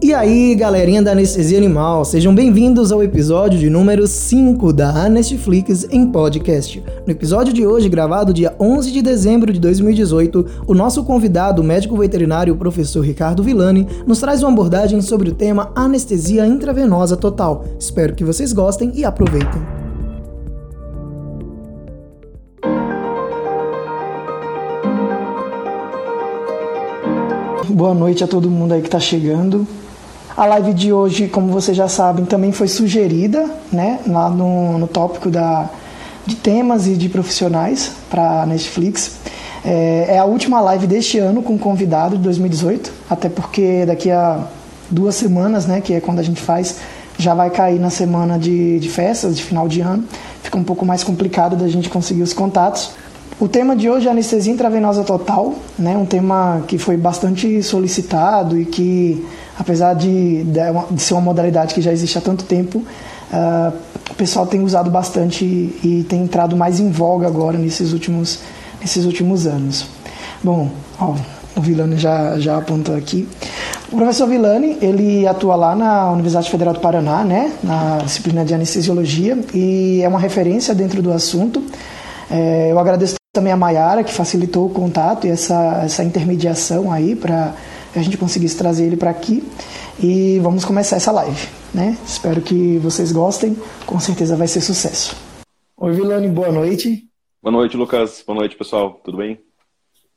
E aí, galerinha da Anestesia Animal, sejam bem-vindos ao episódio de número 5 da Netflix em podcast. No episódio de hoje, gravado dia 11 de dezembro de 2018, o nosso convidado, médico veterinário professor Ricardo Villani, nos traz uma abordagem sobre o tema anestesia intravenosa total. Espero que vocês gostem e aproveitem. Boa noite a todo mundo aí que está chegando. A live de hoje, como vocês já sabem, também foi sugerida, né, lá no, no tópico da, de temas e de profissionais para Netflix. É, é, a última live deste ano com convidado de 2018, até porque daqui a duas semanas, né, que é quando a gente faz, já vai cair na semana de, de festas, de final de ano. Fica um pouco mais complicado da gente conseguir os contatos. O tema de hoje é anestesia intravenosa total, né? um tema que foi bastante solicitado e que apesar de, de, ser uma modalidade que já existe há tanto tempo, uh, o pessoal tem usado bastante e, tem entrado mais em voga agora nesses últimos, nesses últimos anos. Bom, ó, o Vilani já, já apontou aqui. O professor Villani, ele atua lá na Universidade Federal do Paraná, né, na disciplina de anestesiologia, e é uma referência dentro do assunto. É, eu agradeço também a Maiara, que facilitou o contato e essa, essa intermediação aí para que a gente conseguisse trazer ele para aqui e vamos começar essa live, né? Espero que vocês gostem, com certeza vai ser sucesso. Oi, Vilani, boa noite. Boa noite, Lucas. Boa noite, pessoal. Tudo bem?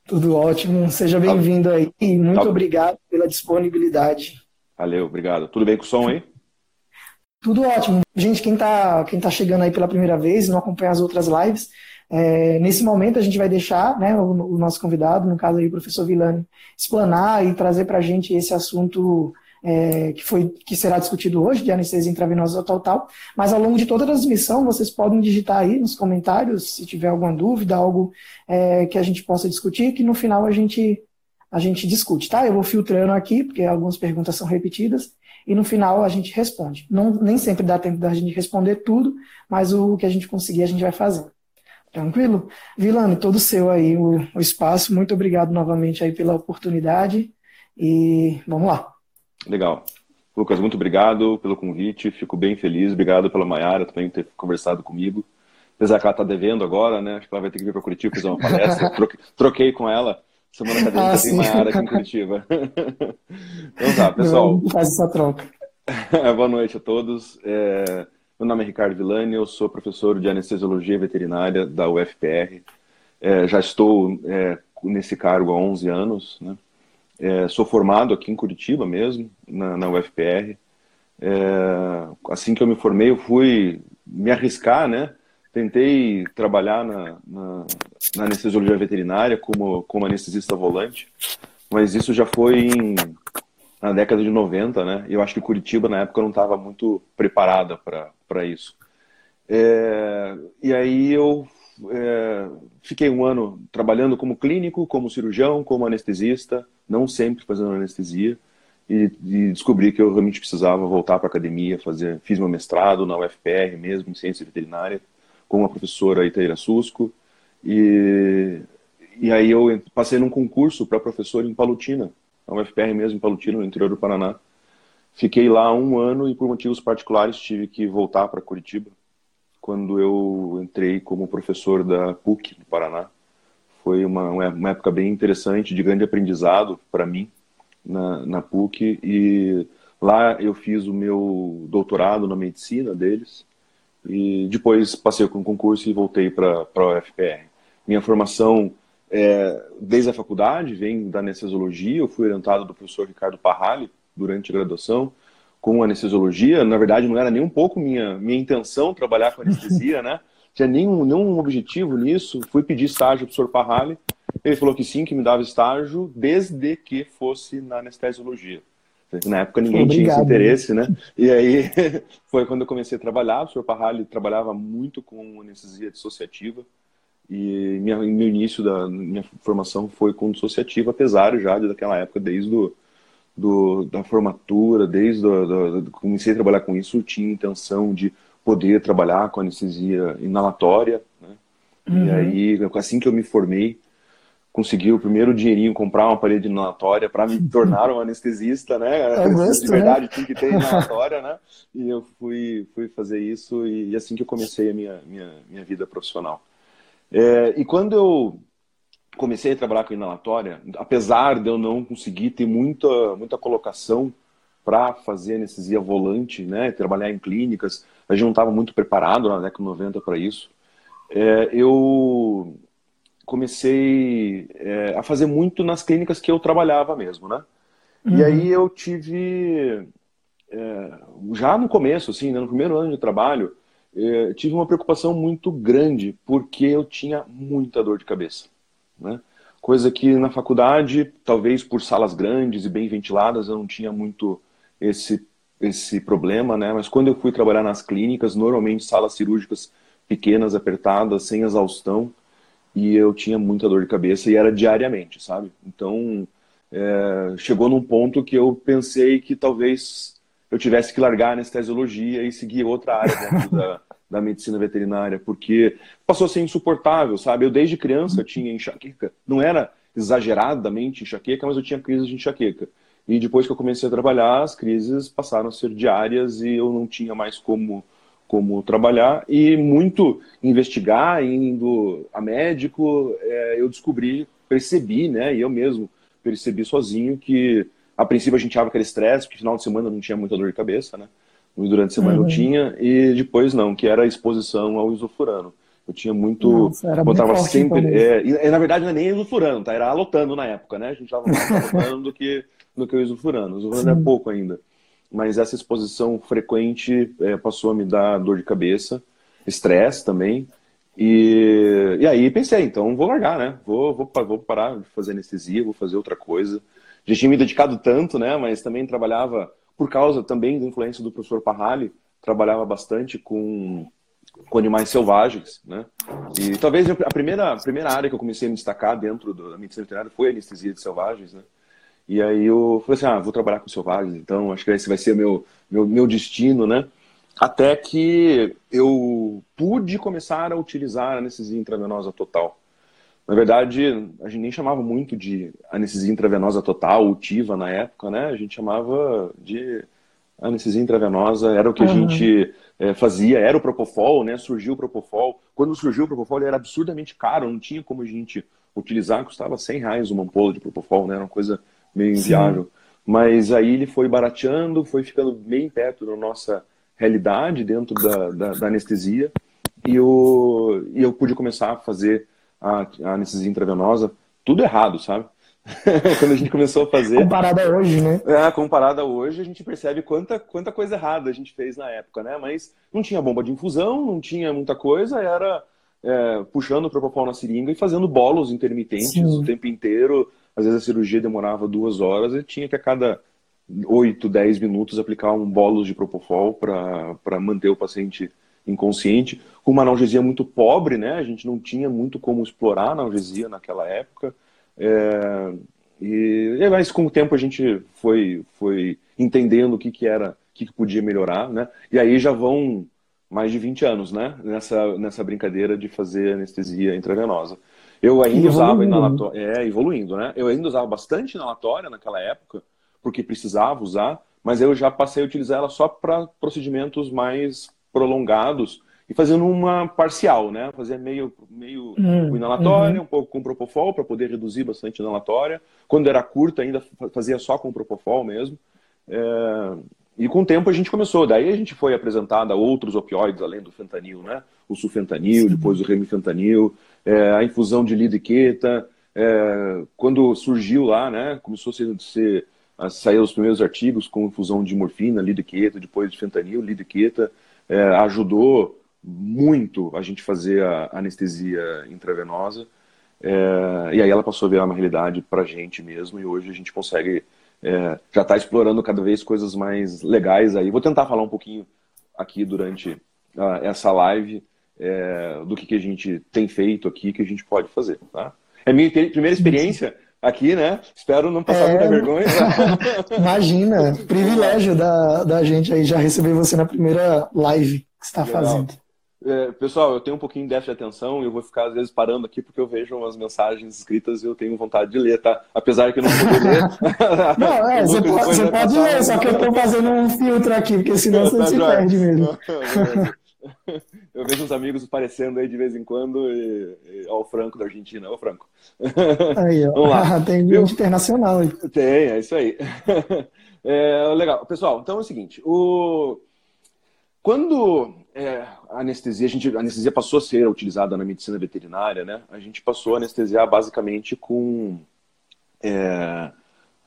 Tudo ótimo. Seja tá. bem-vindo aí e muito tá. obrigado pela disponibilidade. Valeu, obrigado. Tudo bem com o som aí? Tudo ótimo. Gente, quem está quem tá chegando aí pela primeira vez, não acompanha as outras lives, é, nesse momento, a gente vai deixar né, o, o, nosso convidado, no caso aí o professor Vilani, explanar e trazer para a gente esse assunto é, que, foi, que será discutido hoje, de anestesia intravenosa total. Mas ao longo de toda a transmissão, vocês podem digitar aí nos comentários, se tiver alguma dúvida, algo é, que a gente possa discutir, que no final a gente, a gente discute, tá? Eu vou filtrando aqui, porque algumas perguntas são repetidas, e no final a gente responde. Não, nem sempre dá tempo da gente responder tudo, mas o que a gente conseguir a gente vai fazendo. Tranquilo? Vilano, todo seu aí o, o, espaço. Muito obrigado novamente aí pela oportunidade. E vamos lá. Legal. Lucas, muito obrigado pelo convite. Fico bem feliz. Obrigado pela Maiara também ter conversado comigo. Apesar que ela está devendo agora, né? Acho que ela vai ter que vir para Curitiba fazer uma palestra. troquei, troquei com ela. Semana acadêmica ah, tem Maiara aqui em Curitiba. então tá, pessoal. Faz essa troca. Boa noite a todos. É... Meu nome é Ricardo Villani, eu sou professor de anestesiologia veterinária da UFPR. É, já estou é, nesse cargo há 11 anos. Né? É, sou formado aqui em Curitiba mesmo, na, na UFPR. É, assim que eu me formei, eu fui me arriscar, né? Tentei trabalhar na, na, na anestesiologia veterinária como, como anestesista volante, mas isso já foi em na década de 90, né? E eu acho que Curitiba, na época, não estava muito preparada para isso. É, e aí eu é, fiquei um ano trabalhando como clínico, como cirurgião, como anestesista, não sempre fazendo anestesia, e, e descobri que eu realmente precisava voltar para a academia, fazer, fiz meu mestrado na UFPR mesmo, em ciência veterinária, com a professora Itaíra Susco, e, e aí eu passei num concurso para professor em Palutina, na UFPR mesmo, em Palutino, no interior do Paraná. Fiquei lá um ano e, por motivos particulares, tive que voltar para Curitiba quando eu entrei como professor da PUC, no Paraná. Foi uma, uma época bem interessante, de grande aprendizado para mim na, na PUC. E lá eu fiz o meu doutorado na medicina deles. E depois passei com o concurso e voltei para a UFPR. Minha formação é, desde a faculdade, vem da anestesiologia, eu fui orientado do professor Ricardo Parrali durante a graduação com anestesiologia. Na verdade, não era nem um pouco minha, minha intenção trabalhar com anestesia, né? Tinha nenhum, nenhum objetivo nisso. Fui pedir estágio para o professor Parrali. Ele falou que sim, que me dava estágio, desde que fosse na anestesiologia. Na época ninguém Obrigado. tinha esse interesse, né? E aí foi quando eu comecei a trabalhar. O professor Parrali trabalhava muito com anestesia dissociativa. E minha, meu início da minha formação foi com dissociativo, apesar já de daquela época, desde do, do da formatura, desde do, do, comecei a trabalhar com isso, eu tinha intenção de poder trabalhar com anestesia inalatória. Né? Uhum. E aí, assim que eu me formei, consegui o primeiro dinheirinho comprar uma parede inalatória para me tornar um anestesista, né? É gosto, de verdade né? tinha que ter inalatória, né? E eu fui, fui fazer isso e, e assim que eu comecei a minha, minha, minha vida profissional. É, e quando eu comecei a trabalhar com inalatória, apesar de eu não conseguir ter muita, muita colocação para fazer anestesia volante, né, trabalhar em clínicas, a gente não estava muito preparado na década de 90 para isso. É, eu comecei é, a fazer muito nas clínicas que eu trabalhava mesmo, né? Uhum. E aí eu tive, é, já no começo, assim, né, no primeiro ano de trabalho, é, tive uma preocupação muito grande, porque eu tinha muita dor de cabeça, né? Coisa que na faculdade, talvez por salas grandes e bem ventiladas, eu não tinha muito esse, esse problema, né? Mas quando eu fui trabalhar nas clínicas, normalmente salas cirúrgicas pequenas, apertadas, sem exaustão, e eu tinha muita dor de cabeça e era diariamente, sabe? Então, é, chegou num ponto que eu pensei que talvez eu tivesse que largar a anestesiologia e seguir outra área da, da medicina veterinária, porque passou a ser insuportável, sabe? Eu desde criança tinha enxaqueca, não era exageradamente enxaqueca, mas eu tinha crises de enxaqueca. E depois que eu comecei a trabalhar, as crises passaram a ser diárias e eu não tinha mais como como trabalhar e muito investigar, indo a médico, é, eu descobri, percebi, né, e eu mesmo percebi sozinho que a princípio a gente que era estresse, porque final de semana não tinha muita dor de cabeça, né, durante a semana uhum. não tinha, e depois não, que era a exposição ao isofurano. Eu tinha muito. Nossa, era botava muito sempre. É, e, na verdade não é nem isofurano, tá? Era alotando na época, né? A gente estava mais alotando do que, do que o isofurano. O isofurano é pouco ainda mas essa exposição frequente é, passou a me dar dor de cabeça, estresse também. E, e aí pensei, então vou largar, né? Vou, vou, vou parar de fazer anestesia, vou fazer outra coisa. Já tinha me dedicado tanto, né? Mas também trabalhava, por causa também da influência do professor Parrali, trabalhava bastante com, com animais selvagens, né? E talvez a primeira, a primeira área que eu comecei a me destacar dentro da medicina veterinária foi a anestesia de selvagens, né? E aí eu falei assim, ah, vou trabalhar com selvagens, então acho que esse vai ser meu, meu, meu destino, né? Até que eu pude começar a utilizar a anestesia intravenosa total. Na verdade, a gente nem chamava muito de anestesia intravenosa total, utiva na época, né? A gente chamava de anestesia intravenosa, era o que uhum. a gente é, fazia, era o Propofol, né? Surgiu o Propofol. Quando surgiu o Propofol, ele era absurdamente caro, não tinha como a gente utilizar, custava 100 reais uma ampola de Propofol, né? Era uma coisa meio inviável. Sim. Mas aí ele foi barateando, foi ficando bem perto da nossa realidade dentro da, da, da anestesia e eu, e eu pude começar a fazer a, a anestesia intravenosa tudo errado, sabe? Quando a gente começou a fazer. Comparada hoje, né? É, comparada hoje, a gente percebe quanta, quanta coisa errada a gente fez na época, né? Mas não tinha bomba de infusão, não tinha muita coisa, era é, puxando o propofol na seringa e fazendo bolos intermitentes Sim. o tempo inteiro, às vezes a cirurgia demorava duas horas e tinha que a cada 8, 10 minutos aplicar um bolo de propofol para manter o paciente inconsciente, com uma analgesia muito pobre, né? A gente não tinha muito como explorar a analgesia naquela época. É, e, mas com o tempo a gente foi, foi entendendo o que, que era, o que, que podia melhorar, né? E aí já vão mais de 20 anos, né? Nessa, nessa brincadeira de fazer anestesia intravenosa. Eu ainda usava inalatória, é, evoluindo, né? Eu ainda usava bastante inalatória naquela época, porque precisava usar, mas eu já passei a utilizar ela só para procedimentos mais prolongados e fazendo uma parcial, né? Fazia meio, meio hum, com inalatória, uhum. um pouco com propofol para poder reduzir bastante inalatória. Quando era curta, ainda fazia só com propofol mesmo. É... E com o tempo a gente começou. Daí a gente foi apresentado a outros opioides além do fentanil, né? O sulfentanil, Sim. depois o remifentanil é, a infusão de lidoqueta, é, quando surgiu lá, né, começou a, ser, ser, a sair os primeiros artigos com infusão de morfina, lidoqueta, depois de fentanil, lidoqueta, é, ajudou muito a gente fazer a anestesia intravenosa, é, e aí ela passou a virar uma realidade para a gente mesmo, e hoje a gente consegue, é, já está explorando cada vez coisas mais legais aí. Vou tentar falar um pouquinho aqui durante uh, essa live, é, do que, que a gente tem feito aqui, que a gente pode fazer. Tá? É minha primeira experiência aqui, né? Espero não passar é... muita vergonha. Imagina, privilégio da, da gente aí já receber você na primeira live que está fazendo. É, pessoal, eu tenho um pouquinho de déficit de atenção e eu vou ficar às vezes parando aqui porque eu vejo umas mensagens escritas e eu tenho vontade de ler, tá? Apesar que eu não vou ler. não, é, você pode, você pode ler, só que eu estou fazendo um filtro aqui, porque senão você tá se joia. perde mesmo. Eu vejo uns amigos aparecendo aí de vez em quando e, e ó, o Franco da Argentina, ó o Franco. Aí, ó. Vamos lá. Tem gente internacional aí. Tem, é isso aí. É, legal. Pessoal, então é o seguinte, o... quando é, a anestesia, a, gente, a anestesia passou a ser utilizada na medicina veterinária, né? A gente passou a anestesiar basicamente com é,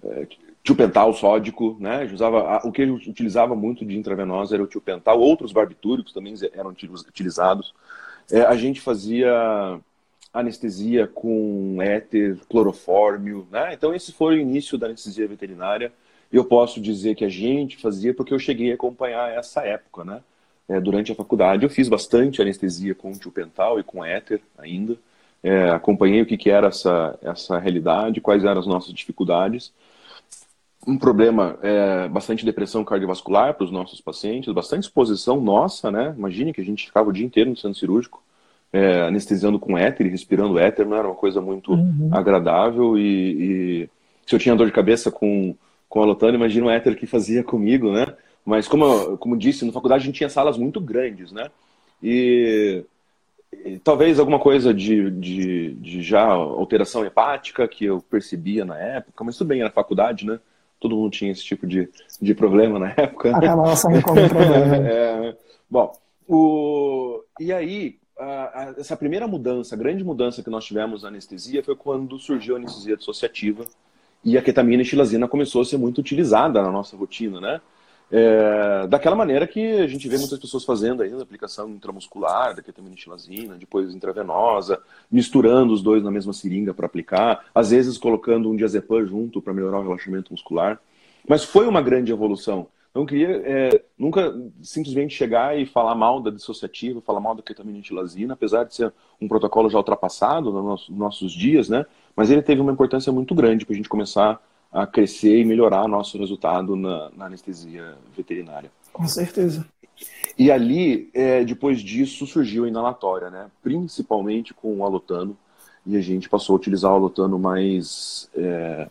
é, tiopental sódico, né? Usava, o que ele utilizava muito de intravenosa era o tiopental, outros barbitúricos também eram utilizados. É, a gente fazia anestesia com éter, clorofórmio, né? Então esse foi o início da anestesia veterinária. Eu posso dizer que a gente fazia porque eu cheguei a acompanhar essa época, né? É, durante a faculdade eu fiz bastante anestesia com tiopental e com éter ainda. É, acompanhei o que, que era essa, essa realidade, quais eram as nossas dificuldades um problema, é, bastante depressão cardiovascular para os nossos pacientes, bastante exposição nossa, né? Imagine que a gente ficava o dia inteiro no centro cirúrgico, é, anestesiando com éter e respirando éter, não era uma coisa muito uhum. agradável. E, e, se eu tinha dor de cabeça com, com a Lotano, imagina o éter que fazia comigo, né? Mas como, como disse, na faculdade a gente tinha salas muito grandes, né? E, e talvez alguma coisa de, de, de já alteração hepática que eu percebia na época, mas tudo bem, era faculdade, né? Todo mundo tinha esse tipo de, de problema na época. Acabava saindo como problema. é, bom, o, e aí, a, a, essa primeira mudança, a grande mudança que nós tivemos na anestesia foi quando surgiu a anestesia dissociativa e a ketamina e xilazina começou a ser muito utilizada na nossa rotina, né? É, daquela maneira que a gente vê muitas pessoas fazendo ainda, aplicação intramuscular da ketamina xilazina, depois intravenosa, misturando os dois na mesma seringa para aplicar, às vezes colocando um diazepam junto para melhorar o relaxamento muscular. Mas foi uma grande evolução. Não queria é, nunca simplesmente chegar e falar mal da dissociativa, falar mal da ketamina xilazina, apesar de ser um protocolo já ultrapassado nos nossos dias, né? Mas ele teve uma importância muito grande para a gente começar a crescer e melhorar nosso resultado na, na anestesia veterinária. Com certeza. E ali, é, depois disso, surgiu a inalatória, né? principalmente com o alotano, e a gente passou a utilizar o alotano mais é,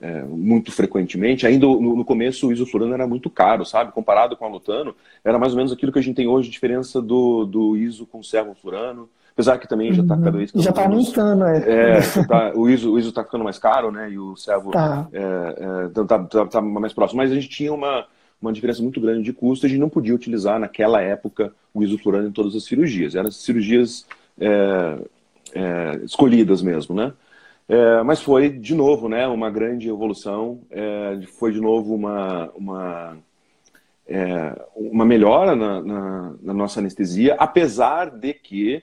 é, muito frequentemente. Ainda no, no, começo o isoflurano era muito caro, sabe? Comparado com o alotano, era mais ou menos aquilo que a gente tem hoje, diferença do, do iso com servoflurano. Apesar que também já está cada vez... Já está aumentando, é. é tá, o ISO está ficando mais caro, né? E o servo está é, é, tá, tá, tá, mais próximo. Mas a gente tinha uma, uma diferença muito grande de custo. A gente não podia utilizar naquela época o isoflurano em todas as cirurgias. Eram cirurgias é, é, escolhidas mesmo, né? É, mas foi, de novo, né, uma grande evolução. É, foi, de novo, uma, uma, é, uma melhora na, na, na, nossa anestesia, apesar de que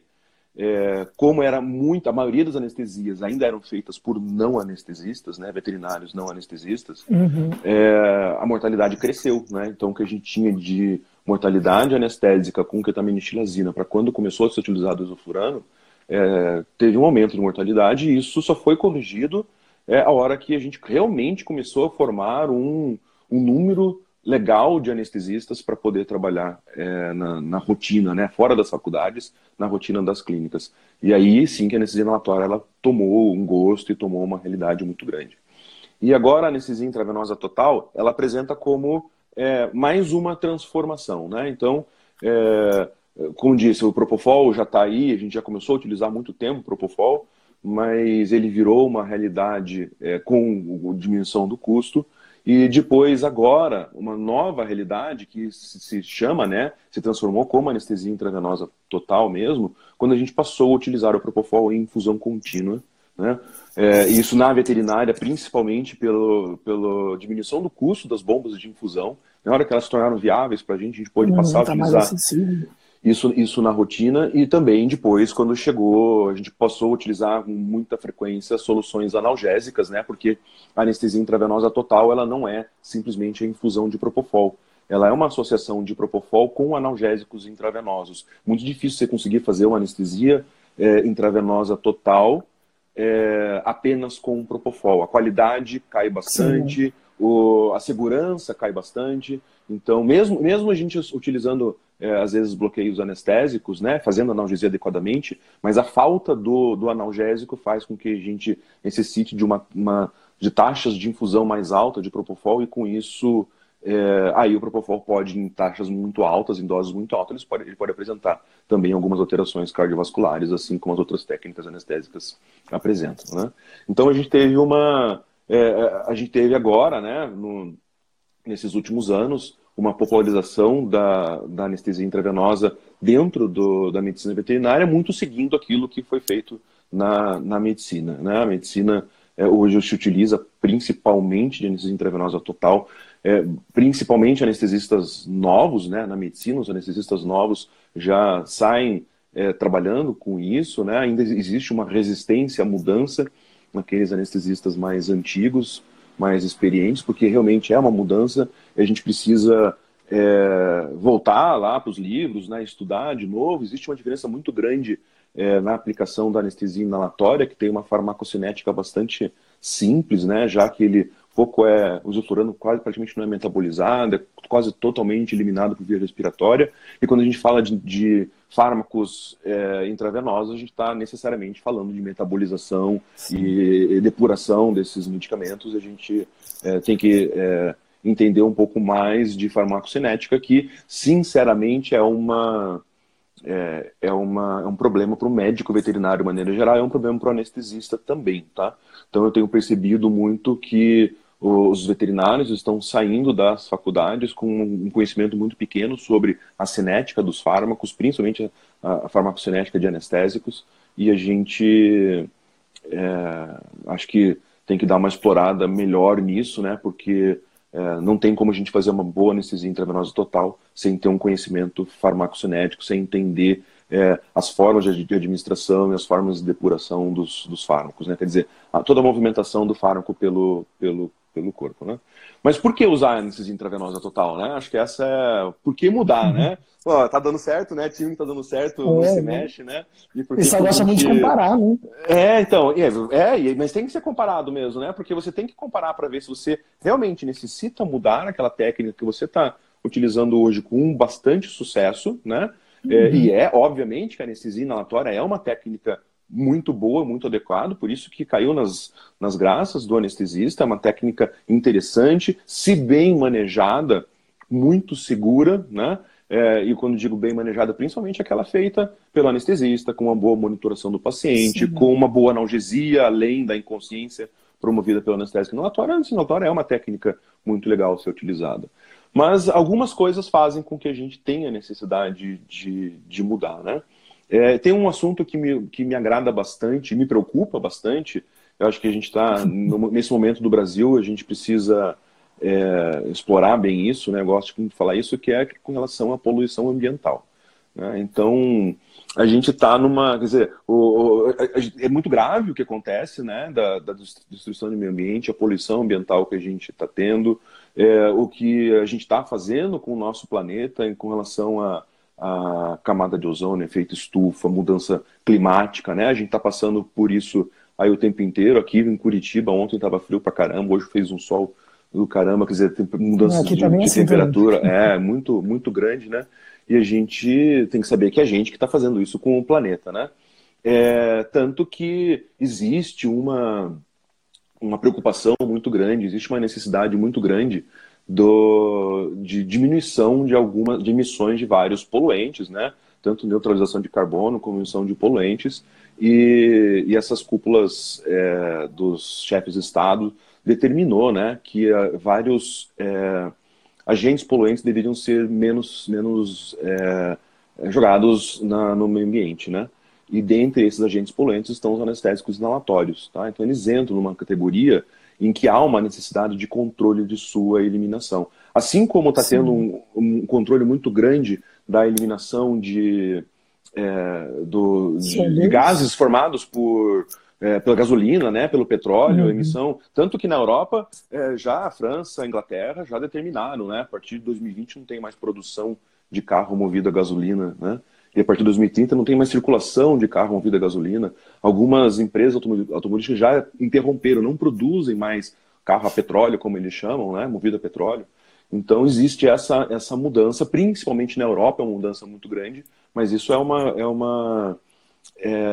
é, como era muito, a maioria das anestesias ainda eram feitas por não anestesistas, né, veterinários não anestesistas, uhum. é, a mortalidade cresceu, né? Então o que a gente tinha de mortalidade anestésica com e para quando começou a ser utilizado o isoflurano, é, teve um aumento de mortalidade e isso só foi corrigido é, a hora que a gente realmente começou a formar um, um número legal de anestesistas para poder trabalhar é, na, na, rotina, né, fora das faculdades, na rotina das clínicas. E aí sim que a anestesia inalatória ela tomou um gosto e tomou uma realidade muito grande. E agora a anestesia intravenosa total, ela apresenta como é, mais uma transformação, né? Então, é, como disse, o Propofol já está aí, a gente já começou a utilizar há muito tempo o Propofol, mas ele virou uma realidade é, com a diminuição do custo, e depois, agora, uma nova realidade que se chama, né, se transformou como anestesia intravenosa total mesmo, quando a gente passou a utilizar o Propofol em infusão contínua. Né? É, isso na veterinária, principalmente pelo, pela diminuição do custo das bombas de infusão. Na hora que elas se tornaram viáveis para a gente, a gente pôde hum, passar a tá utilizar isso, isso na rotina e também depois, quando chegou, a gente passou a utilizar com muita frequência soluções analgésicas, né? Porque a anestesia intravenosa total, ela não é simplesmente a infusão de propofol. Ela é uma associação de propofol com analgésicos intravenosos. Muito difícil você conseguir fazer uma anestesia é, intravenosa total é, apenas com propofol. A qualidade cai bastante, o, a segurança cai bastante. Então, mesmo, mesmo a gente utilizando é, às vezes, bloqueios anestésicos, né, fazendo analgesia adequadamente, mas a falta do, do analgésico faz com que a gente necessite de, uma, uma de taxas de infusão mais alta de propofol e, com isso, é, aí o Propofol pode, em taxas muito altas, em doses muito altas, ele pode, ele pode apresentar também algumas alterações cardiovasculares, assim como as outras técnicas anestésicas apresentam. Né? Então a gente teve uma. É, a gente teve agora, né, no, nesses últimos anos, uma popularização da, da anestesia intravenosa dentro do, da medicina veterinária, muito seguindo aquilo que foi feito na, na medicina. Né? A medicina é, hoje se utiliza principalmente de anestesia intravenosa total é, principalmente anestesistas novos, né, na medicina, os anestesistas novos já saem é, trabalhando com isso, né, ainda existe uma resistência à mudança naqueles anestesistas mais antigos, mais experientes, porque realmente é uma mudança a gente precisa é, voltar lá para os livros, né, estudar de novo. Existe uma diferença muito grande é, na aplicação da anestesia inalatória, que tem uma farmacocinética bastante simples, né, já que ele pouco é, o zulfurano quase praticamente não é metabolizado, é quase totalmente eliminado por via respiratória. E quando a gente fala de, de fármacos é, intravenosos, a gente está necessariamente falando de metabolização e, e, depuração desses medicamentos. A gente é, tem que é, entender um pouco mais de farmacocinética, que, sinceramente, é uma é, é, uma, é um problema para o médico veterinário de maneira geral, é um problema para o anestesista também, tá? Então eu tenho percebido muito que os veterinários estão saindo das faculdades com um conhecimento muito pequeno sobre a cinética dos fármacos, principalmente a, a farmacocinética de anestésicos, e a gente é, acho que tem que dar uma explorada melhor nisso, né? Porque é, não tem como a gente fazer uma boa anestesia intravenosa total sem ter um conhecimento farmacocinético, sem entender é, as formas de, administração e as formas de depuração dos, dos fármacos, né? Quer dizer, toda a movimentação do fármaco pelo, pelo, pelo corpo, né? Mas por que usar a anestesia intravenosa total, né? Acho que essa é... Por que mudar, uhum. né? Pô, tá dando certo, né? Time tá dando certo, é, não se né? mexe, né? E porque Pessoal gosta muito de comparar, né? É, então, é, é, mas tem que ser comparado mesmo, né? Porque você tem que comparar para ver se você realmente necessita mudar aquela técnica que você está utilizando hoje com bastante sucesso, né? É, uhum. É, e é, obviamente, que a anestesia inalatória é uma técnica muito boa, muito adequada, por isso que caiu nas, nas graças do anestesista, é uma técnica interessante, se bem manejada, muito segura, né? É, e quando digo bem manejada, principalmente aquela feita pelo anestesista, com uma boa monitoração do paciente, Sim. com uma boa analgesia, além da inconsciência promovida pelo anestésico inalatório. A inalatória é uma técnica muito legal a ser utilizada. Mas algumas coisas fazem com que a gente tenha necessidade de, de mudar, né? É, tem um assunto que me, que me agrada bastante, me preocupa bastante. Eu acho que a gente está, nesse momento do Brasil, a gente precisa é, explorar bem isso, né? Eu gosto de falar isso, que é com relação à poluição ambiental. Né? Então, a gente está numa. Quer dizer, o, o, é muito grave o que acontece, né? Da, da destruição do meio ambiente, a poluição ambiental que a gente está tendo, é, o que a gente está fazendo com o nosso planeta em, com relação a a camada de ozônio, efeito estufa, mudança climática, né? A gente está passando por isso aí o tempo inteiro. Aqui em Curitiba, ontem estava frio pra caramba, hoje fez um sol do caramba, quer dizer, tem mudança de, de assim temperatura é muito, muito grande, né? E a gente tem que saber que é a gente que está fazendo isso com o planeta, né? É, tanto que existe uma, uma preocupação muito grande, existe uma necessidade muito grande do, de diminuição de algumas de emissões de vários poluentes, né? tanto neutralização de carbono como emissão de poluentes, e, e essas cúpulas é, dos chefes de Estado determinou né, que uh, vários é, agentes poluentes deveriam ser menos, menos é, jogados na, no meio ambiente. Né? E dentre esses agentes poluentes estão os anestésicos inalatórios. Tá? Então eles entram numa categoria em que há uma necessidade de controle de sua eliminação. Assim como está tendo um, um, controle muito grande da eliminação de, é, do, de, de, gases formados por, é, pela gasolina, né, pelo petróleo, uhum. emissão. Tanto que na Europa, é, já a França, a Inglaterra já determinaram, né, a partir de 2020 não tem mais produção de carro movido a gasolina, né? E a partir de 2030 não tem mais circulação de carro movido a gasolina. Algumas empresas automobilísticas já interromperam, não produzem mais carro a petróleo, como eles chamam, né, movido a petróleo. Então existe essa, essa mudança, principalmente na Europa, é uma mudança muito grande, mas isso é uma, é uma, é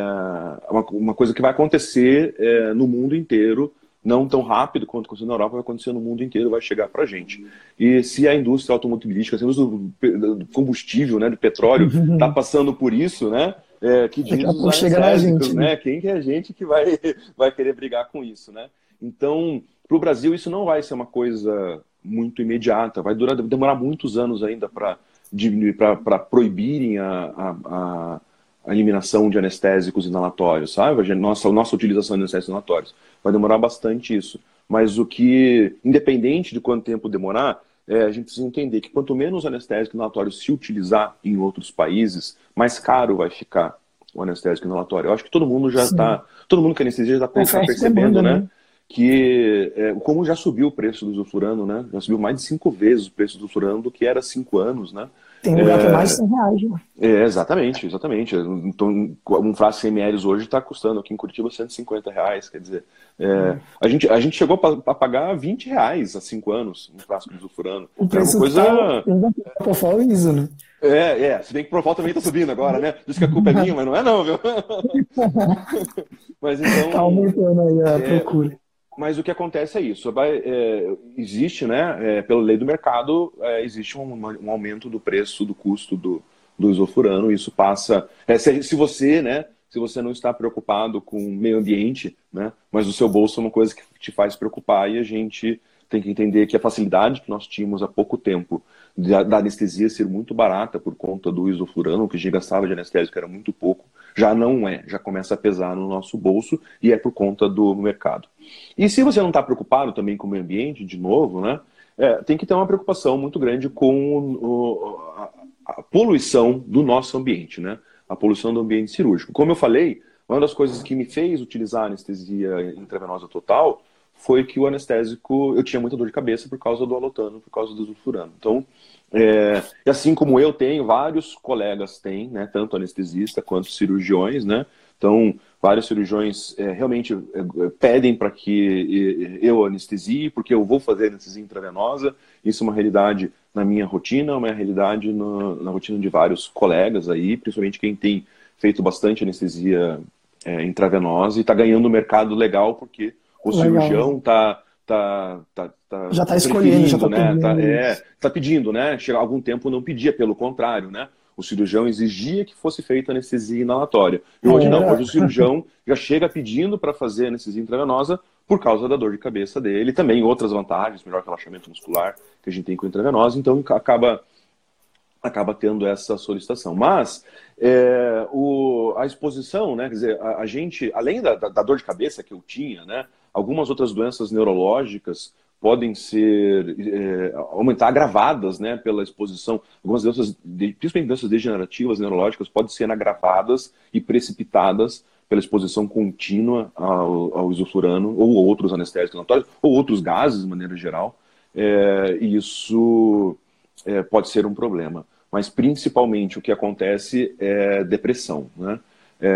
uma, uma coisa que vai acontecer é, no mundo inteiro, não tão rápido quanto aconteceu na Europa, vai acontecer no mundo inteiro, vai chegar para a gente. E se a indústria automobilística, se a indústria do combustível, né, do petróleo, está passando por isso, né, é, que diz os chega na gente, né? Quem que é a gente que vai, vai querer brigar com isso, né? Então, para o Brasil, isso não vai ser uma coisa muito imediata, vai durar, demorar muitos anos ainda para diminuir, para proibirem a, a, a, eliminação de anestésicos inalatórios, sabe? A nossa, a nossa utilização de anestésicos inalatórios. Vai demorar bastante isso. Mas o que, independente de quanto tempo demorar, é, a gente precisa entender que quanto menos anestésico inalatório se utilizar em outros países, mais caro vai ficar o anestésico inalatório. Eu acho que todo mundo já está, todo mundo que anestesia já está percebendo, né? né? que é, como já subiu o preço do sulfurano, né? Já subiu mais de cinco vezes o preço do sulfurano do que era cinco anos, né? Tem lugar é, que é mais de 100 reais, né? É, exatamente, exatamente. Então, um frasco 100 ml hoje está custando aqui em Curitiba 150 reais, quer dizer, é, a, gente, a gente chegou a pagar 20 reais há cinco anos um frasco de sulfurano. O preço é coisa... tá, Profal isso, né? É, é, se bem que o Profal também está subindo agora, né? Diz que a culpa é minha, mas não é não, viu? mas então... Tá aumentando aí a é, procura. Mas o que acontece é isso. É, existe, né, é, pela lei do mercado, é, existe um, um, aumento do preço, do custo do, do isofurano. Isso passa. É, se, se, você, né, se você não está preocupado com o meio ambiente, né, mas o seu bolso é uma coisa que te faz preocupar e a gente tem que entender que a facilidade que nós tínhamos há pouco tempo da, da anestesia ser muito barata por conta do isofurano, que a gente gastava de anestésico era muito pouco, já não é, já começa a pesar no nosso bolso e é por conta do mercado. E se você não está preocupado também com o meio ambiente, de novo, né, é, tem que ter uma preocupação muito grande com o, a, a, poluição do nosso ambiente, né, a poluição do ambiente cirúrgico. Como eu falei, uma das coisas que me fez utilizar anestesia intravenosa total foi que o anestésico, eu tinha muita dor de cabeça por causa do alotano, por causa do sulfurano. Então, é, e assim como eu tenho, vários colegas têm, né, tanto anestesista quanto cirurgiões, né, então vários cirurgiões é, realmente é, pedem para que eu anestesie, porque eu vou fazer anestesia intravenosa, isso é uma realidade na minha rotina, é uma realidade no, na rotina de vários colegas aí, principalmente quem tem feito bastante anestesia é, intravenosa e está ganhando um mercado legal, porque o legal. cirurgião está tá, tá, tá já está escolhendo, já está né? pedindo. Tá, é, tá pedindo, né? Chega algum tempo não pedia, pelo contrário, né? O cirurgião exigia que fosse feita anestesia inalatória. E hoje é. não, hoje o cirurgião já chega pedindo para fazer anestesia intravenosa por causa da dor de cabeça dele, também outras vantagens, melhor relaxamento muscular que a gente tem com intravenosa, então acaba acaba tendo essa solicitação. Mas é, o, a exposição, né, quer dizer, a, a gente, além da, da, da, dor de cabeça que eu tinha, né, algumas outras doenças neurológicas podem ser é, aumentar agravadas né, pela exposição. Algumas doenças, principalmente doenças degenerativas neurológicas, podem ser agravadas e precipitadas pela exposição contínua ao, ao isoflurano ou outros anestésicos inatórios ou outros gases de maneira geral. É, isso é, pode ser um problema. Mas principalmente o que acontece é depressão. Né? É,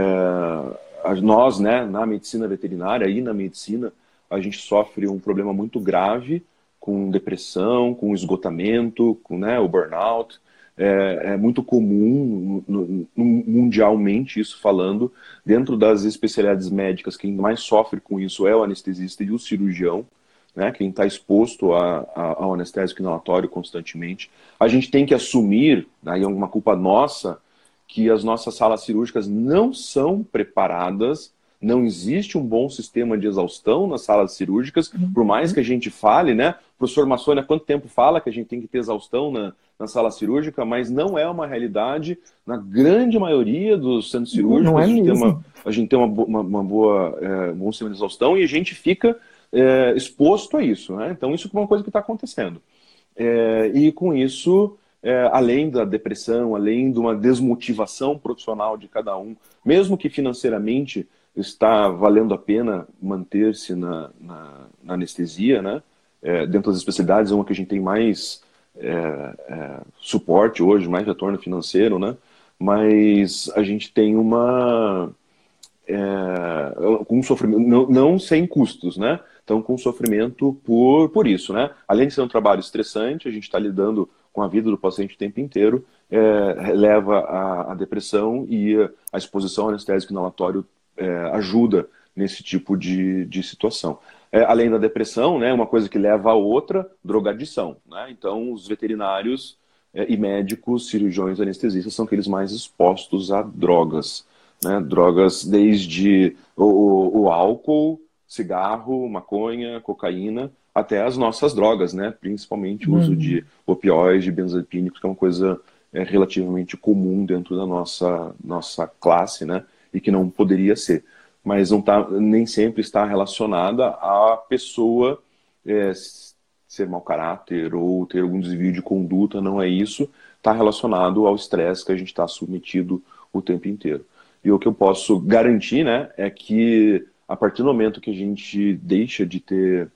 nós, né, na medicina veterinária e na medicina, a gente sofre um problema muito grave com depressão, com esgotamento, com né, o burnout. É, é muito comum no, no, mundialmente isso falando. Dentro das especialidades médicas, quem mais sofre com isso é o anestesista e o cirurgião né, quem está exposto a, a, ao anestésico inalatório constantemente. A gente tem que assumir, aí é uma culpa nossa, que as nossas salas cirúrgicas não são preparadas, não existe um bom sistema de exaustão nas salas cirúrgicas, por mais que a gente fale, né? O professor Massoni há quanto tempo fala que a gente tem que ter exaustão na, na sala cirúrgica, mas não é uma realidade na grande maioria dos centros cirúrgicos. Não é a, gente mesmo. tem uma, a gente tem uma, uma, uma boa, é, um bom sistema de exaustão e a gente fica é, exposto a isso. Né? Então, isso é uma coisa que está acontecendo. É, e com isso, é, além da depressão, além de uma desmotivação profissional de cada um, mesmo que financeiramente está valendo a pena manter-se na, na, na, anestesia, né? É, dentro das especialidades, é uma que a gente tem mais é, é, suporte hoje, mais retorno financeiro, né? mas a gente tem uma. um sofrimento, não, não sem custos, né? estão com sofrimento por, por isso, né? Além de ser um trabalho estressante, a gente está lidando com a vida do paciente o tempo inteiro, é, leva à, depressão e a exposição ao anestésico inalatório é, ajuda nesse tipo de, de situação. É, além da depressão, né, uma coisa que leva a outra, drogadição. Né? Então, os veterinários é, e médicos, cirurgiões, anestesistas são aqueles mais expostos a drogas. Né? Drogas desde o, o álcool, cigarro, maconha, cocaína, até as nossas drogas, né? principalmente o uso uhum. de opioides, de benzodiazepínicos, que é uma coisa é, relativamente comum dentro da nossa, nossa classe, né? e que não poderia ser. Mas não tá, nem sempre está relacionada à pessoa é, ser mau caráter ou ter algum desvio de conduta, não é isso. Está relacionado ao estresse que a gente está submetido o tempo inteiro. E o que eu posso garantir né, é que a partir do momento que a gente deixa de ter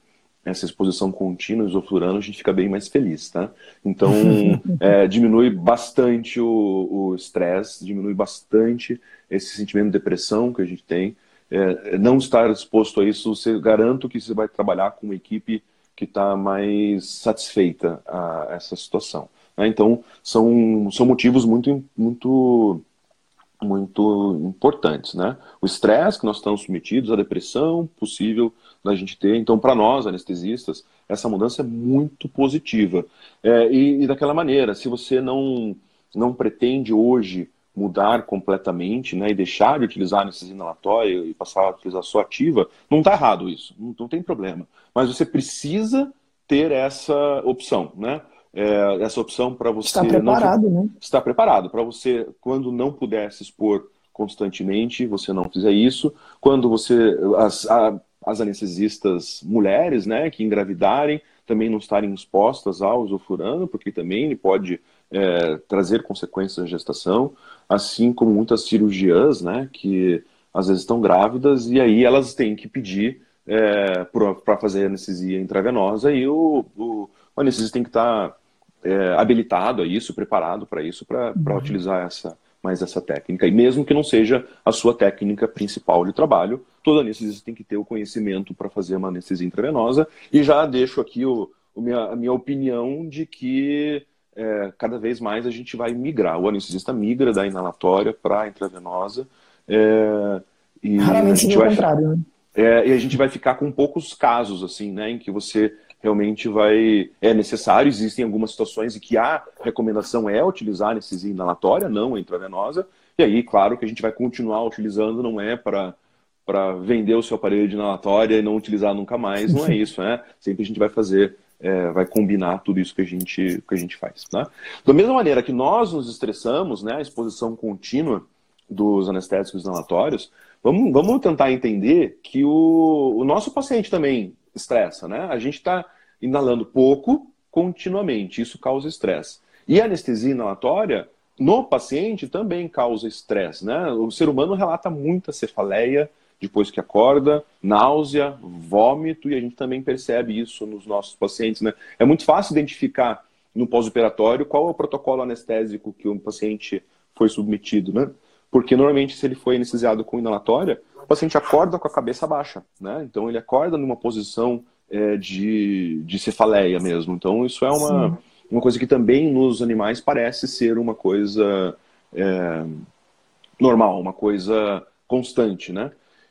essa exposição contínua, isoflurano, a gente fica bem mais feliz, tá? Então, é, diminui bastante o estresse, diminui bastante esse sentimento de depressão que a gente tem. É, não estar exposto a isso, você garanto que você vai trabalhar com uma equipe que está mais satisfeita a essa situação. Né? Então, são, são motivos muito, muito muito importantes, né? O estresse que nós estamos submetidos, a depressão possível da gente ter. Então, para nós, anestesistas, essa mudança é muito positiva. É, e, e, daquela maneira, se você não, não pretende hoje mudar completamente né, e deixar de utilizar anestesia inalatória e passar a utilizar só ativa, não está errado isso, não, não tem problema. Mas você precisa ter essa opção, né? é, essa opção para você estar preparado, não, né? Estar preparado para você quando não puder se expor constantemente, você não fizer isso. Quando você as, a, as anestesistas mulheres, né, que engravidarem, também não estarem expostas ao isofurano, porque também ele pode é, trazer consequências na gestação, assim como muitas cirurgiãs, né, que às vezes estão grávidas e aí elas têm que pedir é, para fazer anestesia intravenosa e o, o, o anestesista tem que estar tá, é, habilitado a isso, preparado para isso, para uhum. utilizar essa mais essa técnica. E mesmo que não seja a sua técnica principal de trabalho, todo anestesista tem que ter o conhecimento para fazer uma anestesia intravenosa. E já deixo aqui o, o minha, a minha opinião de que é, cada vez mais a gente vai migrar. O anestesista migra da inalatória para a intravenosa. É, e Raramente a gente vai, contrário, né? É, e a gente vai ficar com poucos casos, assim, né, em que você realmente vai é necessário. Existem algumas situações em que a recomendação é utilizar anestesia inalatória, não a intravenosa. E aí, claro que a gente vai continuar utilizando, não é para para vender o seu aparelho de inalatória e não utilizar nunca mais, não é isso, né? Sempre a gente vai fazer, é, vai combinar tudo isso que a gente, que a gente faz, né? Da mesma maneira que nós nos estressamos, né, a exposição contínua dos anestésicos inalatórios, vamos, vamos tentar entender que o, o nosso paciente também estressa, né? A gente está inalando pouco continuamente, isso causa estresse. E a anestesia inalatória no paciente também causa estresse, né? O ser humano relata muita cefaleia depois que acorda, náusea, vômito, e a gente também percebe isso nos nossos pacientes, né? É muito fácil identificar no pós-operatório qual é o protocolo anestésico que o paciente foi submetido, né? Porque normalmente se ele foi anestesiado com inalatória, o paciente acorda com a cabeça baixa, né? Então ele acorda numa posição é, de, de cefaleia mesmo. Então isso é uma, uma coisa que também nos animais parece ser uma coisa é, normal, uma coisa constante, né?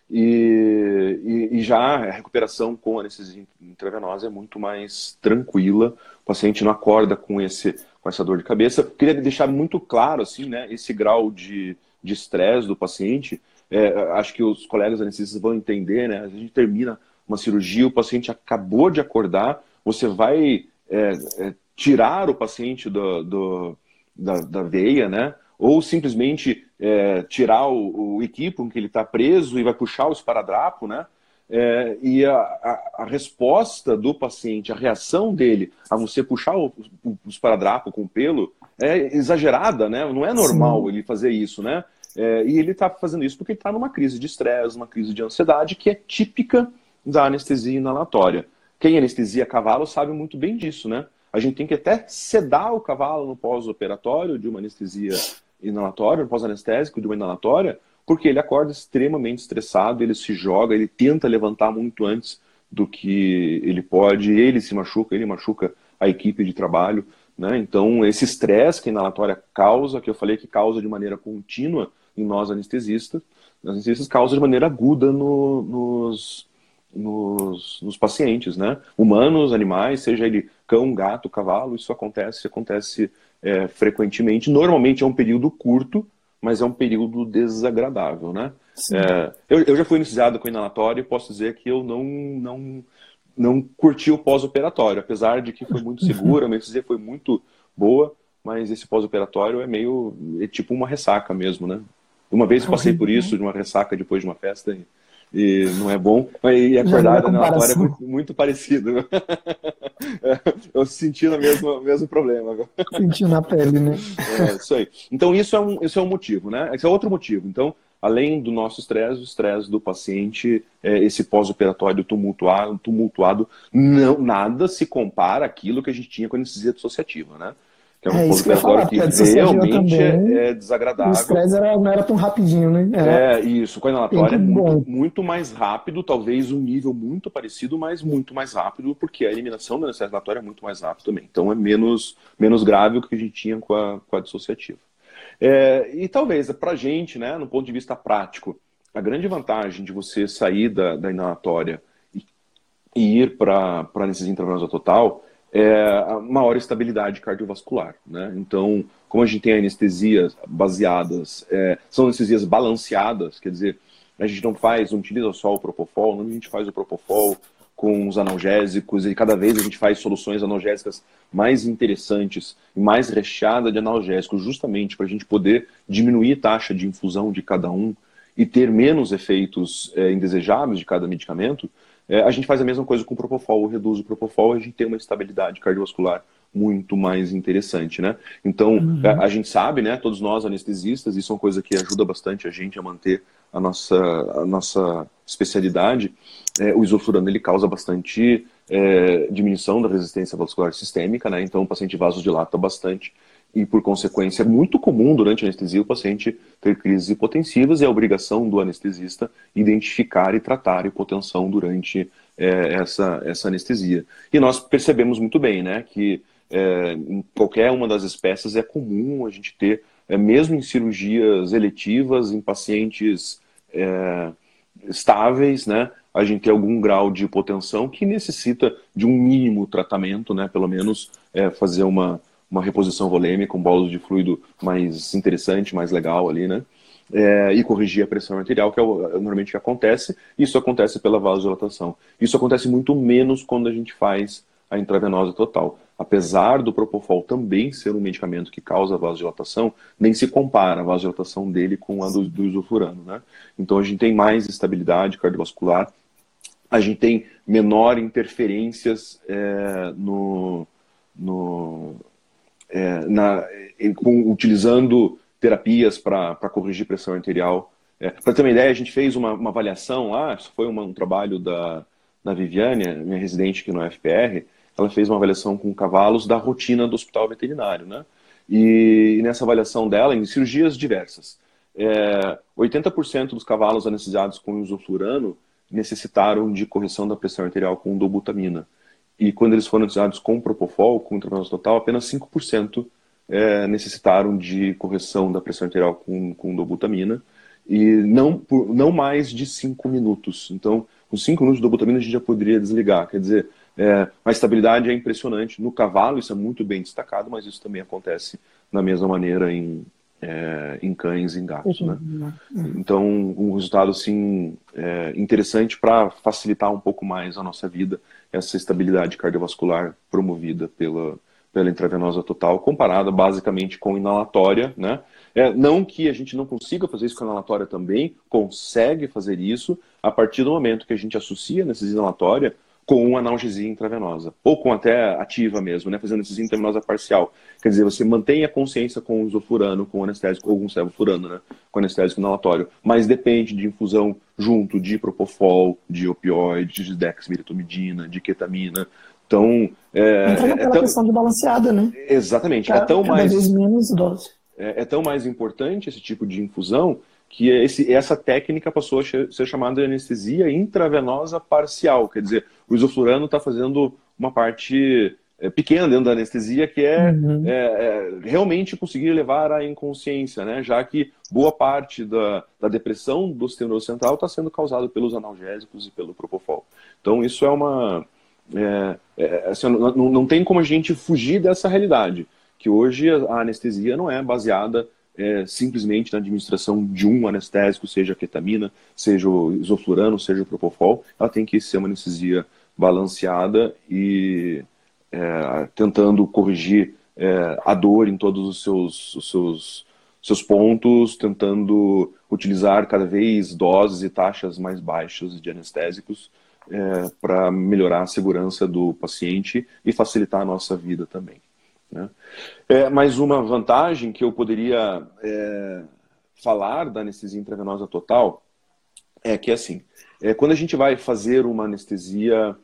E, e, e, já a recuperação com anestesia intravenosa é muito mais tranquila. O paciente não acorda com esse com essa dor de cabeça. Queria deixar muito claro assim, né, esse grau de estresse do paciente é, acho que os colegas anestesistas vão entender, né? A gente termina uma cirurgia, o paciente acabou de acordar, você vai é, é, tirar o paciente do, do da, da, veia, né? Ou simplesmente é, tirar o, o equipo em que ele está preso e vai puxar o esparadrapo, né? É, e a, a, a, resposta do paciente, a reação dele a você puxar o, o, o esparadrapo com o pelo é exagerada, né? Não é normal Sim. ele fazer isso, né? É, e ele está fazendo isso porque está numa crise de estresse, uma crise de ansiedade que é típica da anestesia inalatória. Quem anestesia cavalo sabe muito bem disso, né? A gente tem que até sedar o cavalo no pós-operatório de uma anestesia inalatória, no pós-anestésico de uma inalatória, porque ele acorda extremamente estressado, ele se joga, ele tenta levantar muito antes do que ele pode, ele se machuca, ele machuca a equipe de trabalho. Né? Então, esse estresse que a inalatória causa, que eu falei que causa de maneira contínua em nós anestesistas, anestesistas causa de maneira aguda no, nos, nos, nos, pacientes, né? Humanos, animais, seja ele cão, gato, cavalo, isso acontece, acontece é, frequentemente. Normalmente é um período curto, mas é um período desagradável, né? É, eu, eu, já fui iniciado com inalatório e posso dizer que eu não, não, não curti o pós-operatório, apesar de que foi muito segura, a anestesia foi muito boa, mas esse pós-operatório é meio, é tipo uma ressaca mesmo, né? Uma vez eu passei por isso, de uma ressaca depois de uma festa, e, e não é bom, e acordar na inalatória é muito, muito parecido. eu senti o mesmo, mesmo problema. Senti na pele, né? É, isso aí. Então, isso é, um, isso é um motivo, né? Esse é outro motivo. Então, além do nosso estresse, o estresse do paciente, é, esse pós-operatório tumultuado, tumultuado, não, nada se compara àquilo que a gente tinha com a anestesia dissociativa, né? É um é, pós-operatório que, que realmente é, é, desagradável. O estresse não era tão rapidinho, né? Era é, isso. Com a inalatória é muito, muito, mais rápido, talvez um nível muito parecido, mas muito mais rápido, porque a eliminação da inalatória é muito mais rápido também. Então é menos, menos grave do que a gente tinha com a, com a dissociativa. É, e talvez para a gente, né, no ponto de vista prático, a grande vantagem de você sair da, da inalatória e, e ir para a anestesia intravenosa total é maior estabilidade cardiovascular. Né? Então, como a gente tem anestesias baseadas, é, são anestesias balanceadas, quer dizer, a gente não faz, não utiliza só o propofol, não a gente faz o propofol com os analgésicos e cada vez a gente faz soluções analgésicas mais interessantes e mais recheada de analgésicos, justamente para a gente poder diminuir a taxa de infusão de cada um e ter menos efeitos é, indesejáveis de cada medicamento, é, a gente faz a mesma coisa com o Propofol, reduz o Propofol, a gente tem uma estabilidade cardiovascular muito mais interessante, né? Então, uhum. a, a, gente sabe, né, todos nós anestesistas, isso é uma coisa que ajuda bastante a gente a manter a nossa, a nossa especialidade, é, o isoflurano ele causa bastante é, diminuição da resistência vascular sistêmica, né? Então o paciente vasodilata bastante e por consequência é muito comum durante a anestesia o paciente ter crises hipotensivas e é a obrigação do anestesista identificar e tratar a hipotensão durante é, essa, essa anestesia. E nós percebemos muito bem, né, que é, em qualquer uma das espécies é comum a gente ter, é, mesmo em cirurgias eletivas, em pacientes é, estáveis, né, a gente tem algum grau de hipotensão que necessita de um mínimo tratamento, né, pelo menos é, fazer uma, uma reposição volêmica, um bolo de fluido mais interessante, mais legal ali, né, é, e corrigir a pressão arterial, que é, o, normalmente que acontece. Isso acontece pela vasodilatação. Isso acontece muito menos quando a gente faz a intravenosa total. Apesar do Propofol também ser um medicamento que causa vasodilatação, nem se compara a vasodilatação dele com a do, do. Né? Então a gente tem mais estabilidade cardiovascular, a gente tem menor interferências é, no, no é, na, com, utilizando terapias para corrigir pressão arterial. É, para ter uma ideia, a gente fez uma, uma avaliação lá, isso foi uma, um trabalho da, da Viviane, minha residente aqui no FPR, ela fez uma avaliação com cavalos da rotina do hospital veterinário, né? E, e nessa avaliação dela, em cirurgias diversas, é, 80% dos cavalos anestesiados com isoflurano necessitaram de correção da pressão arterial com dobutamina. E quando eles foram anestesiados com propofol, com intravenoso total, apenas 5% é, necessitaram de correção da pressão arterial com, com dobutamina e não, por, não mais de 5 minutos. Então, com 5 minutos de dobutamina a gente já poderia desligar. Quer dizer, é, a estabilidade é impressionante. No cavalo isso é muito bem destacado, mas isso também acontece da mesma maneira em, é, em cães e em gatos. Né? Então, um resultado assim, é, interessante para facilitar um pouco mais a nossa vida, essa estabilidade cardiovascular promovida pela, pela intravenosa total, comparada basicamente com inalatória. Né? É, não que a gente não consiga fazer isso com inalatória também, consegue fazer isso a partir do momento que a gente associa nessa inalatória com uma analgesia intravenosa, ou com até ativa mesmo, né, fazendo anestesia intravenosa parcial. Quer dizer, você mantém a consciência com o isofurano, com o anestésico, ou com o sevofurano, né, com o anestésico inalatório, mas depende de infusão junto de propofol, de opioide, de dexmedetomidina, de ketamina. Então, é, Entra naquela é tão... questão de balanceada, né? Exatamente. Cada, é tão mais... vez menos dose. É, é tão mais importante esse tipo de infusão que esse, essa técnica passou a ser chamada de anestesia intravenosa parcial, quer dizer, o isoflurano está fazendo uma parte é, pequena dentro da anestesia, que é, uhum. é, é, realmente conseguir levar à inconsciência, né? já que boa parte da, da depressão do sistema nervoso central está sendo causada pelos analgésicos e pelo propofol. Então, isso é uma. É, é, assim, não, não tem como a gente fugir dessa realidade, que hoje a anestesia não é baseada é, simplesmente na administração de um anestésico, seja a ketamina, seja o isoflurano, seja o propofol, ela tem que ser uma anestesia balanceada e é, tentando corrigir é, a dor em todos os seus, os seus, seus pontos, tentando utilizar cada vez doses e taxas mais baixas de anestésicos é, para melhorar a segurança do paciente e facilitar a nossa vida também. Né? É, mais uma vantagem que eu poderia é, falar da anestesia intravenosa total é que, assim, é, quando a gente vai fazer uma anestesia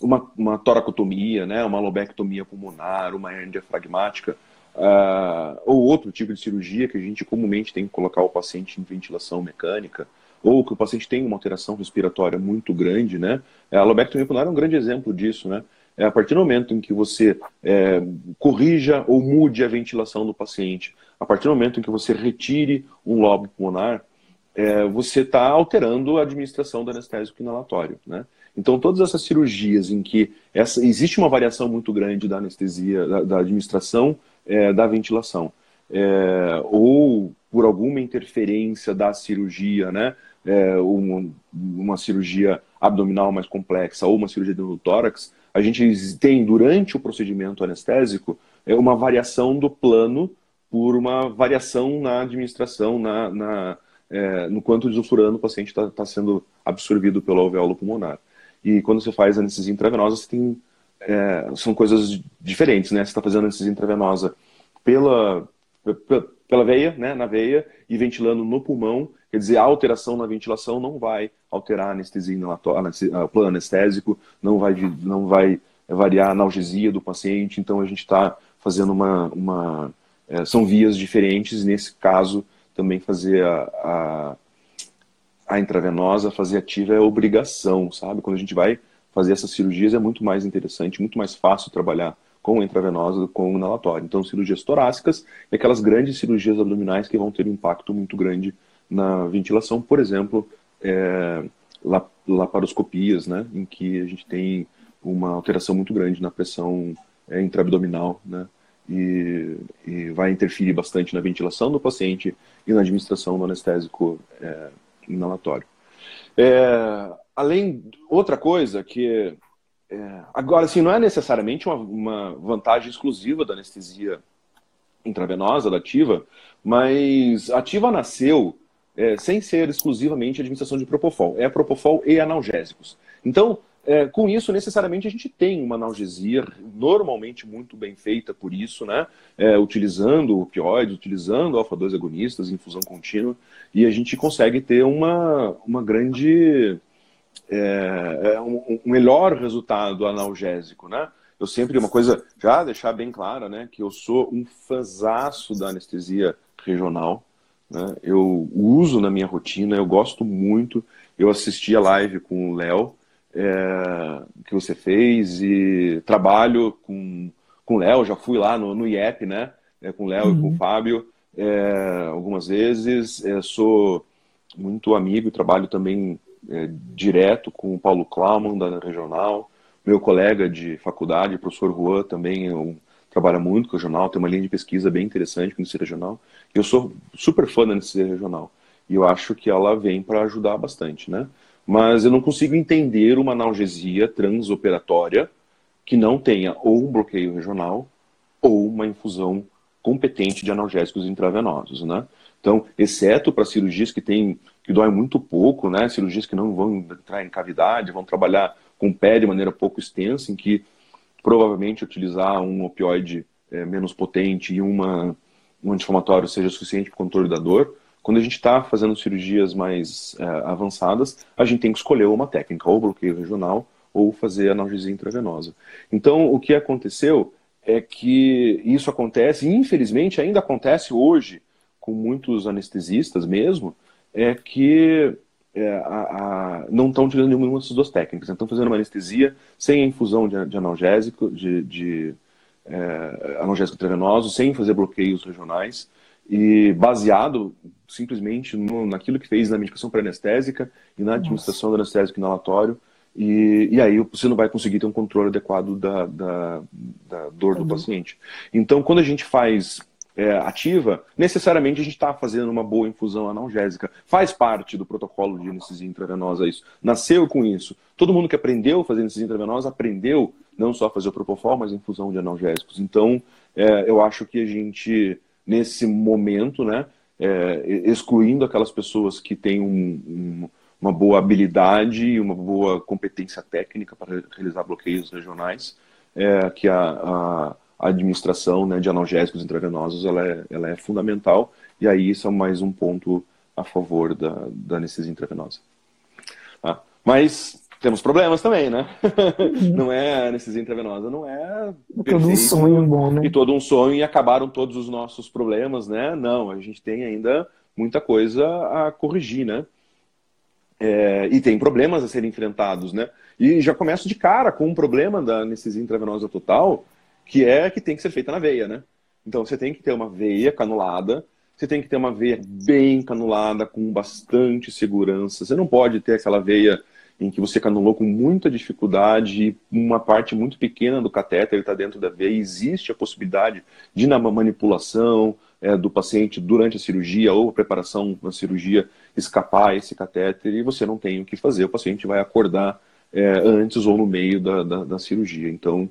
uma, uma toracotomia, né, uma lobectomia pulmonar, uma hernia diafragmática, uh, ou outro tipo de cirurgia que a gente comumente tem que colocar o paciente em ventilação mecânica, ou que o paciente tem uma alteração respiratória muito grande, né? A lobectomia pulmonar é um grande exemplo disso, né? É a partir do momento em que você é, corrija ou mude a ventilação do paciente, a partir do momento em que você retire um lobo pulmonar, é, você está alterando a administração do anestésico inalatório, né? Então, todas essas cirurgias em que essa, existe uma variação muito grande da anestesia, da, da administração é, da ventilação, é, ou por alguma interferência da cirurgia, né, é, uma, uma, cirurgia abdominal mais complexa ou uma cirurgia do tórax, a gente tem durante o procedimento anestésico é, uma variação do plano por uma variação na administração, na, na é, no quanto de o paciente está tá sendo absorvido pelo alvéolo pulmonar. E quando você faz anestesia intravenosa, você tem, é, são coisas diferentes, né? Você está fazendo anestesia intravenosa pela, pela veia, né, na veia, e ventilando no pulmão, quer dizer, a alteração na ventilação não vai alterar a anestesia inalatória, o plano anestésico, não vai, não vai variar a analgesia do paciente, então a gente está fazendo uma, uma é, são vias diferentes, nesse caso também fazer a, a a intravenosa, fazer ativa é obrigação, sabe? Quando a gente vai fazer essas cirurgias é muito mais interessante, muito mais fácil trabalhar com intravenosa do que com inalatório. Então, cirurgias torácicas e aquelas grandes cirurgias abdominais que vão ter um impacto muito grande na ventilação, por exemplo, é, laparoscopias, né, em que a gente tem uma alteração muito grande na pressão é, intraabdominal, né, e, e, vai interferir bastante na ventilação do paciente e na administração do anestésico é, inalatório. É, além, outra coisa que. É, agora, assim, não é necessariamente uma, uma, vantagem exclusiva da anestesia intravenosa, da ativa, mas a ativa nasceu é, sem ser exclusivamente administração de propofol. É propofol e analgésicos. Então, é, com isso, necessariamente, a gente tem uma analgesia normalmente muito bem feita por isso, né? É, utilizando opioides, utilizando alfa-2 agonistas, infusão contínua, e a gente consegue ter uma, uma grande. É, é um, um, melhor resultado analgésico, né? Eu sempre, uma coisa, já deixar bem clara, né? Que eu sou um fanzaço da anestesia regional, né? Eu uso na minha rotina, eu gosto muito. Eu assisti a live com o Léo, é, que você fez e trabalho com com o Léo, já fui lá no, no IEP, né? É, com o Léo uhum. e com o uhum. Fábio é, algumas vezes. É, sou muito amigo e trabalho também é, direto com o Paulo Klauman, da Regional. Meu colega de faculdade, o professor Juan, também eu, trabalha muito com o regional, tem uma linha de pesquisa bem interessante com o regional. Eu sou super fã da NCC regional. E eu acho que ela vem para ajudar bastante, né? mas eu não consigo entender uma analgesia transoperatória que não tenha ou um bloqueio regional ou uma infusão competente de analgésicos intravenosos, né? Então, exceto para cirurgias que tem que dói muito pouco, né? Cirurgias que não vão entrar em cavidade, vão trabalhar com o pé de maneira pouco extensa, em que provavelmente utilizar um opioide é, menos potente e uma, um anti-inflamatório seja suficiente para o controle da dor. Quando a gente está fazendo cirurgias mais é, avançadas, a gente tem que escolher uma técnica, ou bloqueio regional, ou fazer analgesia intravenosa. Então, o que aconteceu é que isso acontece, e infelizmente ainda acontece hoje, com muitos anestesistas mesmo, é que é, a, a, não estão utilizando nenhuma dessas duas técnicas. Estão fazendo uma anestesia sem a infusão de, de analgésico, de, de é, analgésico intravenoso, sem fazer bloqueios regionais e baseado simplesmente no, naquilo que fez na medicação pré-anestésica e na administração Nossa. do anestésico inalatório. E, e aí você não vai conseguir ter um controle adequado da, da, da dor do uhum. paciente. Então, quando a gente faz é, ativa, necessariamente a gente está fazendo uma boa infusão analgésica. Faz parte do protocolo de anestesia intravenosa isso. Nasceu com isso. Todo mundo que aprendeu a fazer anestesia intravenosa aprendeu não só a fazer o propofol, mas a infusão de analgésicos. Então, é, eu acho que a gente, nesse momento, né, é, excluindo aquelas pessoas que têm um, um, uma boa habilidade e uma boa competência técnica para realizar bloqueios regionais, é, que a, a a administração né, de analgésicos intravenosos ela é, ela é fundamental, e aí isso é mais um ponto a favor da, da anestesia intravenosa. Ah, mas temos problemas também, né? Uhum. não é anestesia intravenosa, não é todo um sonho bom, né? E todo um sonho e acabaram todos os nossos problemas, né? Não, a gente tem ainda muita coisa a corrigir, né? É, e tem problemas a serem enfrentados, né? E já começo de cara com um problema da anestesia intravenosa total, que é que tem que ser feita na veia, né? Então você tem que ter uma veia canulada, você tem que ter uma veia bem canulada, com bastante segurança. Você não pode ter aquela veia em que você canulou com muita dificuldade uma parte muito pequena do catéter está dentro da veia. Existe a possibilidade de, na manipulação é, do paciente durante a cirurgia ou a preparação da cirurgia, escapar esse catéter e você não tem o que fazer. O paciente vai acordar é, antes ou no meio da, da, da cirurgia. Então,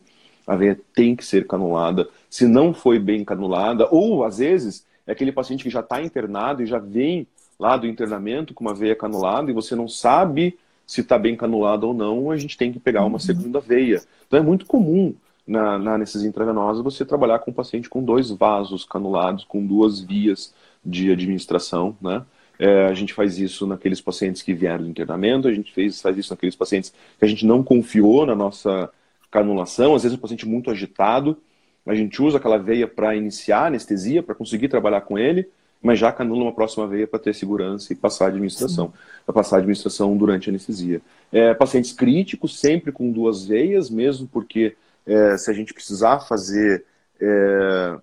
a veia tem que ser canulada. Se não foi bem canulada, ou às vezes é aquele paciente que já está internado e já vem lá do internamento com uma veia canulada e você não sabe se está bem canulada ou não, a gente tem que pegar uma uhum. segunda veia. Então é muito comum na, na anestesia intravenosa você trabalhar com um paciente com dois vasos canulados, com duas vias de administração, né? É, a gente faz isso naqueles pacientes que vieram do internamento, a gente fez, faz isso naqueles pacientes que a gente não confiou na nossa canulação, às vezes um paciente muito agitado, a gente usa aquela veia para iniciar a anestesia, para conseguir trabalhar com ele, mas já canula uma próxima veia para ter segurança e passar a administração, para passar a administração durante a anestesia. É, pacientes críticos, sempre com duas veias, mesmo porque é, se a gente precisar fazer é,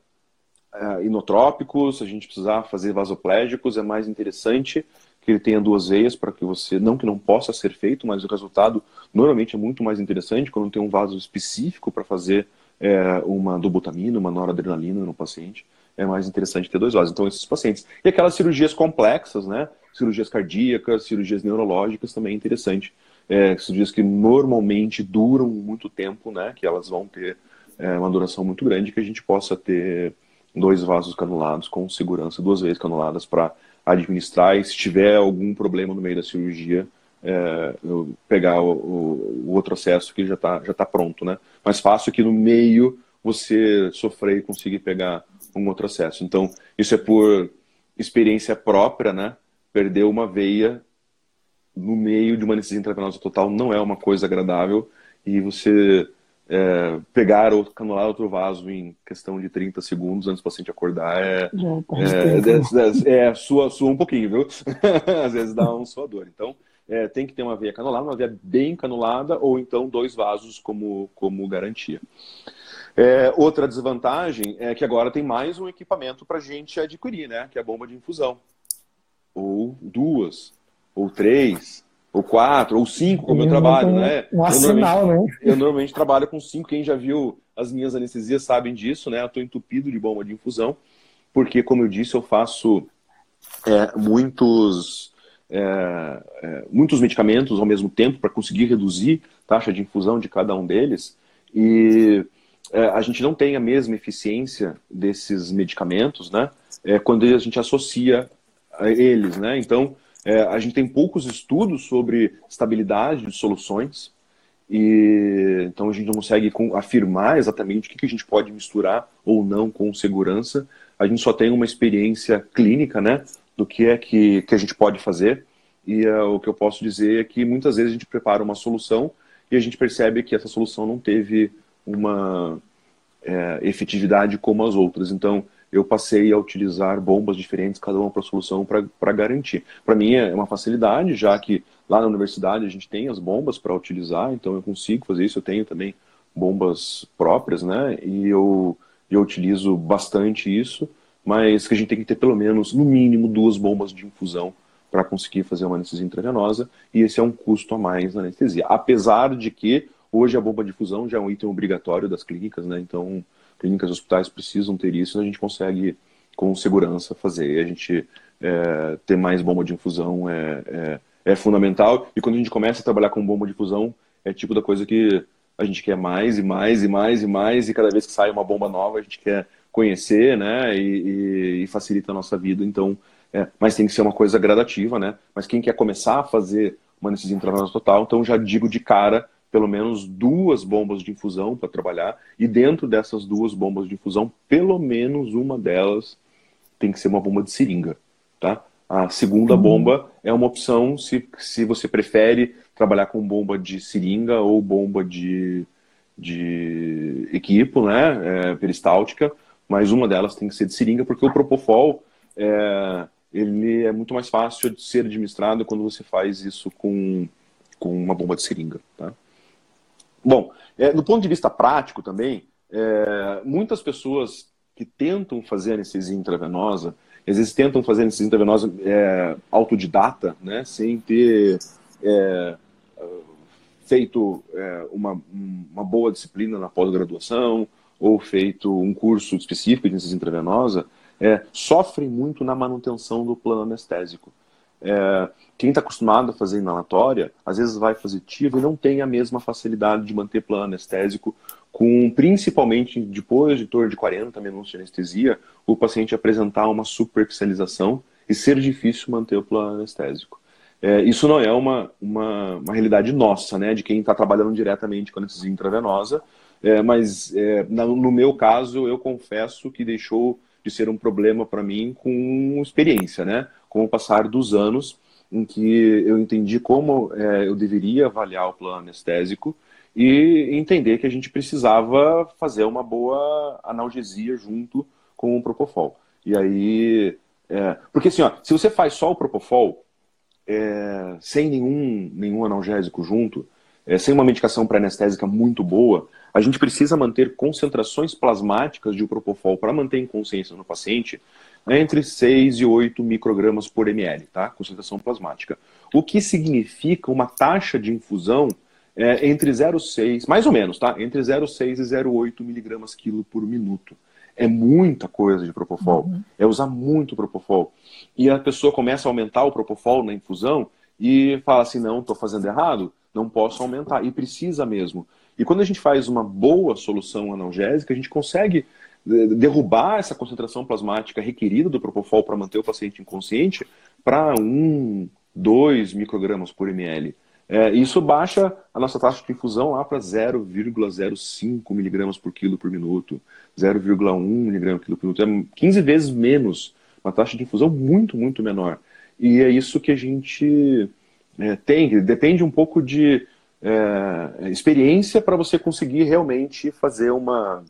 é inotrópicos, se a gente precisar fazer vasoplégicos, é mais interessante que ele tenha duas veias para que você, não que não possa ser feito, mas o resultado normalmente é muito mais interessante quando tem um vaso específico para fazer é, uma dobutamina, uma noradrenalina no paciente. É mais interessante ter dois vasos. Então, esses pacientes. E aquelas cirurgias complexas, né? Cirurgias cardíacas, cirurgias neurológicas também é interessante. É, cirurgias que normalmente duram muito tempo, né? Que elas vão ter é, uma duração muito grande, que a gente possa ter dois vasos canulados com segurança, duas vezes canuladas para administrar e se tiver algum problema no meio da cirurgia, é, pegar o, o, o, outro acesso que já está já tá pronto, né? Mais fácil que no meio você sofrer e conseguir pegar um outro acesso. Então, isso é por experiência própria, né? Perder uma veia no meio de uma anestesia intravenosa total não é uma coisa agradável e você é, pegar ou canular outro vaso em questão de 30 segundos antes do paciente acordar é, tá é, é, é, sua, sua um pouquinho, viu? Às vezes dá um suador. Então, é, tem que ter uma veia canulada, uma veia bem canulada, ou então dois vasos como, como garantia. É, outra desvantagem é que agora tem mais um equipamento para a gente adquirir, né? Que é a bomba de infusão. Ou duas, ou três, ou quatro, ou cinco, como eu, eu trabalho, né? Um arsenal, né? Eu normalmente trabalho com cinco. Quem já viu as minhas anestesias sabem disso, né? Eu estou entupido de bomba de infusão, porque, como eu disse, eu faço é, muitos, é, é, muitos medicamentos ao mesmo tempo para conseguir reduzir a taxa de infusão de cada um deles. E é, a gente não tem a mesma eficiência desses medicamentos, né? É, quando a gente associa a eles, né? Então, é, a gente tem poucos estudos sobre estabilidade de soluções, e então a gente não consegue afirmar exatamente o que, que a gente pode misturar ou não com segurança. A gente só tem uma experiência clínica, né, do que é que, que a gente pode fazer. E uh, o que eu posso dizer é que muitas vezes a gente prepara uma solução e a gente percebe que essa solução não teve uma é, efetividade como as outras. Então, eu passei a utilizar bombas diferentes, cada uma para solução, para garantir. Para mim é uma facilidade, já que lá na universidade a gente tem as bombas para utilizar, então eu consigo fazer isso. Eu tenho também bombas próprias, né? E eu, eu utilizo bastante isso, mas que a gente tem que ter pelo menos, no mínimo, duas bombas de infusão para conseguir fazer uma anestesia intravenosa, e esse é um custo a mais na anestesia. Apesar de que hoje a bomba de infusão já é um item obrigatório das clínicas, né? Então clínicas e hospitais precisam ter isso, a gente consegue com segurança fazer. A gente é, ter mais bomba de infusão é, é, é, fundamental. E quando a gente começa a trabalhar com bomba de infusão, é tipo da coisa que a gente quer mais e mais e mais e mais, e cada vez que sai uma bomba nova, a gente quer conhecer, né? E, e, e facilita a nossa vida. Então, é, mas tem que ser uma coisa gradativa, né? Mas quem quer começar a fazer uma intravenosa total, então já digo de cara pelo menos duas bombas de infusão para trabalhar, e dentro dessas duas bombas de infusão, pelo menos uma delas tem que ser uma bomba de seringa, tá? A segunda uhum. bomba é uma opção se, se você prefere trabalhar com bomba de seringa ou bomba de, de equipo, né, é, peristáltica, mas uma delas tem que ser de seringa, porque o Propofol é, ele é muito mais fácil de ser administrado quando você faz isso com, com uma bomba de seringa, tá? Bom, é, do ponto de vista prático também, é, muitas pessoas que tentam fazer anestesia intravenosa, às vezes tentam fazer anestesia intravenosa é, autodidata, né, sem ter é, feito é, uma, uma boa disciplina na pós-graduação ou feito um curso específico de anestesia intravenosa, é, sofrem muito na manutenção do plano anestésico. É, quem está acostumado a fazer inalatória, às vezes vai fazer TIVA e não tem a mesma facilidade de manter plano anestésico, com principalmente depois de torno de 40 minutos de anestesia, o paciente apresentar uma superficialização e ser difícil manter o plano anestésico. É, isso não é uma, uma, uma, realidade nossa, né, de quem está trabalhando diretamente com anestesia intravenosa, é, mas é, no meu caso, eu confesso que deixou de ser um problema para mim com experiência, né? Com o passar dos anos, em que eu entendi como é, eu deveria avaliar o plano anestésico e entender que a gente precisava fazer uma boa analgesia junto com o Propofol. E aí, é, porque assim, ó, se você faz só o Propofol, é, sem nenhum, nenhum analgésico junto, é, sem uma medicação pré-anestésica muito boa, a gente precisa manter concentrações plasmáticas de propofol para manter em consciência no paciente entre 6 e 8 microgramas por ml, tá? Concentração plasmática. O que significa uma taxa de infusão é, entre 0,6, mais ou menos, tá? Entre 0,6 e 0,8 miligramas quilo por minuto. É muita coisa de propofol. Uhum. É usar muito propofol. E a pessoa começa a aumentar o propofol na infusão e fala assim, não, estou fazendo errado não posso aumentar. E precisa mesmo. E quando a gente faz uma boa solução analgésica, a gente consegue derrubar essa concentração plasmática requerida do propofol para manter o paciente inconsciente para 1, 2 microgramas por ml. É, isso baixa a nossa taxa de infusão lá para 0,05 miligramas por quilo por minuto, 0,1 miligrama por quilo por minuto. É 15 vezes menos, uma taxa de infusão muito, muito menor. E é isso que a gente é, tem, depende um pouco de é, experiência para você conseguir realmente fazer uma,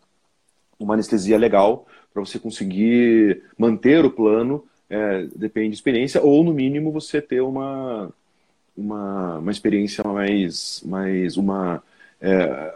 uma anestesia legal, para você conseguir manter o plano, é, depende de experiência, ou no mínimo você ter uma, uma, uma experiência mais, mais uma é,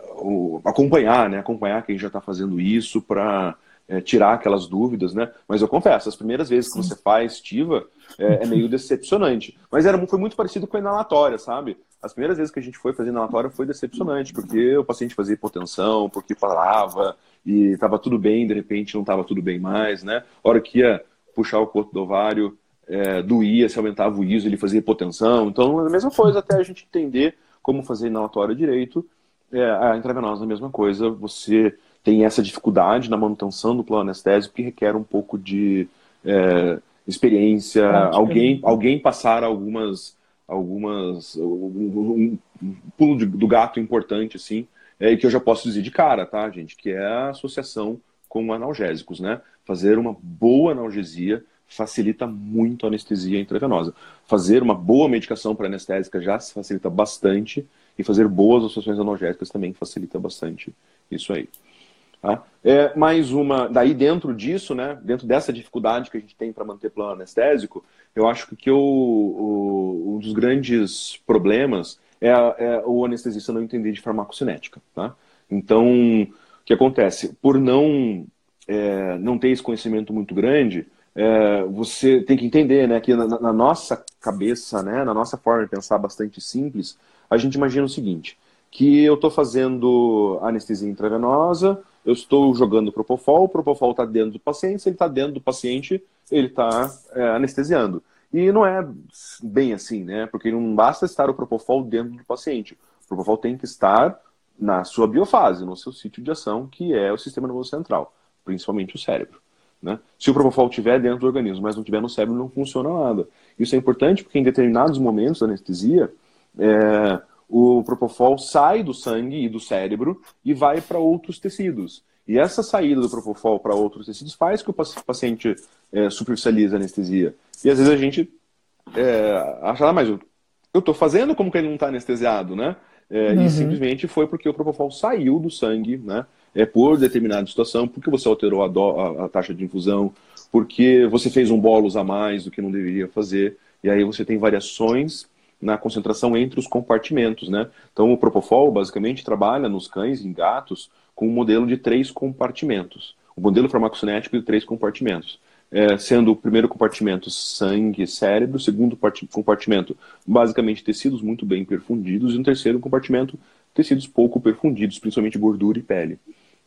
acompanhar, né? Acompanhar quem já está fazendo isso para é, tirar aquelas dúvidas, né? Mas eu confesso, as primeiras vezes que você faz TIVA é, é, meio decepcionante. Mas era, foi muito parecido com a inalatória, sabe? As primeiras vezes que a gente foi fazer inalatória foi decepcionante, porque o paciente fazia hipotensão, porque parava, e estava tudo bem, de repente não estava tudo bem mais, né? A hora que ia puxar o corpo do ovário, é, doía, se aumentava o ISO, ele fazia hipotensão. Então, a mesma coisa até a gente entender como fazer inalatória direito. É, a intravenosa, a mesma coisa, você tem essa dificuldade na manutenção do plano anestésico que requer um pouco de é, experiência, alguém, alguém passar algumas, algumas um, um pulo de, do gato importante assim, é, que eu já posso dizer de cara, tá, gente, que é a associação com analgésicos, né? Fazer uma boa analgesia facilita muito a anestesia intravenosa. Fazer uma boa medicação para anestésica já facilita bastante e fazer boas associações analgésicas também facilita bastante isso aí. Tá? É, mais uma, daí dentro disso, né, dentro dessa dificuldade que a gente tem para manter plano anestésico, eu acho que, que o, um dos grandes problemas é, é, o anestesista não entender de farmacocinética. Tá? Então, o que acontece? Por não, é, não ter esse conhecimento muito grande, é, você tem que entender né, que na, na, nossa cabeça, né, na nossa forma de pensar bastante simples, a gente imagina o seguinte, que eu estou fazendo anestesia intravenosa, eu estou jogando Propofol, o Propofol está dentro do paciente, se ele está dentro do paciente, ele está é, anestesiando. E não é bem assim, né? Porque não basta estar o Propofol dentro do paciente. O Propofol tem que estar na sua biofase, no seu sítio de ação, que é o sistema nervoso central, principalmente o cérebro. Né? Se o Propofol estiver dentro do organismo, mas não estiver no cérebro, não funciona nada. Isso é importante porque em determinados momentos da anestesia, é, o Propofol sai do sangue e do cérebro e vai para outros tecidos. E essa saída do Propofol para outros tecidos faz que o paciente é, superficialize a anestesia. E às vezes a gente é, acha, ah, mas eu estou fazendo como que ele não está anestesiado, né? É, uhum. E simplesmente foi porque o Propofol saiu do sangue, né? É por determinada situação, porque você alterou a, do, a, a taxa de infusão, porque você fez um bolos a mais do que não deveria fazer, e aí você tem variações na concentração entre os compartimentos, né? Então o Propofol basicamente trabalha nos cães e em gatos com um modelo de três compartimentos. O modelo farmacocinético de três compartimentos. É, sendo o primeiro compartimento sangue, cérebro, o segundo compartimento basicamente tecidos muito bem perfundidos e um terceiro compartimento tecidos pouco perfundidos, principalmente gordura e pele.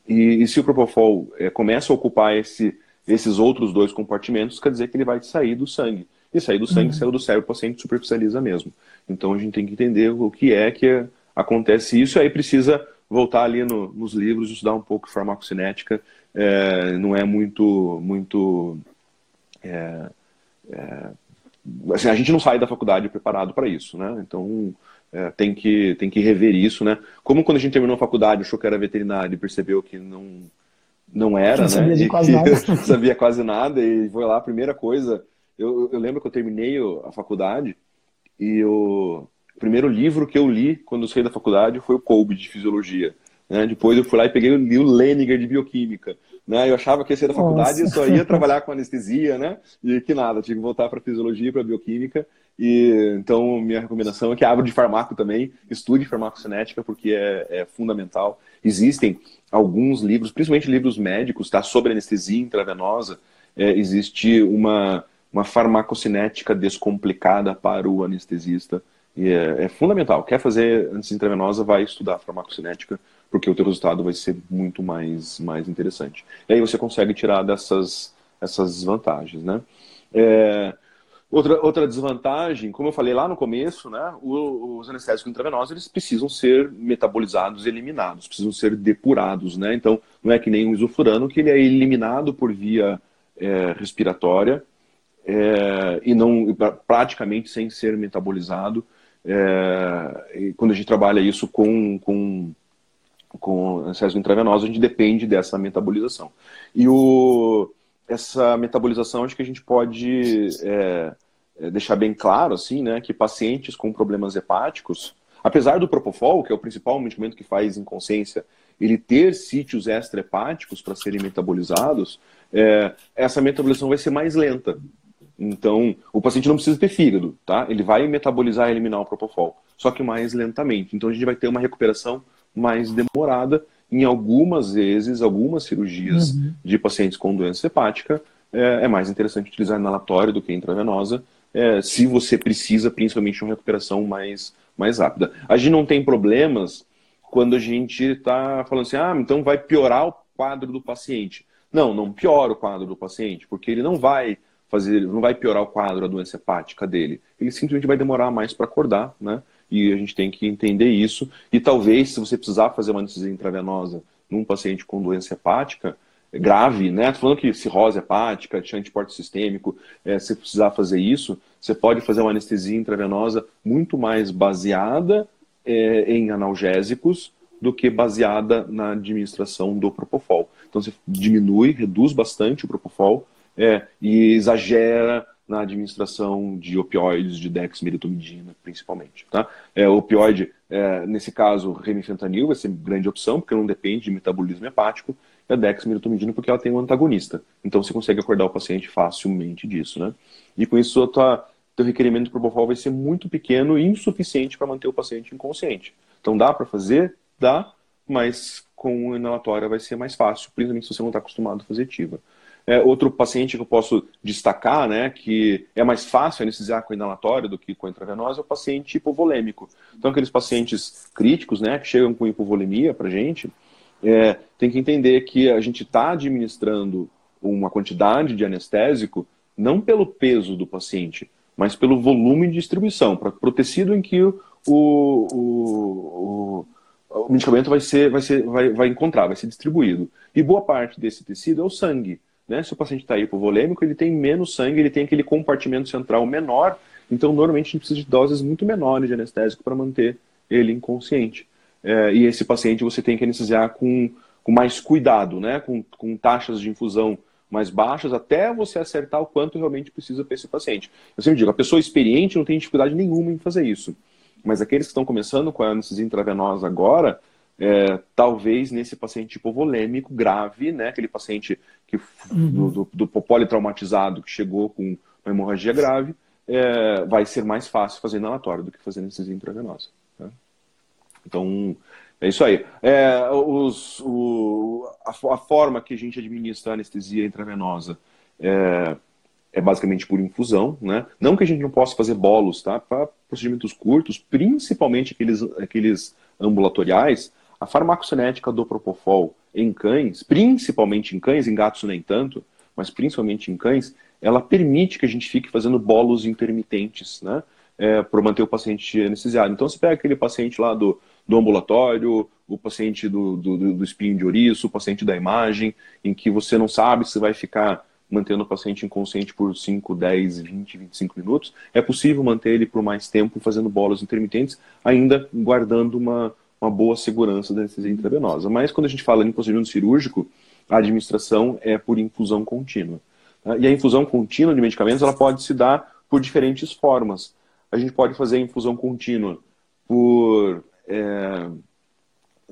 E, e se o Propofol é, começa a ocupar esse, esses outros dois compartimentos, quer dizer que ele vai sair do sangue. E sair do sangue, uhum. saiu do cérebro, o paciente superficializa mesmo. Então a gente tem que entender o que é que acontece isso, e aí precisa voltar ali no, nos livros, estudar um pouco de farmacocinética. É, não é muito. muito é, é, assim, a gente não sai da faculdade preparado para isso, né? Então é, tem, que, tem que rever isso, né? Como quando a gente terminou a faculdade, achou que era veterinário e percebeu que não, não era, não né? Sabia quase nada. sabia quase nada e foi lá, a primeira coisa eu, eu lembro que eu terminei a faculdade e o primeiro livro que eu li quando eu saí da faculdade foi o Kolbe de Fisiologia. Né? Depois eu fui lá e peguei li o Leniger de Bioquímica. Né? Eu achava que ia sair da faculdade e só ia trabalhar com anestesia, né? E que nada, tinha que voltar para Fisiologia, para Bioquímica. E então minha recomendação é que abra de farmaco também, estude farmacocinética porque é, é fundamental. Existem alguns livros, principalmente livros médicos, tá? Sobre anestesia intravenosa. É, existe uma uma farmacocinética descomplicada para o anestesista. E é, é, fundamental. Quer fazer anestesia intravenosa, vai estudar farmacocinética, porque o teu resultado vai ser muito mais, mais interessante. E aí você consegue tirar dessas essas vantagens, né? É, outra, outra desvantagem, como eu falei lá no começo, né, os anestésicos intravenosos eles precisam ser metabolizados, eliminados, precisam ser depurados, né? Então não é que nem o isoflurano que ele é eliminado por via é, respiratória é, e não praticamente sem ser metabolizado. É, quando a gente trabalha isso com, com, com acesso intravenoso, a gente depende dessa metabolização. E o, essa metabolização, acho que a gente pode é, é, deixar bem claro assim, né, que pacientes com problemas hepáticos, apesar do Propofol, que é o principal medicamento que faz inconsciência, ele ter sítios extra-hepáticos para serem metabolizados, é, essa metabolização vai ser mais lenta. Então, o paciente não precisa ter fígado, tá? Ele vai metabolizar e eliminar o propofol, só que mais lentamente. Então, a gente vai ter uma recuperação mais demorada. Em algumas vezes, algumas cirurgias uhum. de pacientes com doença hepática, é, é, mais interessante utilizar inalatório do que intravenosa, é, se você precisa, principalmente, de uma recuperação mais, mais rápida. A gente não tem problemas quando a gente está falando assim, ah, então vai piorar o quadro do paciente. Não, não piora o quadro do paciente, porque ele não vai fazer, não vai piorar o quadro, a doença hepática dele. Ele simplesmente vai demorar mais para acordar, né? E a gente tem que entender isso. E talvez, se você precisar fazer uma anestesia intravenosa num paciente com doença hepática grave, né? Tô falando que cirrose hepática, tinha antiporte sistêmico, é, se precisar fazer isso, você pode fazer uma anestesia intravenosa muito mais baseada é, em analgésicos do que baseada na administração do propofol. Então você diminui, reduz bastante o propofol é, e exagera na administração de opioides, de dexmedetomidina, principalmente. Tá? É, o opioide, é, nesse caso, remifentanil vai ser grande opção, porque não depende de metabolismo hepático, e a dexmedetomidina porque ela tem um antagonista. Então você consegue acordar o paciente facilmente disso, né? E com isso, o teu requerimento propofol vai ser muito pequeno e insuficiente para manter o paciente inconsciente. Então dá para fazer? Dá, mas com o inalatória vai ser mais fácil, principalmente se você não está acostumado a fazer ativa. É, outro paciente que eu posso destacar, né, que é mais fácil anestesiar com inalatório do que com intravenosa, é o paciente hipovolêmico. Então, aqueles pacientes críticos, né, que chegam com hipovolemia para a gente, é, tem que entender que a gente está administrando uma quantidade de anestésico não pelo peso do paciente, mas pelo volume de distribuição, para o tecido em que o, o, o, o, medicamento vai, ser, vai, ser, vai, vai encontrar, vai ser distribuído. E boa parte desse tecido é o sangue. Né? Se o paciente está hipovolêmico, ele tem menos sangue, ele tem aquele compartimento central menor, então normalmente a gente precisa de doses muito menores de anestésico para manter ele inconsciente. É, e esse paciente você tem que anestesiar com, com mais cuidado, né? com, com taxas de infusão mais baixas, até você acertar o quanto realmente precisa para esse paciente. Eu sempre digo, a pessoa experiente não tem dificuldade nenhuma em fazer isso. Mas aqueles que estão começando com a anestesia intravenosa agora, é, talvez nesse paciente hipovolêmico grave, né, aquele paciente que, uhum. do, do, do politraumatizado que chegou com uma hemorragia grave, é, vai ser mais fácil fazer inalatório do que fazer anestesia intravenosa. Né? Então, é isso aí. É, os, o, a, a, forma que a gente administra a anestesia intravenosa é, é, basicamente por infusão, né? Não que a gente não possa fazer bolos, tá? Para procedimentos curtos, principalmente aqueles, aqueles ambulatoriais, a farmacocinética do propofol em cães, principalmente em cães, em gatos nem tanto, mas principalmente em cães, ela permite que a gente fique fazendo bolos intermitentes, né? É, para manter o paciente anestesiado. Então, você pega aquele paciente lá do, do ambulatório, o paciente do, do, do espinho de ouriço, o paciente da imagem, em que você não sabe se vai ficar mantendo o paciente inconsciente por 5, 10, 20, 25 minutos. É possível manter ele por mais tempo fazendo bolos intermitentes, ainda guardando uma, uma boa segurança da anestesia intravenosa. Mas quando a gente fala em procedimento cirúrgico, a administração é por infusão contínua. Tá? E a infusão contínua de medicamentos ela pode se dar por diferentes formas. A gente pode fazer infusão contínua por é,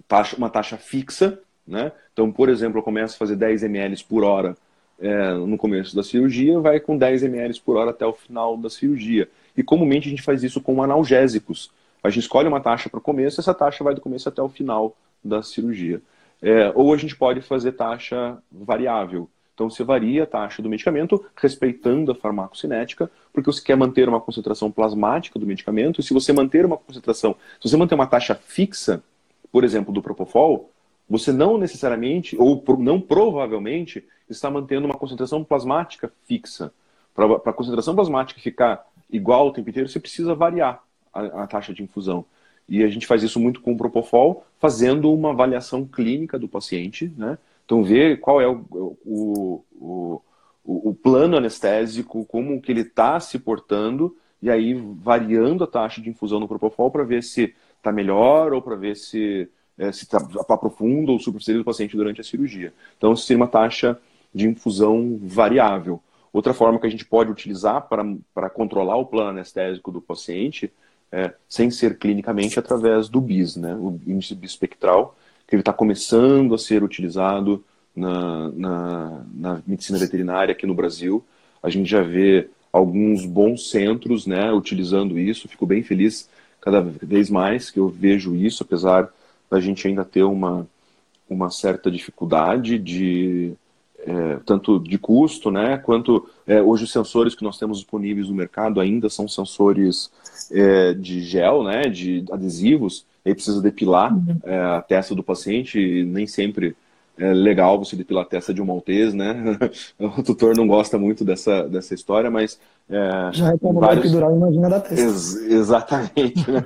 taxa, uma taxa fixa. Né? Então, por exemplo, eu começo a fazer 10 ml por hora é, no começo da cirurgia, vai com 10 ml por hora até o final da cirurgia. E comumente a gente faz isso com analgésicos. A gente escolhe uma taxa para o começo, essa taxa vai do começo até o final da cirurgia. É, ou a gente pode fazer taxa variável. Então você varia a taxa do medicamento respeitando a farmacocinética, porque você quer manter uma concentração plasmática do medicamento, e se você manter uma concentração, se você manter uma taxa fixa, por exemplo, do propofol, você não necessariamente, ou não provavelmente, está mantendo uma concentração plasmática fixa. Para a concentração plasmática ficar igual o tempo inteiro, você precisa variar a, a, taxa de infusão. E a gente faz isso muito com o Propofol, fazendo uma avaliação clínica do paciente, né? Então, ver qual é o, o, o, o plano anestésico, como que ele está se portando, e aí variando a taxa de infusão no Propofol para ver se está melhor ou para ver se é, se está tá profundo ou superficial do paciente durante a cirurgia. Então, isso seria uma taxa de infusão variável. Outra forma que a gente pode utilizar para controlar o plano anestésico do paciente é, sem ser clinicamente através do BIS, né, o índice bispectral, que ele está começando a ser utilizado na, na, na, medicina veterinária aqui no Brasil. A gente já vê alguns bons centros né, utilizando isso, fico bem feliz cada vez mais que eu vejo isso, apesar da gente ainda ter uma, uma certa dificuldade de é, tanto de custo, né, quanto é, hoje os sensores que nós temos disponíveis no mercado ainda são sensores é, de gel, né, de adesivos, aí precisa depilar uhum. É, a testa do paciente, nem sempre é legal você depilar a testa de um maltês, né? o tutor não gosta muito dessa, dessa história, mas... É, Já é como vários... epidural, imagina da testa. Ex exatamente, né?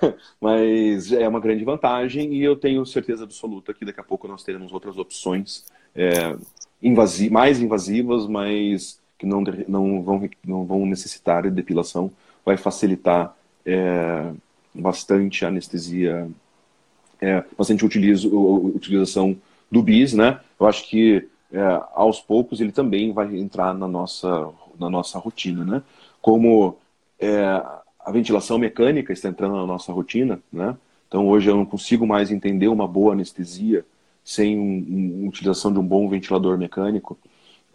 mas é uma grande vantagem e eu tenho certeza absoluta que daqui a pouco nós teremos outras opções é, invasi mais invasivas, mas que não, não, vão, não vão necessitar de depilação, vai facilitar é, bastante a anestesia, é, bastante utilizo, utilização do BIS, né? Eu acho que é, aos poucos ele também vai entrar na nossa, na nossa rotina, né? Como é, a ventilação mecânica está entrando na nossa rotina, né? Então hoje eu não consigo mais entender uma boa anestesia sem um, um, utilização de um bom ventilador mecânico.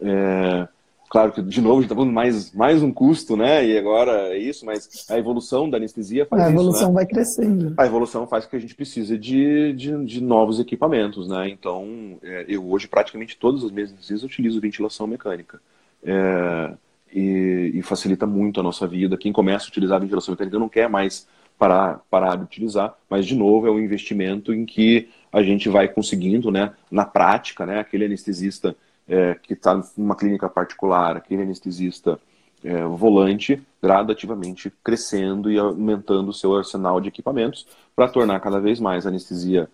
É, claro que, de novo, a gente está falando mais, mais um custo, né? E agora é isso, mas a evolução da anestesia faz isso. A evolução isso, né? vai crescendo. A evolução faz com que a gente precise de, de, de novos equipamentos, né? Então, é, eu hoje, praticamente todas as minhas anestesias utilizo ventilação mecânica. É, e, e, facilita muito a nossa vida. Quem começa a utilizar a ventilação mecânica não quer mais parar, parar de utilizar, mas, de novo, é um investimento em que a gente vai conseguindo, né, na prática, né, aquele anestesista é, que está numa clínica particular, aquele anestesista é, volante, gradativamente crescendo e aumentando o seu arsenal de equipamentos para tornar cada vez mais a anestesia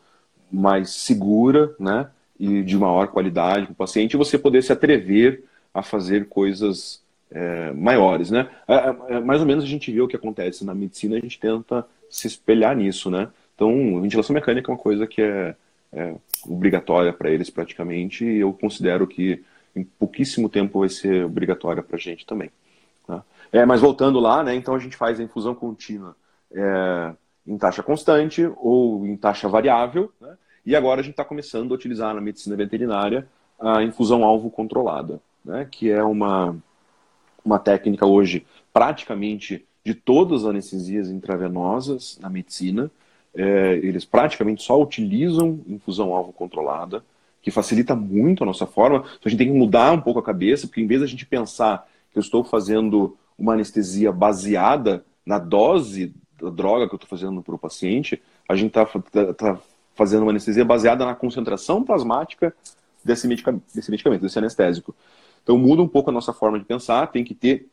mais segura, né, e de maior qualidade para o paciente, e você poder se atrever a fazer coisas é, maiores, né? É, é, é, mais ou menos a gente vê o que acontece na medicina, a gente tenta se espelhar nisso, né? Então, ventilação mecânica é uma coisa que é, é obrigatória para eles praticamente, e eu considero que em pouquíssimo tempo vai ser obrigatória para a gente também. Tá? É, mas voltando lá, né? Então a gente faz a infusão contínua é, em taxa constante ou em taxa variável, né? E agora a gente está começando a utilizar na medicina veterinária a infusão alvo controlada, né? Que é uma uma técnica hoje praticamente de todas as anestesias intravenosas na medicina. É, eles praticamente só utilizam infusão alvo controlada, que facilita muito a nossa forma. Então a gente tem que mudar um pouco a cabeça, porque em vez da gente pensar que eu estou fazendo uma anestesia baseada na dose da droga que eu estou fazendo para o paciente, a gente está tá, tá fazendo uma anestesia baseada na concentração plasmática desse medicamento, desse, medicamento, desse anestésico. Então muda um pouco a nossa forma de pensar, tem que ter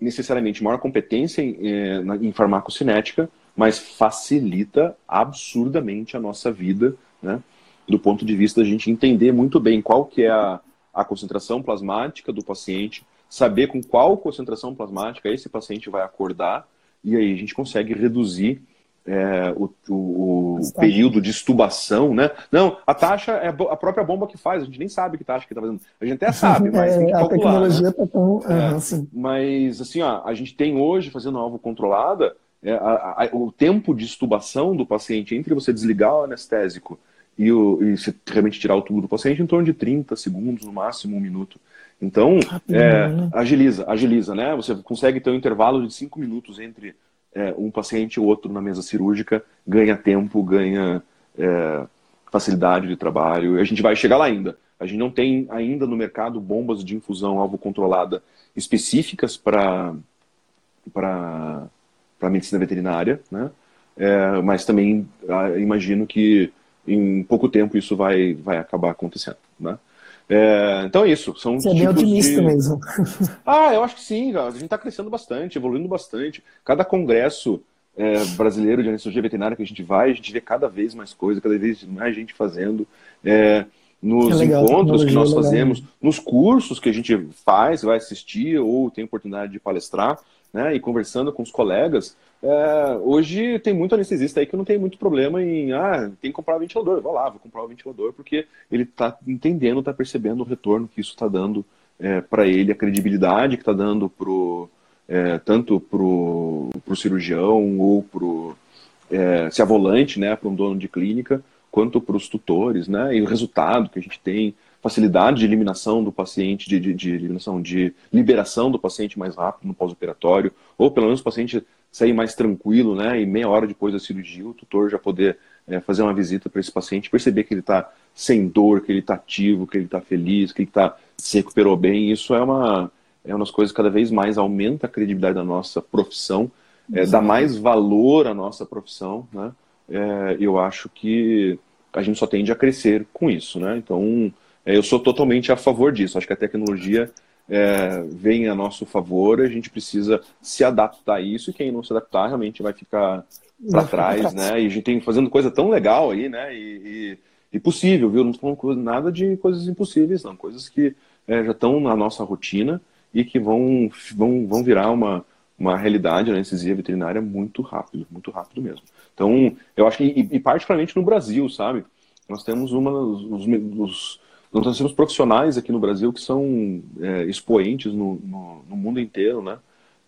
necessariamente maior competência em, eh, em farmacocinética, mas facilita absurdamente a nossa vida, né? Do ponto de vista da gente entender muito bem qual que é a, a concentração plasmática do paciente, saber com qual concentração plasmática esse paciente vai acordar, e aí a gente consegue reduzir é, o, o, o período de estubação, né? Não, a taxa é a própria bomba que faz, a gente nem sabe que taxa que está fazendo. A gente até sabe, mas é, tem que calcular. A tecnologia está né? tão... É, uhum, mas, assim, ó, a gente tem hoje, fazendo alvo controlada, é, a, a, o tempo de estubação do paciente entre você desligar o anestésico e, o, e se realmente tirar o tubo do paciente em torno de 30 segundos, no máximo um minuto. Então, é, né? agiliza, agiliza, né? Você consegue ter um intervalo de 5 minutos entre é, um paciente e outro na mesa cirúrgica, ganha tempo, ganha é, facilidade de trabalho. A gente vai chegar lá ainda. A gente não tem ainda no mercado bombas de infusão alvo controlada específicas para para medicina veterinária, né? É, mas também ah, imagino que em pouco tempo isso vai, vai acabar acontecendo, né? É, então é isso. São Você é bem otimista de... mesmo. Ah, eu acho que sim, a gente está crescendo bastante, evoluindo bastante. Cada congresso é, brasileiro de anestesiologia veterinária que a gente vai, a gente vê cada vez mais coisa, cada vez mais gente fazendo. É, nos legal, encontros que nós fazemos, nos cursos que a gente faz, vai assistir ou tem oportunidade de palestrar, né, e conversando com os colegas, é, hoje tem muito anestesista aí que não tem muito problema em, ah, tem que comprar um ventilador, vou lá, vou comprar um ventilador, porque ele está entendendo, está percebendo o retorno que isso está dando é, para ele, a credibilidade que está dando pro, é, tanto para o cirurgião ou para é, se a volante, né, para um dono de clínica, quanto para os tutores, né, e o resultado que a gente tem, facilidade de eliminação do paciente, de, de, de eliminação, de liberação do paciente mais rápido no pós-operatório, ou pelo menos o paciente sair mais tranquilo, né? E meia hora depois da cirurgia, o tutor já poder é, fazer uma visita para esse paciente, perceber que ele está sem dor, que ele está ativo, que ele está feliz, que ele tá, se recuperou bem. Isso é uma, é uma das coisas que cada vez mais aumenta a credibilidade da nossa profissão, é, dá mais valor à nossa profissão, né? É, eu acho que a gente só tende a crescer com isso, né? Então, eu sou totalmente a favor disso. Acho que a tecnologia é, vem a nosso favor, a gente precisa se adaptar a isso, e quem não se adaptar realmente vai ficar para trás, né? E a gente tem fazendo coisa tão legal aí, né? E, e, e possível, viu? Não estou falando nada de coisas impossíveis, não. Coisas que é, já estão na nossa rotina e que vão, vão, vão virar uma, uma realidade na anestesia veterinária muito rápido, muito rápido mesmo. Então, eu acho que, e, e particularmente no Brasil, sabe? Nós temos uma dos nós temos profissionais aqui no Brasil que são é, expoentes no, no, no, mundo inteiro, né?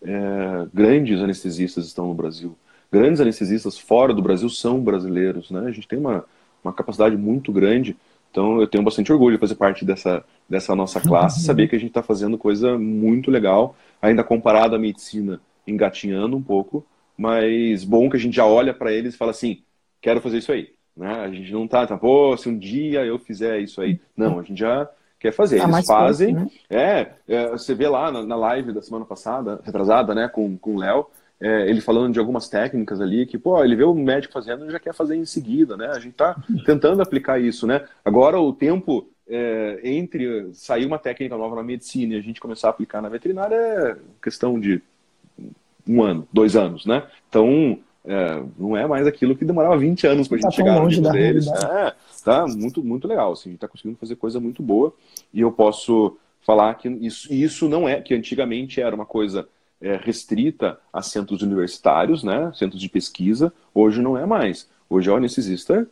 É, grandes anestesistas estão no Brasil. Grandes anestesistas fora do Brasil são brasileiros, né? A gente tem uma, uma capacidade muito grande Então eu tenho bastante orgulho de fazer parte dessa, dessa nossa classe, uhum. saber que a gente está fazendo coisa muito legal, ainda comparado à medicina engatinhando um pouco, mas bom que a gente já olha para eles e fala assim, quero fazer isso aí. Né? A gente não tá, tá, pô, se um dia eu fizer isso aí. Não, a gente já quer fazer. Tá eles fazem. Né? é, é, você vê lá na, na, live da semana passada, retrasada, né, com, com o Léo, é, ele falando de algumas técnicas ali que, pô, ele vê o médico fazendo e já quer fazer em seguida, né? A gente tá tentando aplicar isso, né? Agora o tempo é, entre sair uma técnica nova na medicina e a gente começar a aplicar na veterinária é questão de um ano, dois anos, né? Então, é, não é mais aquilo que demorava 20 anos para a gente tá chegar no nível deles. É, tá muito, muito legal. Assim, a gente está conseguindo fazer coisa muito boa e eu posso falar que isso, isso não é, que antigamente era uma coisa é, restrita a centros universitários, né, centros de pesquisa, hoje não é mais. Hoje é o anestesista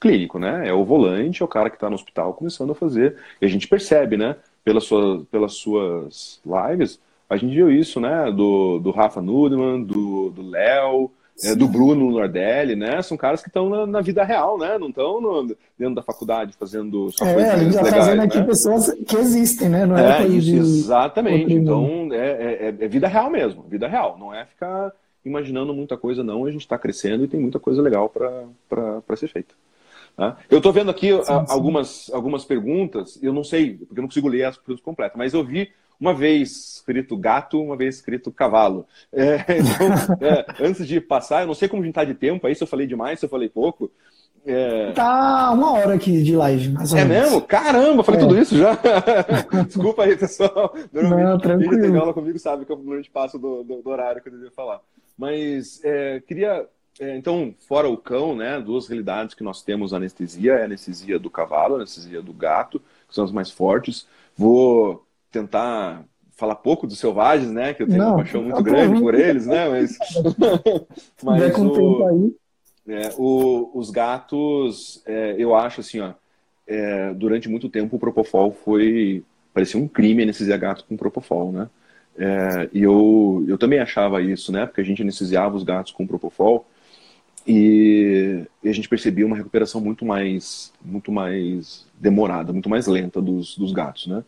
clínico, né, é o volante, é o cara que está no hospital começando a fazer. E a gente percebe, né, pelas suas, pelas suas lives, a gente viu isso, né, do, do Rafa Nudman, do Léo, é, do Bruno Nordelli, né? São caras que estão na, na, vida real, né? Não estão dentro da faculdade fazendo só é, coisas legais. É, trazendo aqui né? pessoas que existem, né? Não é, é isso, de... exatamente. Então, é, é, é, vida real mesmo, vida real. Não é ficar imaginando muita coisa, não. A gente está crescendo e tem muita coisa legal para ser feita. Tá? Eu estou vendo aqui sim, sim. algumas, algumas perguntas, eu não sei, porque eu não consigo ler as perguntas completas, mas eu vi uma vez escrito gato, uma vez escrito cavalo. É, então, é, antes de passar, eu não sei como a gente está de tempo aí, se eu falei demais, se eu falei pouco. É... Tá uma hora aqui de live, mais ou É menos. mesmo? Caramba, falei é. tudo isso já. Desculpa aí, pessoal. Normalmente, não, tranquilo. quem aula comigo sabe que eu normalmente passo do, do, do horário que eu devia falar. Mas é, queria é, então, fora o cão, né, duas realidades que nós temos anestesia, é a anestesia do cavalo, a anestesia do gato, que são as mais fortes. Vou tentar falar pouco dos selvagens, né? Que eu tenho Não, uma paixão muito grande por eles, né? Mas, mas o, é, o, os gatos, é, eu acho assim, ó, é, durante muito tempo o propofol foi parecia um crime anestesiar gato com propofol, né? É, e eu, eu também achava isso, né? Porque a gente anestesiava os gatos com propofol e, e a gente percebia uma recuperação muito mais, muito mais demorada, muito mais lenta dos, dos gatos, né?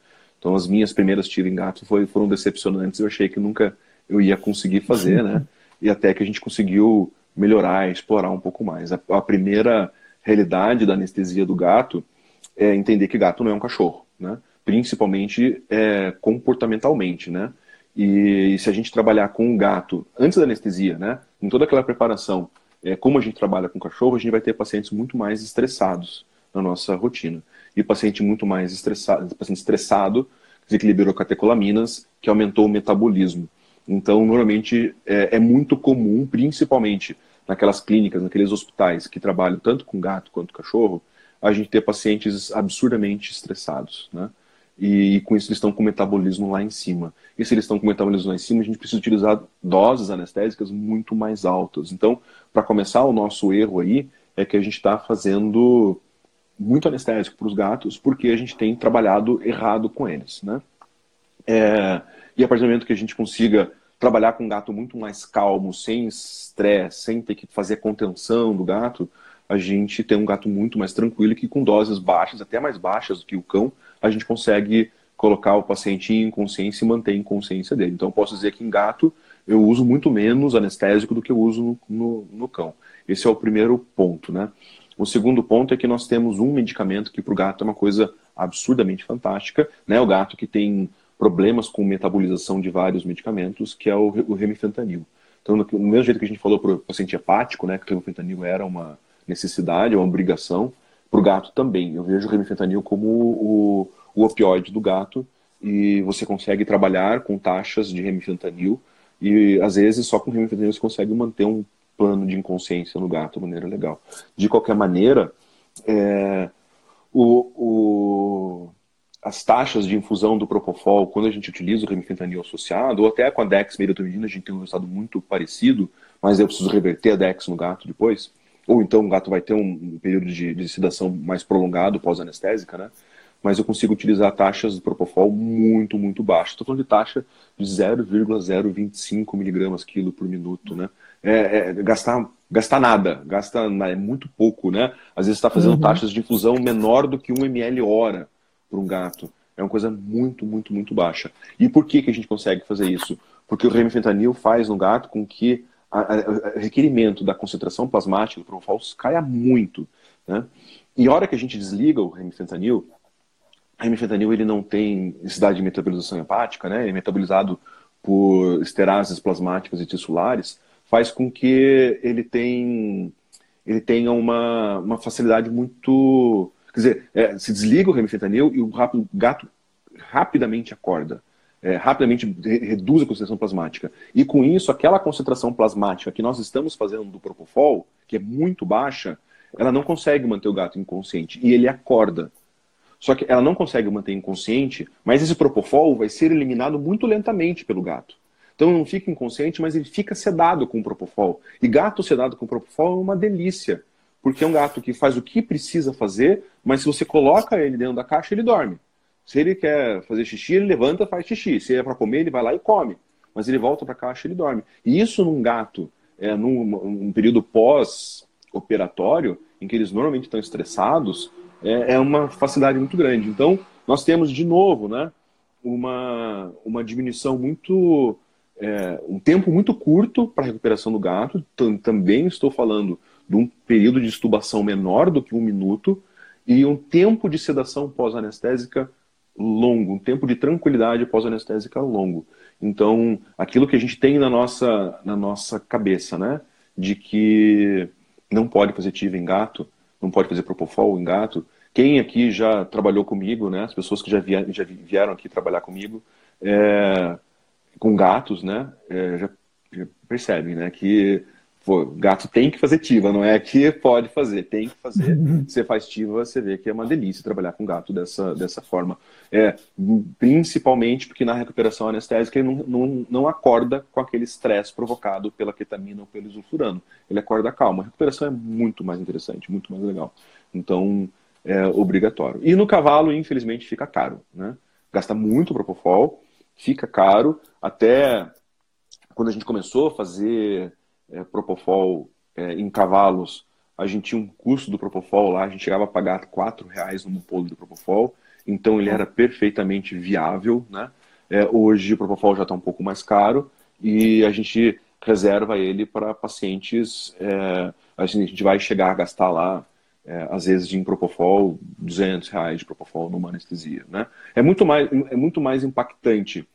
Então as minhas primeiras tiras em gato foi, foram decepcionantes. Eu achei que nunca eu ia conseguir fazer, né? E até que a gente conseguiu melhorar, explorar um pouco mais. A, a primeira realidade da anestesia do gato é entender que gato não é um cachorro, né? Principalmente é, comportamentalmente, né? E, e, se a gente trabalhar com o gato antes da anestesia, né? Em toda aquela preparação, é, como a gente trabalha com cachorro, a gente vai ter pacientes muito mais estressados na nossa rotina e paciente muito mais estressado, paciente estressado, que liberou catecolaminas, que aumentou o metabolismo. Então, normalmente, é, é, muito comum, principalmente naquelas clínicas, naqueles hospitais que trabalham tanto com gato quanto cachorro, a gente ter pacientes absurdamente estressados, né? E, e com isso eles estão com o metabolismo lá em cima. E se eles estão com o metabolismo lá em cima, a gente precisa utilizar doses anestésicas muito mais altas. Então, para começar, o nosso erro aí é que a gente está fazendo muito anestésico para os gatos, porque a gente tem trabalhado errado com eles, né? É, e a partir do momento que a gente consiga trabalhar com um gato muito mais calmo, sem estresse, sem ter que fazer contenção do gato, a gente tem um gato muito mais tranquilo que com doses baixas, até mais baixas do que o cão, a gente consegue colocar o paciente em consciência e manter em consciência dele. Então, posso dizer que em gato eu uso muito menos anestésico do que eu uso no, no, no cão. Esse é o primeiro ponto, né? O segundo ponto é que nós temos um medicamento que para o gato é uma coisa absurdamente fantástica, né? O gato que tem problemas com metabolização de vários medicamentos, que é o, o remifentanil. Então, no, mesmo jeito que a gente falou para o paciente hepático, né, que o remifentanil era uma necessidade, uma obrigação, para o gato também. Eu vejo o remifentanil como o, o opioide do gato e você consegue trabalhar com taxas de remifentanil e às vezes só com remifentanil você consegue manter um plano de inconsciência no gato de maneira legal. De qualquer maneira, é, o, o, as taxas de infusão do Propofol, quando a gente utiliza o remifentanil associado, ou até com a dexmedetomidina, a gente tem um resultado muito parecido, mas eu preciso reverter a dex no gato depois, ou então o gato vai ter um período de, de sedação mais prolongado pós-anestésica, né? Mas eu consigo utilizar taxas de propofol muito, muito baixas. Estou falando de taxa de 0,025 miligramas quilo por minuto, né? É, é, gastar, gastar nada, gasta é muito pouco, né? Às vezes está fazendo uhum. taxas de infusão menor do que 1 ml hora para um gato. É uma coisa muito, muito, muito baixa. E por que, que a gente consegue fazer isso? Porque o remifentanil faz no gato com que o requerimento da concentração plasmática do propofol caia muito. Né? E a hora que a gente desliga o remifentanil, o remifentanil ele não tem necessidade de metabolização hepática, né? ele é metabolizado por esterases plasmáticas e tissulares, faz com que ele, tem, ele tenha uma, uma facilidade muito... Quer dizer, é, se desliga o remifentanil e o gato rapidamente acorda é, rapidamente reduz a concentração plasmática. E com isso, aquela concentração plasmática que nós estamos fazendo do Propofol, que é muito baixa, ela não consegue manter o gato inconsciente. E ele acorda. Só que ela não consegue manter inconsciente, mas esse Propofol vai ser eliminado muito lentamente pelo gato. Então não fica inconsciente, mas ele fica sedado com o Propofol. E gato sedado com Propofol é uma delícia. Porque é um gato que faz o que precisa fazer, mas se você coloca ele dentro da caixa, ele dorme. Se ele quer fazer xixi, ele levanta e faz xixi. Se é para comer, ele vai lá e come. Mas ele volta para a caixa e ele dorme. E isso num gato, é, num, num período pós-operatório, em que eles normalmente estão estressados, é, é, uma facilidade muito grande. Então, nós temos de novo né, uma, uma diminuição muito. É, um tempo muito curto para a recuperação do gato. Também estou falando de um período de estubação menor do que um minuto e um tempo de sedação pós-anestésica longo, um tempo de tranquilidade pós-anestésica longo. Então, aquilo que a gente tem na nossa, na nossa cabeça, né? De que não pode fazer TIV em gato, não pode fazer Propofol em gato. Quem aqui já trabalhou comigo, né? As pessoas que já vieram, já vieram aqui trabalhar comigo é, com gatos, né? É, já, já percebem, né? Que Pô, gato tem que fazer tiva, não é que pode fazer, tem que fazer. Você faz tiva, você vê que é uma delícia trabalhar com gato dessa, dessa forma. É, principalmente porque na recuperação anestésica ele não, não, não acorda com aquele estresse provocado pela ketamina ou pelo isulfurano. Ele acorda calmo. A recuperação é muito mais interessante, muito mais legal. Então, é obrigatório. E no cavalo, infelizmente, fica caro. Né? Gasta muito propofol, fica caro. Até quando a gente começou a fazer é, Propofol é, em cavalos, a gente tinha um custo do Propofol lá, a gente chegava a pagar R$ reais no polo do Propofol, então ele era perfeitamente viável, né? É, hoje o Propofol já está um pouco mais caro e a gente reserva ele para pacientes, é, a gente vai chegar a gastar lá, é, às vezes de Propofol, 200 reais de Propofol numa anestesia, né? É muito mais, é muito mais impactante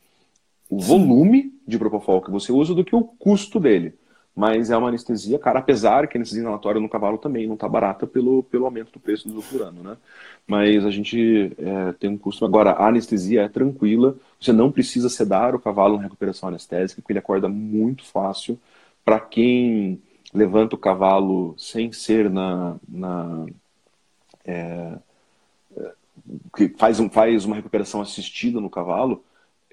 o volume de Propofol que você usa do que o custo dele mas é uma anestesia cara, apesar que a anestesia inalatória no cavalo também não está barata pelo, pelo aumento do preço do sulfurano, né? Mas a gente é, tem um custo. Agora, a anestesia é tranquila, você não precisa sedar o cavalo na recuperação anestésica, porque ele acorda muito fácil. Para quem levanta o cavalo sem ser na. na é, que faz, um, faz uma recuperação assistida no cavalo,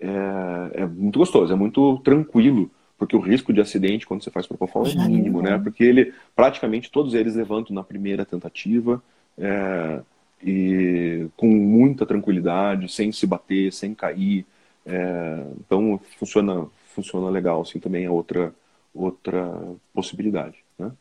é, é muito gostoso, é muito tranquilo porque o risco de acidente quando você faz propofol é mínimo, né? Porque ele, praticamente todos eles levantam na primeira tentativa é, e com muita tranquilidade, sem se bater, sem cair. É, então funciona, funciona legal, assim também é outra outra possibilidade, né?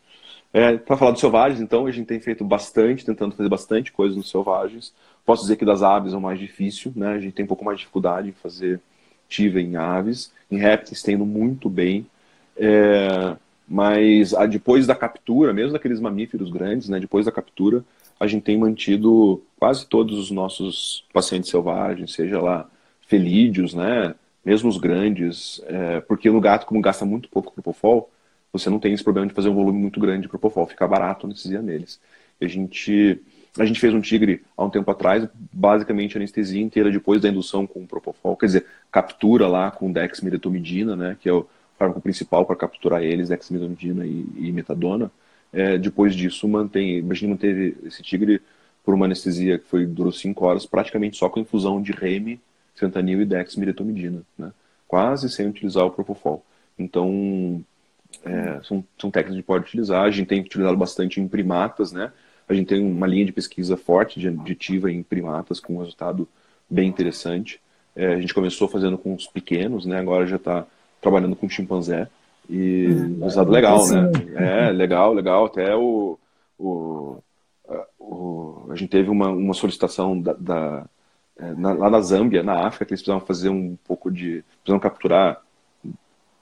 É, Para falar dos selvagens, então, a gente tem feito bastante, tentando fazer bastante coisa nos selvagens. Posso dizer que das aves é o mais difícil, né? A gente tem um pouco mais de dificuldade em fazer tive em aves, em répteis tendo muito bem, é, mas a, depois da captura, mesmo daqueles mamíferos grandes, né, depois da captura, a gente tem mantido quase todos os nossos pacientes selvagens, seja lá felídeos, né, mesmo os grandes, é, porque no gato, como gasta muito pouco propofol, você não tem esse problema de fazer um volume muito grande de propofol, fica barato a anestesia neles. A gente a gente fez um tigre há um tempo atrás, basicamente anestesia inteira depois da indução com propofol, quer dizer, captura lá com dexmedetomidina, né, que é o fármaco principal para capturar eles, dexmedetomidina e, e metadona. É, depois disso, mantém, imagina manter esse tigre por uma anestesia que foi durou 5 horas, praticamente só com infusão de reme, fentanil e dexmedetomidina, né, quase sem utilizar o propofol. Então, é, são, são técnicas que a gente pode utilizar, a gente tem utilizado bastante em primatas, né, A gente tem uma linha de pesquisa forte de aditiva em primatas com um resultado bem interessante. É, a gente começou fazendo com os pequenos, né? Agora já está trabalhando com chimpanzé e hum, resultado legal, né? É, legal, legal. Até o, o, o a gente teve uma, uma solicitação da, da na, lá na Zâmbia, na África, que eles precisavam fazer um pouco de. precisavam capturar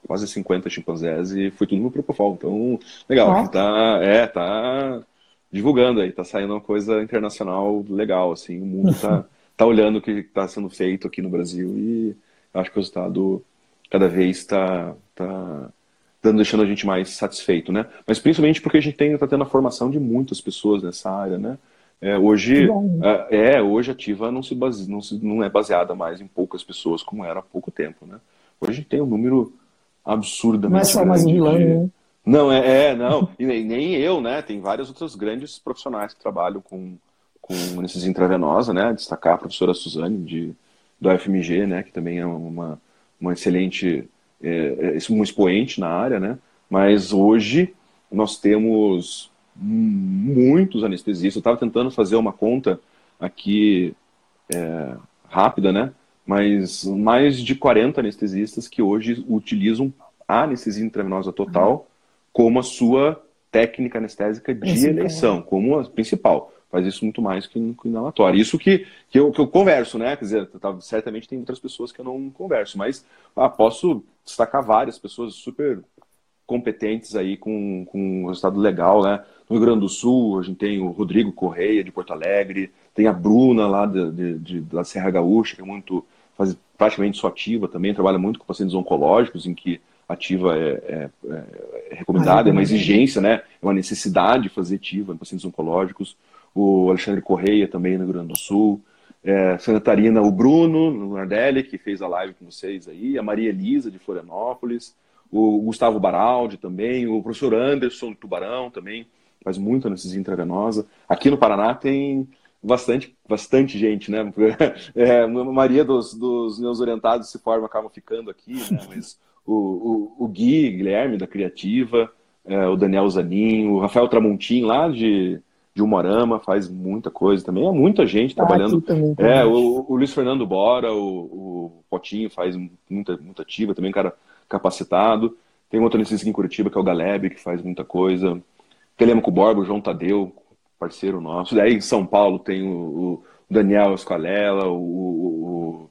quase 50 chimpanzés e foi tudo no Propofol. Então, legal, ah. tá, é, tá divulgando aí, tá saindo uma coisa internacional legal, assim, o mundo tá, tá olhando o que está sendo feito aqui no Brasil e acho que o resultado cada vez está tá dando, deixando a gente mais satisfeito, né? Mas principalmente porque a gente tem, tá tendo a formação de muitas pessoas nessa área, né? É, hoje, é, é, hoje a ativa não, se base, não, se, não é baseada mais em poucas pessoas como era há pouco tempo, né? Hoje a gente tem um número absurdamente Mas só mais vilão, de... né? Não, é, é não. E nem, nem, eu, né? Tem vários outros grandes profissionais que trabalham com, com anestesia intravenosa, né? Destacar a professora Suzane, de, do FMG, né? Que também é uma, uma excelente, é, é, um expoente na área, né? Mas hoje nós temos muitos anestesistas. Eu estava tentando fazer uma conta aqui é, rápida, né? Mas mais de 40 anestesistas que hoje utilizam a anestesia intravenosa total uhum. como a sua técnica anestésica de Esse eleição, como a principal. Faz isso muito mais que no inalatório. Isso que, que, eu, que eu converso, né? Quer dizer, tá, certamente tem outras pessoas que eu não converso, mas ah, posso destacar várias pessoas super competentes aí com, com um resultado legal, né? No Rio Grande do Sul, a gente tem o Rodrigo Correia, de Porto Alegre, tem a Bruna lá de, de, de da Serra Gaúcha, que é muito, faz praticamente só ativa também, trabalha muito com pacientes oncológicos, em que ativa é, é, é recomendada, é uma exigência, né? É uma necessidade fazer ativa em pacientes oncológicos. O Alexandre Correia também no Rio Grande do Sul. É, Santa Catarina, o Bruno, no Nardelli, que fez a live com vocês aí, a Maria Elisa, de Florianópolis, o Gustavo Baraldi também, o professor Anderson, do Tubarão também, faz muito anestesia intravenosa. Aqui no Paraná tem bastante, bastante gente, né? É, a maioria dos, dos, meus orientados se forma acabam ficando aqui, né? Mas o, o, o Gui Guilherme, da Criativa, é, o Daniel Zanin, o Rafael Tramontim, lá de, de Umarama, faz muita coisa também. É muita gente ah, trabalhando. Também, é, o, o, Luiz Fernando Bora, o, o Potinho faz muita, muita ativa, também cara capacitado. Tem um outro aqui em Curitiba, que é o Galeb, que faz muita coisa. Telemaco Borba, o João Tadeu, parceiro nosso. Daí em São Paulo tem o, o Daniel Escalela, o,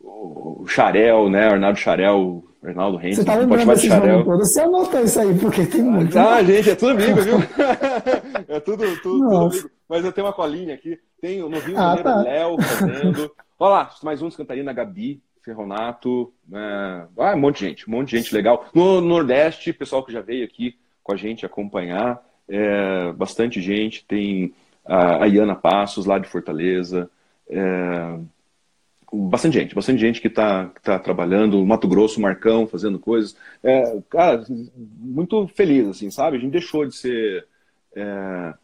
o, o Xarel, né? Arnaldo Xarel, Arnaldo Renz. Você tá lembrando desse Xarel. todo? Você anota isso aí, porque tem muito. Ah, gente, é tudo amigo, viu? é tudo, tudo, tudo amigo. Mas eu tenho uma colinha aqui. Tem no Rio de ah, Janeiro, tá. Léo fazendo. Olha lá, mais um de Cantarina, Gabi, Ferronato. É... Ah, um monte de gente, um monte de gente legal. No Nordeste, pessoal que já veio aqui com a gente acompanhar. É, bastante gente, tem a, a Iana Passos, lá de Fortaleza. É, bastante gente, bastante gente que está tá trabalhando, Mato Grosso, Marcão, fazendo coisas. É, cara, muito feliz, assim, sabe? A gente deixou de ser é,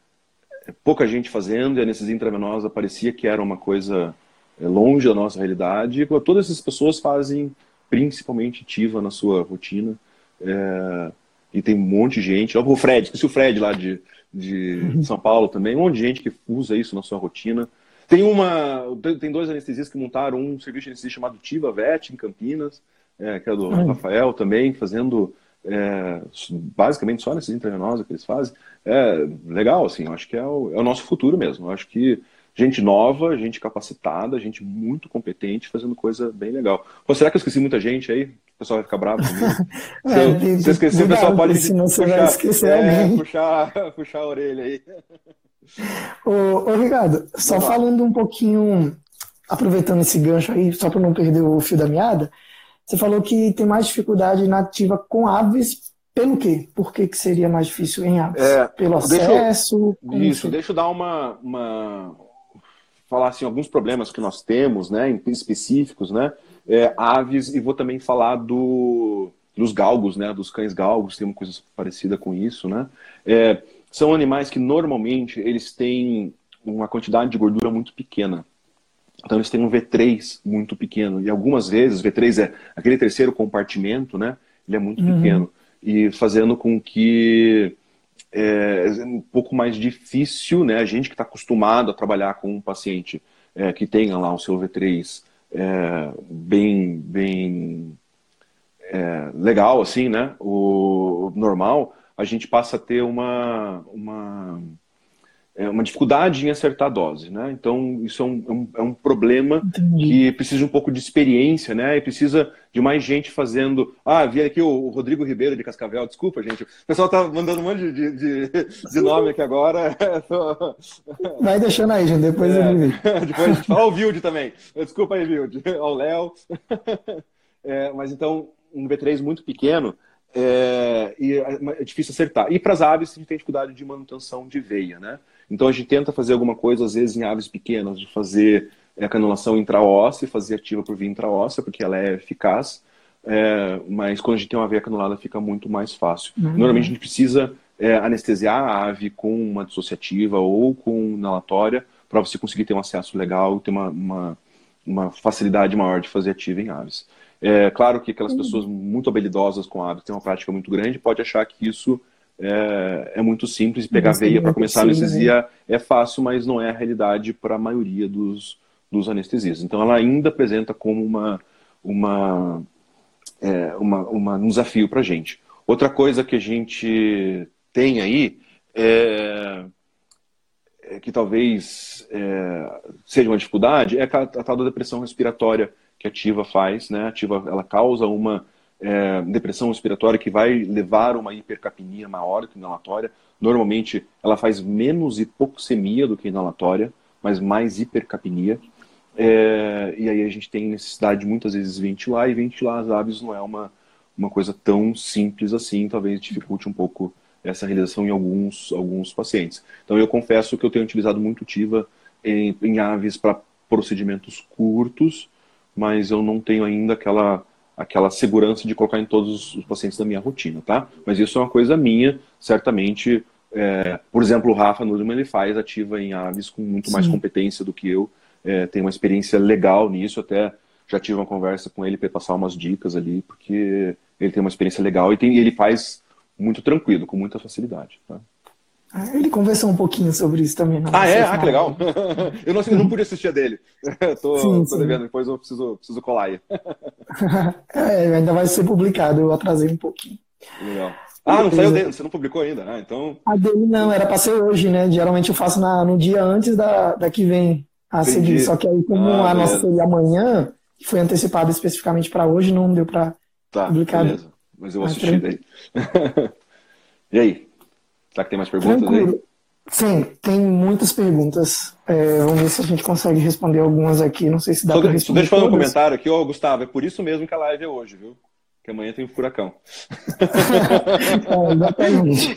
pouca gente fazendo e a anestesia intravenosa parecia que era uma coisa é, longe da nossa realidade. E todas essas pessoas fazem principalmente ativa na sua rotina. É, e tem um monte de gente. O Fred, esqueci o Fred lá de, de uhum. São Paulo também. Um monte de gente que usa isso na sua rotina. Tem uma. Tem dois anestesistas que montaram um serviço de anestesia chamado Tiva Vet em Campinas, é, que é do uhum. Rafael também, fazendo é, basicamente só anestesia intravenosa que eles fazem. É legal, assim, eu acho que é o, é o nosso futuro mesmo. Eu acho que gente nova, gente capacitada, gente muito competente, fazendo coisa bem legal. Pô, será que eu esqueci muita gente aí? O pessoal vai ficar bravo comigo. se, eu, se eu esquecer, o pessoal pode puxar, você vai esquecer é, puxar, puxar a orelha aí. Ô, ô Ricardo, só falando um pouquinho, aproveitando esse gancho aí, só para não perder o fio da meada, você falou que tem mais dificuldade na ativa com aves pelo quê? Por que, que seria mais difícil em aves? É, Pelo acesso? Eu, isso, deixa eu dar uma, uma, falar assim, alguns problemas que nós temos, né, específicos, né, é, aves, e vou também falar do, dos galgos, né, dos cães galgos, tem uma coisa parecida com isso, né. É, são animais que normalmente eles têm uma quantidade de gordura muito pequena. Então eles têm um V3 muito pequeno. E algumas vezes, V3 é aquele terceiro compartimento, né? Ele é muito uhum. pequeno. E fazendo com que é, um pouco mais difícil, né? A gente que está acostumado a trabalhar com um paciente é, que tenha lá um COV3 é, bem, bem é, legal, assim, né? O normal, a gente passa a ter uma, uma é uma dificuldade em acertar a dose, né? Então, isso é um, é um, é um problema Entendi. que precisa de um pouco de experiência, né? E precisa de mais gente fazendo. Ah, vi aqui o Rodrigo Ribeiro de Cascavel, desculpa, gente. O pessoal tá mandando um monte de, de, de nome aqui agora. Vai deixando aí, gente, depois é, ele Depois a gente fala. Ó, o Vilde também. Desculpa aí, Vilde. Ó, o Léo. É, mas então, um B3 muito pequeno. É, e é, é difícil acertar. E para as aves, a gente tem dificuldade de manutenção de veia, né? Então a gente tenta fazer alguma coisa, às vezes, em aves pequenas, de fazer é, a canulação intraóssea, fazer ativa por via intraóssea, porque ela é eficaz. É, mas quando a gente tem uma veia canulada, fica muito mais fácil. Uhum. Normalmente a gente precisa é, anestesiar a ave com uma dissociativa ou com inalatória para você conseguir ter um acesso legal e ter uma, uma, uma, facilidade maior de fazer ativa em aves. É claro que aquelas uhum. pessoas muito habilidosas com aves, têm uma prática muito grande, pode achar que isso é, é muito simples pegar veia para começar a anestesia né? é fácil, mas não é a realidade para a maioria dos, dos anestesistas. Então ela ainda apresenta como uma, uma, é, uma, uma um desafio para a gente. Outra coisa que a gente tem aí é, é que talvez é, seja uma dificuldade é a, a tal da depressão respiratória que a ativa faz, né? A ativa ela causa uma é, depressão respiratória que vai levar uma hipercapnia maior que inalatória. Normalmente ela faz menos hipoxemia do que inalatória, mas mais hipercapnia. É, e aí a gente tem necessidade de muitas vezes ventilar, e ventilar as aves não é uma, uma coisa tão simples assim, talvez dificulte um pouco essa realização em alguns, alguns pacientes. Então eu confesso que eu tenho utilizado muito TIVA em, em aves para procedimentos curtos, mas eu não tenho ainda aquela aquela segurança de colocar em todos os pacientes da minha rotina, tá? Mas isso é uma coisa minha, certamente. É, por exemplo, o Rafa Nurman, ele faz ativa em aves com muito Sim. mais competência do que eu. É, tem uma experiência legal nisso, até já tive uma conversa com ele para passar umas dicas ali, porque ele tem uma experiência legal e, tem, ele faz muito tranquilo, com muita facilidade. Tá? Ah, ele conversou um pouquinho sobre isso também. Ah, é? Ah, que legal. eu, não, eu não pude assistir a dele. tô, sim, tô devendo, depois eu preciso, preciso colar aí. é, ainda vai ser publicado, eu atrasei um pouquinho. Legal. Ah, não saiu dele, você não publicou ainda, né? Então... A dele não, era para ser hoje, né? Geralmente eu faço na, no dia antes da, da que vem a seguir. Só que aí, como ah, a nossa seria amanhã, que foi antecipada especificamente para hoje, não deu para tá, publicar. Beleza. Mas eu vou assistir daí. e aí? Será que tem mais perguntas Tranquilo. aí? Sim, tem muitas perguntas. É, vamos ver se a gente consegue responder algumas aqui. Não sei se dá para responder. Deixa eu fazer um comentário aqui, ó, Gustavo. É por isso mesmo que a live é hoje, viu? Que amanhã tem um furacão. é, exatamente.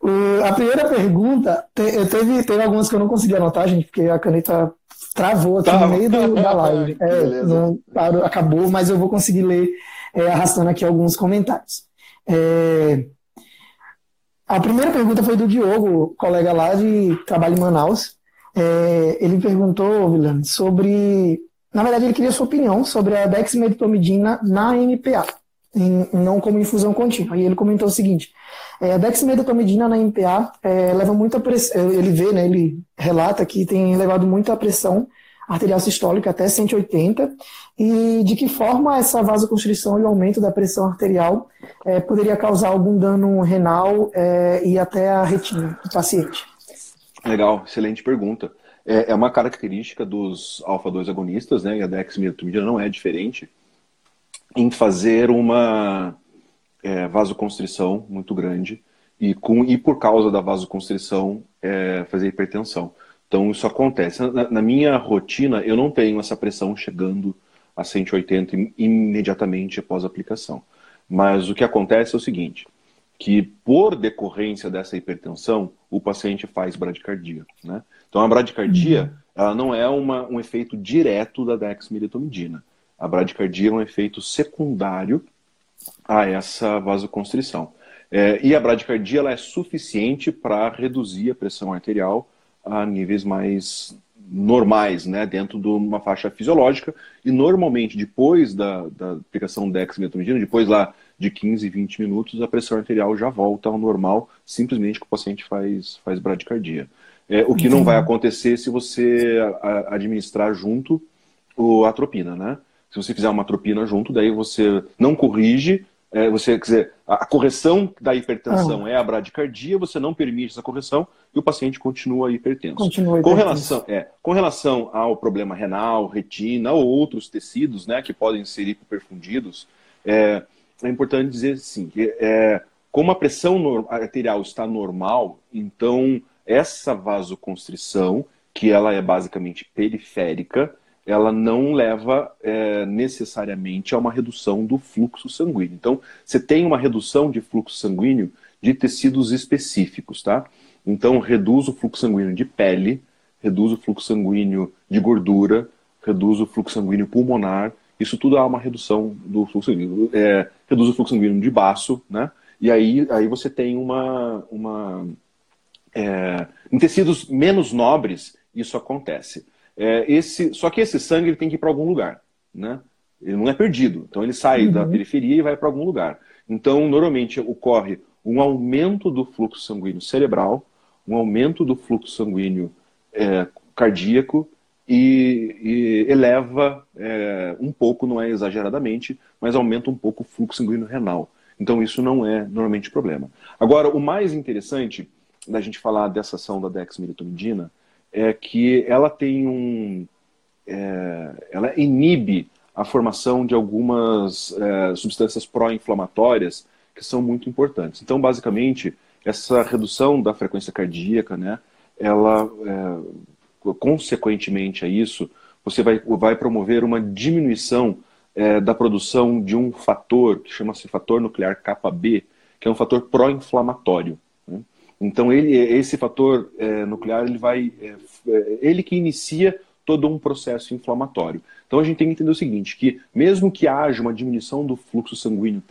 o, a primeira pergunta, te, teve, teve algumas que eu não consegui anotar, gente, porque a caneta travou aqui tá. no meio do, da live. É, não, parou, acabou, mas eu vou conseguir ler é, arrastando aqui alguns comentários. É, a primeira pergunta foi do Diogo, colega lá de trabalho em Manaus. É, ele perguntou, Vilani, sobre. Na verdade, ele queria sua opinião sobre a dexmedetomidina na MPA, em, não como infusão contínua. E ele comentou o seguinte: é, a dexmedetomidina na MPA é, leva muita pressão. Ele vê, né, ele relata que tem levado muita pressão arterial sistólica até 180 e de que forma essa vasoconstrição e o aumento da pressão arterial é, poderia causar algum dano renal é, e até a retina do paciente. Legal, excelente pergunta. É, é uma característica dos alfa-2 agonistas, né, e a dexmedetomidina não é diferente, em fazer uma é, vasoconstrição muito grande e, com, e por causa da vasoconstrição é, fazer hipertensão. Então isso acontece. Na, na, minha rotina, eu não tenho essa pressão chegando a 180 imediatamente após a aplicação. Mas o que acontece é o seguinte, que por decorrência dessa hipertensão, o paciente faz bradicardia. Né? Então a bradicardia uhum. ela não é uma, um efeito direto da dexmedetomidina. A bradicardia é um efeito secundário a essa vasoconstrição. É, e a bradicardia ela é suficiente para reduzir a pressão arterial a níveis mais normais, né, dentro de uma faixa fisiológica, e normalmente depois da, da aplicação dexmedetomidina, depois lá de 15, 20 minutos, a pressão arterial já volta ao normal, simplesmente que o paciente faz, faz bradicardia. É, o que não vai acontecer se você administrar junto o atropina, né? Se você fizer uma atropina junto, daí você não corrige, é, você quer dizer, a, correção da hipertensão ah. é a bradicardia, você não permite essa correção e o paciente continua hipertenso. Continua hipertenso. Com relação, é, com relação ao problema renal, retina ou outros tecidos, né, que podem ser hiperfundidos, é, é importante dizer sim, que é, como a pressão arterial está normal, então essa vasoconstrição, que ela é basicamente periférica, ela não leva é, necessariamente a uma redução do fluxo sanguíneo. Então, você tem uma redução de fluxo sanguíneo de tecidos específicos, tá? Então, reduz o fluxo sanguíneo de pele, reduz o fluxo sanguíneo de gordura, reduz o fluxo sanguíneo pulmonar. Isso tudo há uma redução do fluxo sanguíneo. É, reduz o fluxo sanguíneo de baço, né? E aí, aí você tem uma. uma é, em tecidos menos nobres, isso acontece. É, esse, só que esse sangue ele tem que ir para algum lugar, né? Ele não é perdido. Então ele sai uhum. da periferia e vai para algum lugar. Então, normalmente ocorre um aumento do fluxo sanguíneo cerebral, um aumento do fluxo sanguíneo é, cardíaco e, e eleva é, um pouco, não é exageradamente, mas aumenta um pouco o fluxo sanguíneo renal. Então isso não é normalmente problema. Agora, o mais interessante da gente falar dessa ação da dexmedetomidina é que ela tem um. É, ela inibe a formação de algumas é, substâncias pró-inflamatórias que são muito importantes. Então, basicamente, essa redução da frequência cardíaca, né, ela, é, consequentemente a isso, você vai, vai promover uma diminuição é, da produção de um fator que chama-se fator nuclear kappa B, que é um fator pró-inflamatório. Então ele, esse fator é, nuclear, ele vai, é, é, ele que inicia todo um processo inflamatório. Então a gente tem que entender o seguinte, que mesmo que haja uma diminuição do fluxo sanguíneo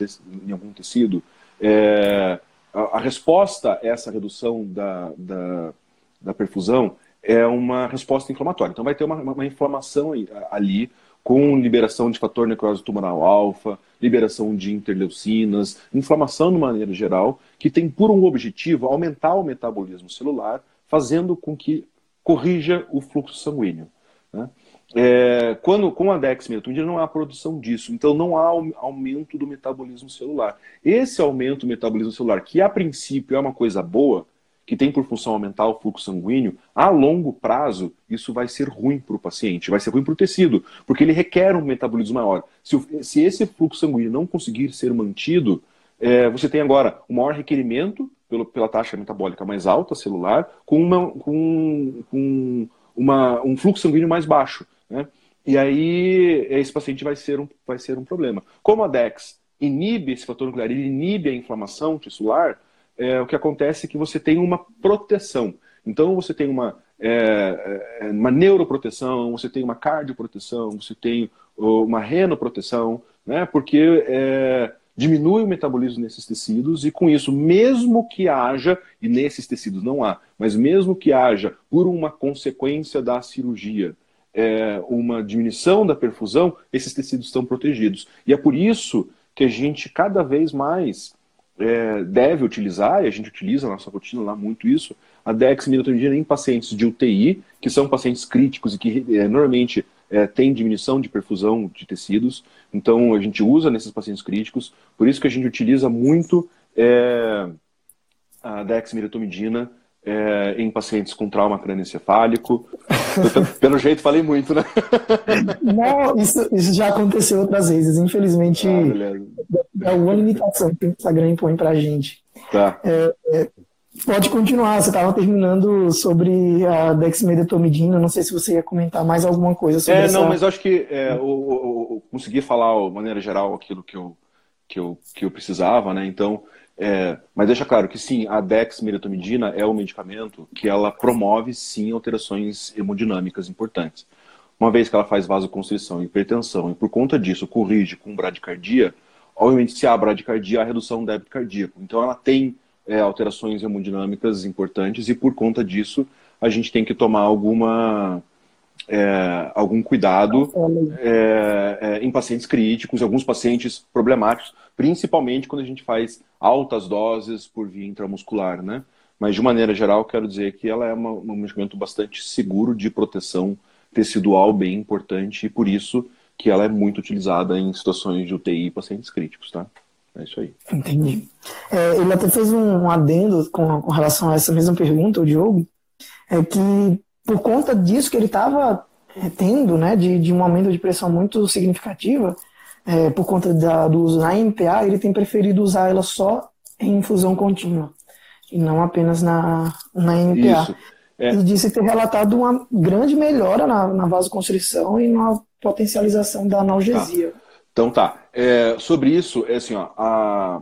em algum tecido, é, a, a, resposta a essa redução da, da, da, perfusão é uma resposta inflamatória. Então vai ter uma, uma inflamação ali com liberação de fator necrose tumoral alfa, liberação de interleucinas, inflamação de maneira geral, que tem por um objetivo aumentar o metabolismo celular, fazendo com que corrija o fluxo sanguíneo. Né? É, quando, com a dexmedetomidina não há produção disso, então não há aumento do metabolismo celular. Esse aumento do metabolismo celular, que a princípio é uma coisa boa, que tem por função aumentar o fluxo sanguíneo, a longo prazo isso vai ser ruim para o paciente, vai ser ruim para o tecido, porque ele requer um metabolismo maior. Se, se esse fluxo sanguíneo não conseguir ser mantido, é, você tem agora um maior requerimento pelo, pela taxa metabólica mais alta celular, com, uma, com, com uma, um fluxo sanguíneo mais baixo. Né? E aí esse paciente vai ser, um, vai ser um problema. Como a DEX inibe esse fator nuclear, ele inibe a inflamação tissular, é, o que acontece é que você tem uma proteção. Então você tem uma, é, é, uma neuroproteção, você tem uma cardioproteção, você tem uma renoproteção, né? porque é, diminui o metabolismo nesses tecidos e com isso, mesmo que haja, e nesses tecidos não há, mas mesmo que haja, por uma consequência da cirurgia, é, uma diminuição da perfusão, esses tecidos estão protegidos. E é por isso que a gente cada vez mais é, deve utilizar, e a gente utiliza na nossa rotina lá muito isso, a dexmedetomidina em pacientes de UTI, que são pacientes críticos e que é, normalmente é, têm diminuição de perfusão de tecidos. Então a gente usa nesses pacientes críticos, por isso que a gente utiliza muito é, a dexmedetomidina é, em pacientes com trauma crânioencefálico. Pelo jeito, falei muito, né? Não, isso, isso já aconteceu outras vezes. Infelizmente, ah, é uma limitação que o Instagram impõe pra gente. Tá. É, é, pode continuar, você estava terminando sobre a dexmedetomidina, não sei se você ia comentar mais alguma coisa sobre É, essa... não, mas acho que é, eu, eu, eu consegui falar, de maneira geral, aquilo que eu, que eu, que eu precisava, né? Então, é, mas deixa claro que sim, a dexmedetomidina é um medicamento que ela promove sim alterações hemodinâmicas importantes. Uma vez que ela faz vasoconstrição, hipertensão e por conta disso corrige com bradicardia, obviamente se há bradicardia, há redução do débito cardíaco. Então ela tem é, alterações hemodinâmicas importantes e por conta disso a gente tem que tomar alguma é, algum cuidado é, é, em pacientes críticos, alguns pacientes problemáticos, principalmente quando a gente faz altas doses por via intramuscular, né? Mas de maneira geral, quero dizer que ela é uma, um medicamento bastante seguro de proteção tecidual bem importante e por isso que ela é muito utilizada em situações de UTI e pacientes críticos, tá? É isso aí. Entendi. É, ele até fez um adendo com, com, relação a essa mesma pergunta, o Diogo, é que por conta disso que ele estava tendo, né, de, de um aumento de pressão muito significativa, é, por conta da, do uso na MPA, ele tem preferido usar ela só em infusão contínua, e não apenas na, na MPA. É. E disse ter relatado uma grande melhora na, na vasoconstrição e na potencialização da analgesia. Tá. Então tá. É, sobre isso, é assim, ó, a,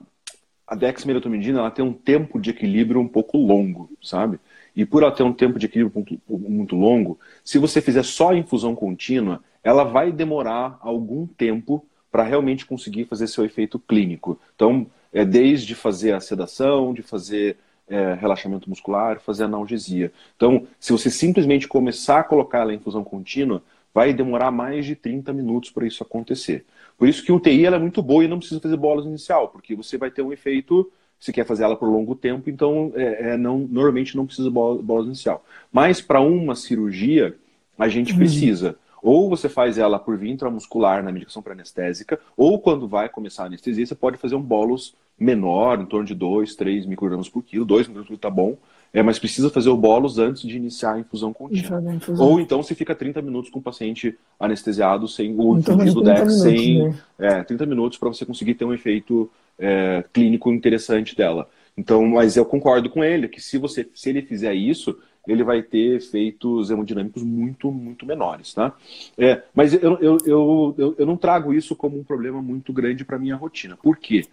a dexmedetomidina ela tem um tempo de equilíbrio um pouco longo, sabe? E por ela ter um tempo de equilíbrio muito, muito longo, se você fizer só infusão contínua, ela vai demorar algum tempo para realmente conseguir fazer seu efeito clínico. Então, é desde fazer a sedação, de fazer é, relaxamento muscular, fazer analgesia. Então, se você simplesmente começar a colocar ela em infusão contínua, vai demorar mais de 30 minutos para isso acontecer. Por isso que o TI é muito boa e não precisa fazer bolas inicial, porque você vai ter um efeito, se quer fazer ela por longo tempo, então é, é não, normalmente não precisa bola, bolas inicial. Mas para uma cirurgia, a gente uhum. precisa. Ou você faz ela por via intramuscular na medicação pré-anestésica, ou quando vai começar a anestesia, você pode fazer um bolos menor, em torno de 2, 3 microgramas por quilo. 2 microgramas por quilo tá bom. É, mas precisa fazer o bolos antes de iniciar a infusão contínua. Ou então se fica 30 minutos com o paciente anestesiado sem o então, do DEX, sem né? é, 30 minutos para você conseguir ter um efeito é, clínico interessante dela. Então, mas eu concordo com ele que se você se ele fizer isso, ele vai ter efeitos hemodinâmicos muito, muito menores, tá? É, mas eu, eu, eu, eu, eu não trago isso como um problema muito grande para minha rotina. Por quê?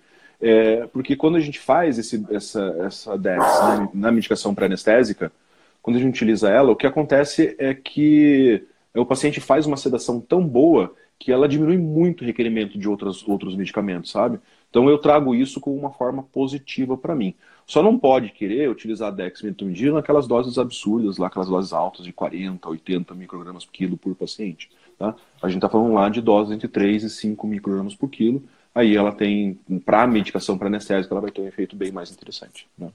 É, porque quando a gente faz esse, essa, essa DEX né, na medicação pré-anestésica, quando a gente utiliza ela, o que acontece é que o paciente faz uma sedação tão boa que ela diminui muito o requerimento de outros, outros medicamentos, sabe? Então eu trago isso como uma forma positiva para mim. Só não pode querer utilizar dexmedetomidina naquelas doses absurdas, lá aquelas doses altas de 40, 80 microgramas por quilo por paciente. Tá? A gente está falando lá de doses entre 3 e 5 microgramas por quilo, aí ela tem, para a medicação para anestésica, ela vai ter um efeito bem mais interessante. Né?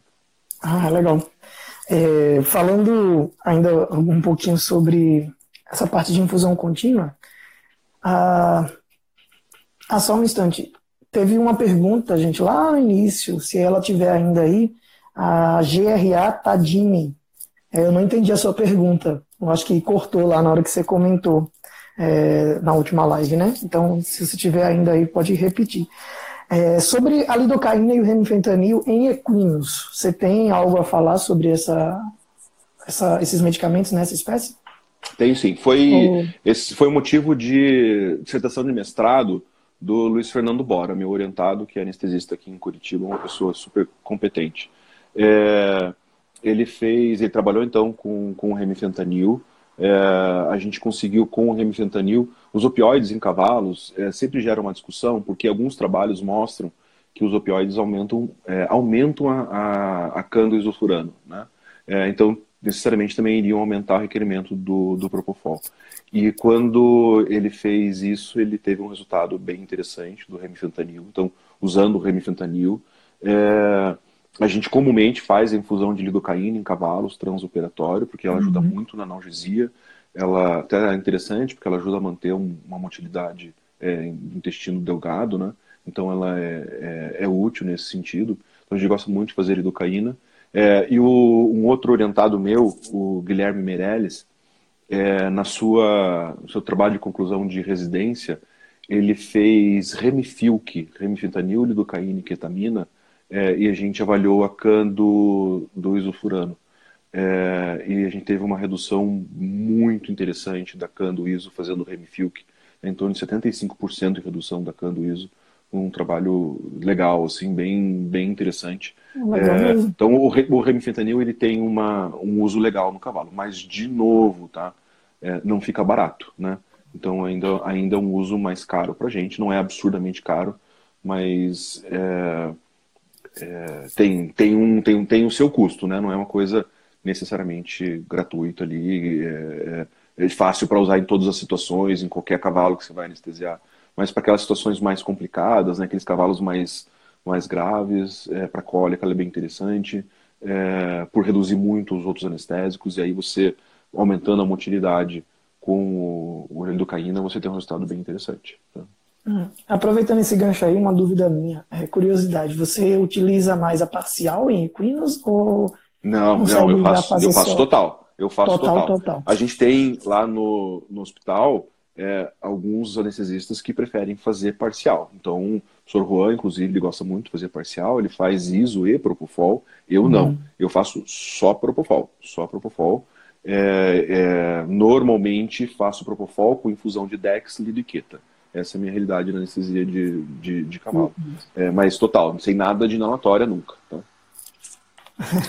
Ah, legal. É, falando ainda um pouquinho sobre essa parte de infusão contínua, ah, ah, só um instante. Teve uma pergunta, gente, lá no início, se ela tiver ainda aí, a GRA Tadini. É, eu não entendi a sua pergunta. Eu acho que cortou lá na hora que você comentou é, na última live, né? Então, se você tiver ainda aí, pode repetir. É, sobre a lidocaína e o remifentanil em equinos, você tem algo a falar sobre essa, essa, esses medicamentos nessa espécie? Tem sim. Foi, Esse foi o motivo de dissertação de mestrado do Luiz Fernando Bora, meu orientado, que é anestesista aqui em Curitiba, uma pessoa super competente. É, ele fez, ele trabalhou então com, com o remifentanil, é, a gente conseguiu com o remifentanil, os opioides em cavalos é, sempre gera uma discussão, porque alguns trabalhos mostram que os opioides aumentam, é, aumentam a, a, a né? É, então, necessariamente também iriam aumentar o requerimento do, do Propofol. E quando ele fez isso, ele teve um resultado bem interessante do remifentanil. Então, usando o remifentanil, é, a gente comumente faz a infusão de lidocaína em cavalos transoperatório, porque ela ajuda uhum. muito na analgesia. Ela até é interessante, porque ela ajuda a manter um, uma motilidade é, do intestino delgado, né? Então ela é, é, é, útil nesse sentido. Então a gente gosta muito de fazer lidocaína. É, e o, um outro orientado meu, o Guilherme Meirelles, é, na sua, no seu trabalho de conclusão de residência, ele fez remifilk, remifentanil, lidocaína e ketamina, é, e a gente avaliou a CAN do, do isofurano. É, e a gente teve uma redução muito interessante da CAN do ISO fazendo remifilk, em torno de 75% de redução da CAN do ISO, um trabalho legal, assim, bem, bem interessante. É, então o, o remifentanil ele tem uma, um uso legal no cavalo, mas de novo, tá? É, não fica barato, né? Então ainda, ainda é um uso mais caro para gente, não é absurdamente caro, mas é, tem, tem, um, tem, tem o seu custo, né? Não é uma coisa necessariamente gratuita ali. É, é, é fácil para usar em todas as situações, em qualquer cavalo que você vai anestesiar. Mas para aquelas situações mais complicadas, né, aqueles cavalos mais, mais graves, é, para cólica ela é bem interessante, é, por reduzir muito os outros anestésicos, e aí você, aumentando a motilidade com o, o você tem um resultado bem interessante. Tá? Hum. Aproveitando esse gancho aí, uma dúvida minha, é curiosidade, você utiliza mais a parcial em equinos ou... Não, não, eu faço, eu faço total. Eu faço total, total. total. A gente tem lá no, no hospital é, alguns anestesistas que preferem fazer parcial. Então, o Sr. Juan, inclusive, ele gosta muito de fazer parcial, ele faz ISO e Propofol. Eu uhum. não. Eu faço só Propofol. Só Propofol. É, é, normalmente faço Propofol com infusão de Dex Lidoqueta. Essa é a minha realidade na anestesia de, de, de cavalo. Uhum. É, mas total, sem nada de inalatória nunca. Tá?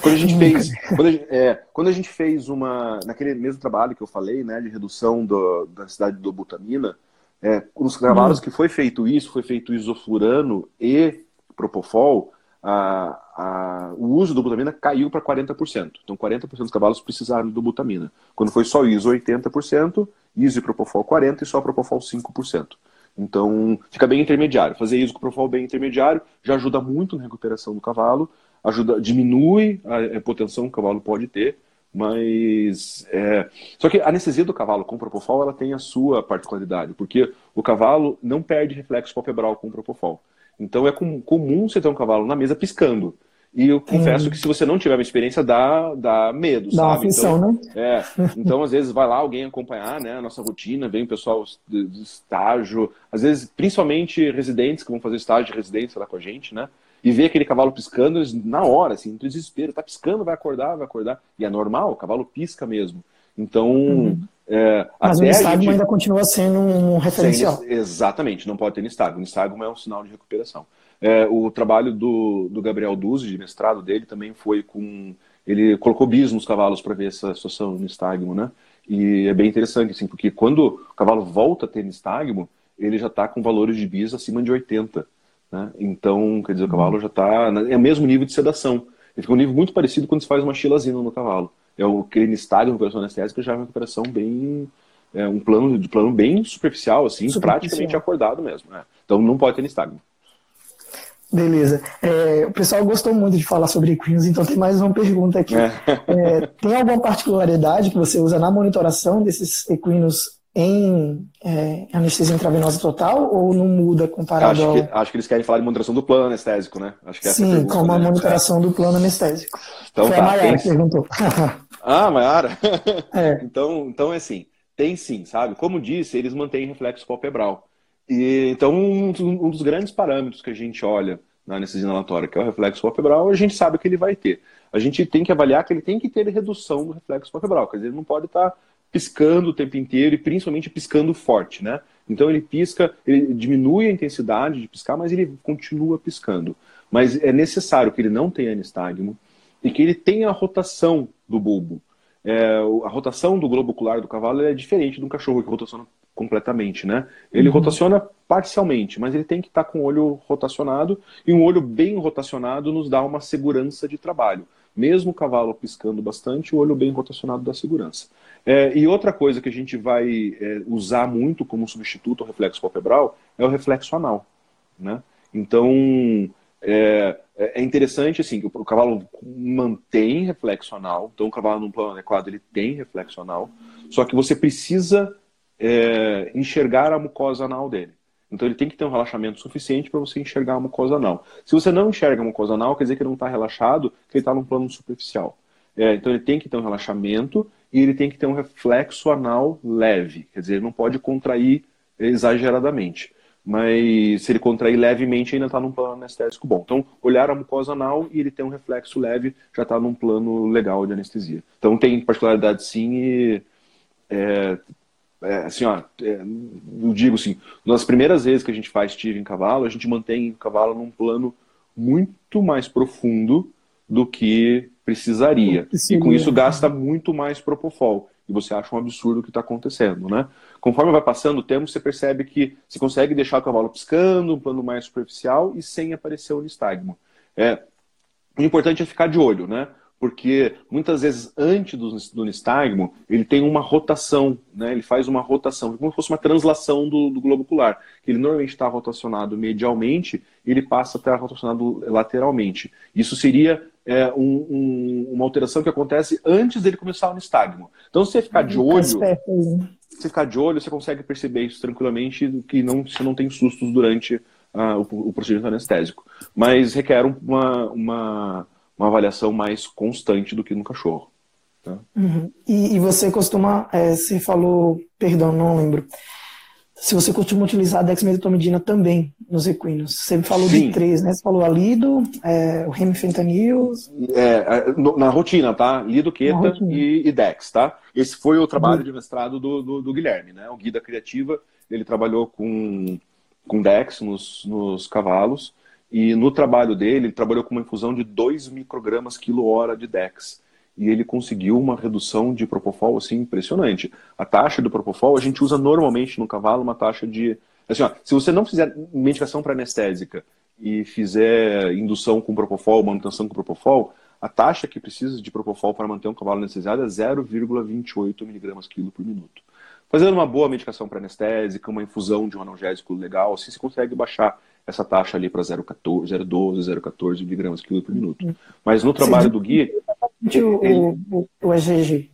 Quando a gente fez, quando a gente, é, quando a gente fez uma, naquele mesmo trabalho que eu falei, né, de redução do, da cidade do butamina, é, nos cavalos uhum. que foi feito isso, foi feito isoflurano e propofol, a, a, o uso do butamina caiu para 40%. Então 40% dos cavalos precisaram do butamina. Quando foi só iso 80%, iso e propofol 40% e só propofol 5%. Então fica bem intermediário. Fazer iso com propofol bem intermediário já ajuda muito na recuperação do cavalo ajuda, diminui a hipotensão que o cavalo pode ter, mas é... só que a anestesia do cavalo com propofol ela tem a sua particularidade, porque o cavalo não perde reflexo palpebral com propofol. Então é com, comum você ter um cavalo na mesa piscando. E eu confesso que se você não tiver uma experiência, dá, dá medo, dá sabe? Aflição, então, né? É, então, às vezes, vai lá alguém acompanhar né, a nossa rotina, vem o pessoal do, do estágio, às vezes, principalmente residentes que vão fazer estágio de residência lá com a gente, né? e ver aquele cavalo piscando, eles, na hora, assim, no desespero, tá piscando, vai acordar, vai acordar. E é normal, o cavalo pisca mesmo. Então, uhum. é, Mas o nistagmo gente... ainda continua sendo um referencial. Sem, exatamente, não pode ter nistagmo. O nistagmo é um sinal de recuperação. É, o trabalho do, do Gabriel Duzzi, de mestrado dele, também foi com... Ele colocou bis nos cavalos para ver essa situação de nistagmo, né? E é bem interessante, assim, porque quando o cavalo volta a ter nistagmo, ele já está com valores de bis acima de 80. Né? Então, quer dizer, o cavalo já está. É o mesmo nível de sedação. Ele fica um nível muito parecido quando se faz uma xilazina no cavalo. É o estágio de recuperação anestésica já é uma recuperação bem. É um plano de plano bem superficial, assim, superficial. praticamente acordado mesmo. Né? Então não pode ter nistagmo. Beleza. É, o pessoal gostou muito de falar sobre equinos, então tem mais uma pergunta aqui. É. É, tem alguma particularidade que você usa na monitoração desses equinos em é, anestesia intravenosa total ou não muda comparado acho que, ao... Acho que eles querem falar de monitoração do plano anestésico, né? Acho que é Sim, pergunta, como a né? monitoração do plano anestésico. Então, Foi tá, a Mayara que perguntou. ah, Mayara? É. então, então é assim, tem sim, sabe? Como disse, eles mantêm reflexo palpebral. E, então, um, dos grandes parâmetros que a gente olha na anestesia inalatória, que é o reflexo palpebral, a gente sabe que ele vai ter. A gente tem que avaliar que ele tem que ter redução do reflexo palpebral, quer dizer, ele não pode estar piscando o tempo inteiro e principalmente piscando forte, né? Então ele pisca, ele diminui a intensidade de piscar, mas ele continua piscando. Mas é necessário que ele não tenha nistagmo e que ele tenha a rotação do bulbo. É, a rotação do globo ocular do cavalo é diferente de um cachorro que rotaciona completamente, né? Ele uhum. rotaciona parcialmente, mas ele tem que estar com o olho rotacionado e um olho bem rotacionado nos dá uma segurança de trabalho. Mesmo o cavalo piscando bastante, o olho bem rotacionado dá segurança. É, e outra coisa que a gente vai é, usar muito como substituto ao reflexo palpebral é o reflexo anal. Né? Então, é, é interessante assim, que o, o cavalo mantém reflexo anal, então o cavalo num plano adequado ele tem reflexo anal, só que você precisa é, enxergar a mucosa anal dele. Então ele tem que ter um relaxamento suficiente para você enxergar a mucosa anal. Se você não enxerga a mucosa anal, quer dizer que ele não está relaxado, que ele está num plano superficial. É, então ele tem que ter um relaxamento e ele tem que ter um reflexo anal leve, quer dizer, ele não pode contrair exageradamente. Mas se ele contrair levemente, ainda está num plano anestésico bom. Então, olhar a mucosa anal e ele tem um reflexo leve, já está num plano legal de anestesia. Então, tem particularidade sim e. É, é, assim, ó, é, eu digo assim, nas primeiras vezes que a gente faz tiro em cavalo, a gente mantém o cavalo num plano muito mais profundo do que precisaria. E com isso gasta muito mais propofol. E você acha um absurdo o que está acontecendo, né? Conforme vai passando o tempo, você percebe que você consegue deixar o cavalo piscando, um plano mais superficial e sem aparecer o nistagmo. É, o importante é ficar de olho, né? Porque muitas vezes antes do, do nistagmo ele tem uma rotação, né? ele faz uma rotação, como se fosse uma translação do, do globo ocular, que ele normalmente está rotacionado medialmente, ele passa a estar rotacionado lateralmente. Isso seria é, um, um, uma alteração que acontece antes dele começar o nistagmo. Então, se você ficar de olho, se ficar de olho, você consegue perceber isso tranquilamente, que não, você não tem sustos durante uh, o, o procedimento anestésico. Mas requer uma, uma uma avaliação mais constante do que no cachorro. Tá? Uhum. E, e, você costuma, é, você falou, perdão, não lembro, se você costuma utilizar a dexmedetomidina também nos equinos. Você falou Sim. de três, né? Você falou a lido, é, o remifentanil... É, na rotina, tá? Lido, queta e, e, dex, tá? Esse foi o trabalho uhum. de mestrado do, do, do, Guilherme, né? O Guida Criativa, ele trabalhou com, com dex nos, nos cavalos e no trabalho dele, ele trabalhou com uma infusão de 2 microgramas quilo-hora de DEX. E ele conseguiu uma redução de propofol assim, impressionante. A taxa do propofol, a gente usa normalmente no cavalo uma taxa de. Assim, ó, se você não fizer medicação para anestésica e fizer indução com propofol, manutenção com propofol, a taxa que precisa de propofol para manter um cavalo anestesiado é 0,28 miligramas quilo por minuto. Fazendo uma boa medicação para anestésica, uma infusão de um analgésico legal, assim você consegue baixar essa taxa ali para 0,14, 0,12, 0,14 miligramas quilo por minuto. Uhum. Mas no trabalho do Gui... O, o, o EGG.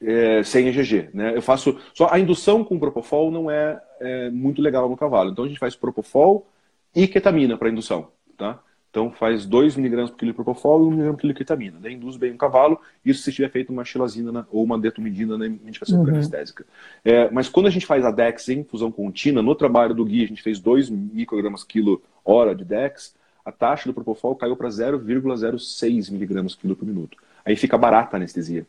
É, sem EGG, né? Eu faço... Só a indução com propofol não é, é muito legal no cavalo. Então a gente faz propofol e ketamina para indução, tá? Então faz 2 mg por quilo de propofol e 1 mg por quilo de ketamina. Daí induz bem o cavalo, isso se tiver feito uma xilazina ou uma detomidina na medicação uhum. anestésica. É, mas quando a gente faz a DEX em infusão contínua, no trabalho do Gui a gente fez 2 microgramas quilo hora de DEX, a taxa do propofol caiu para 0,06 miligramas quilo por minuto. Aí fica barata a anestesia,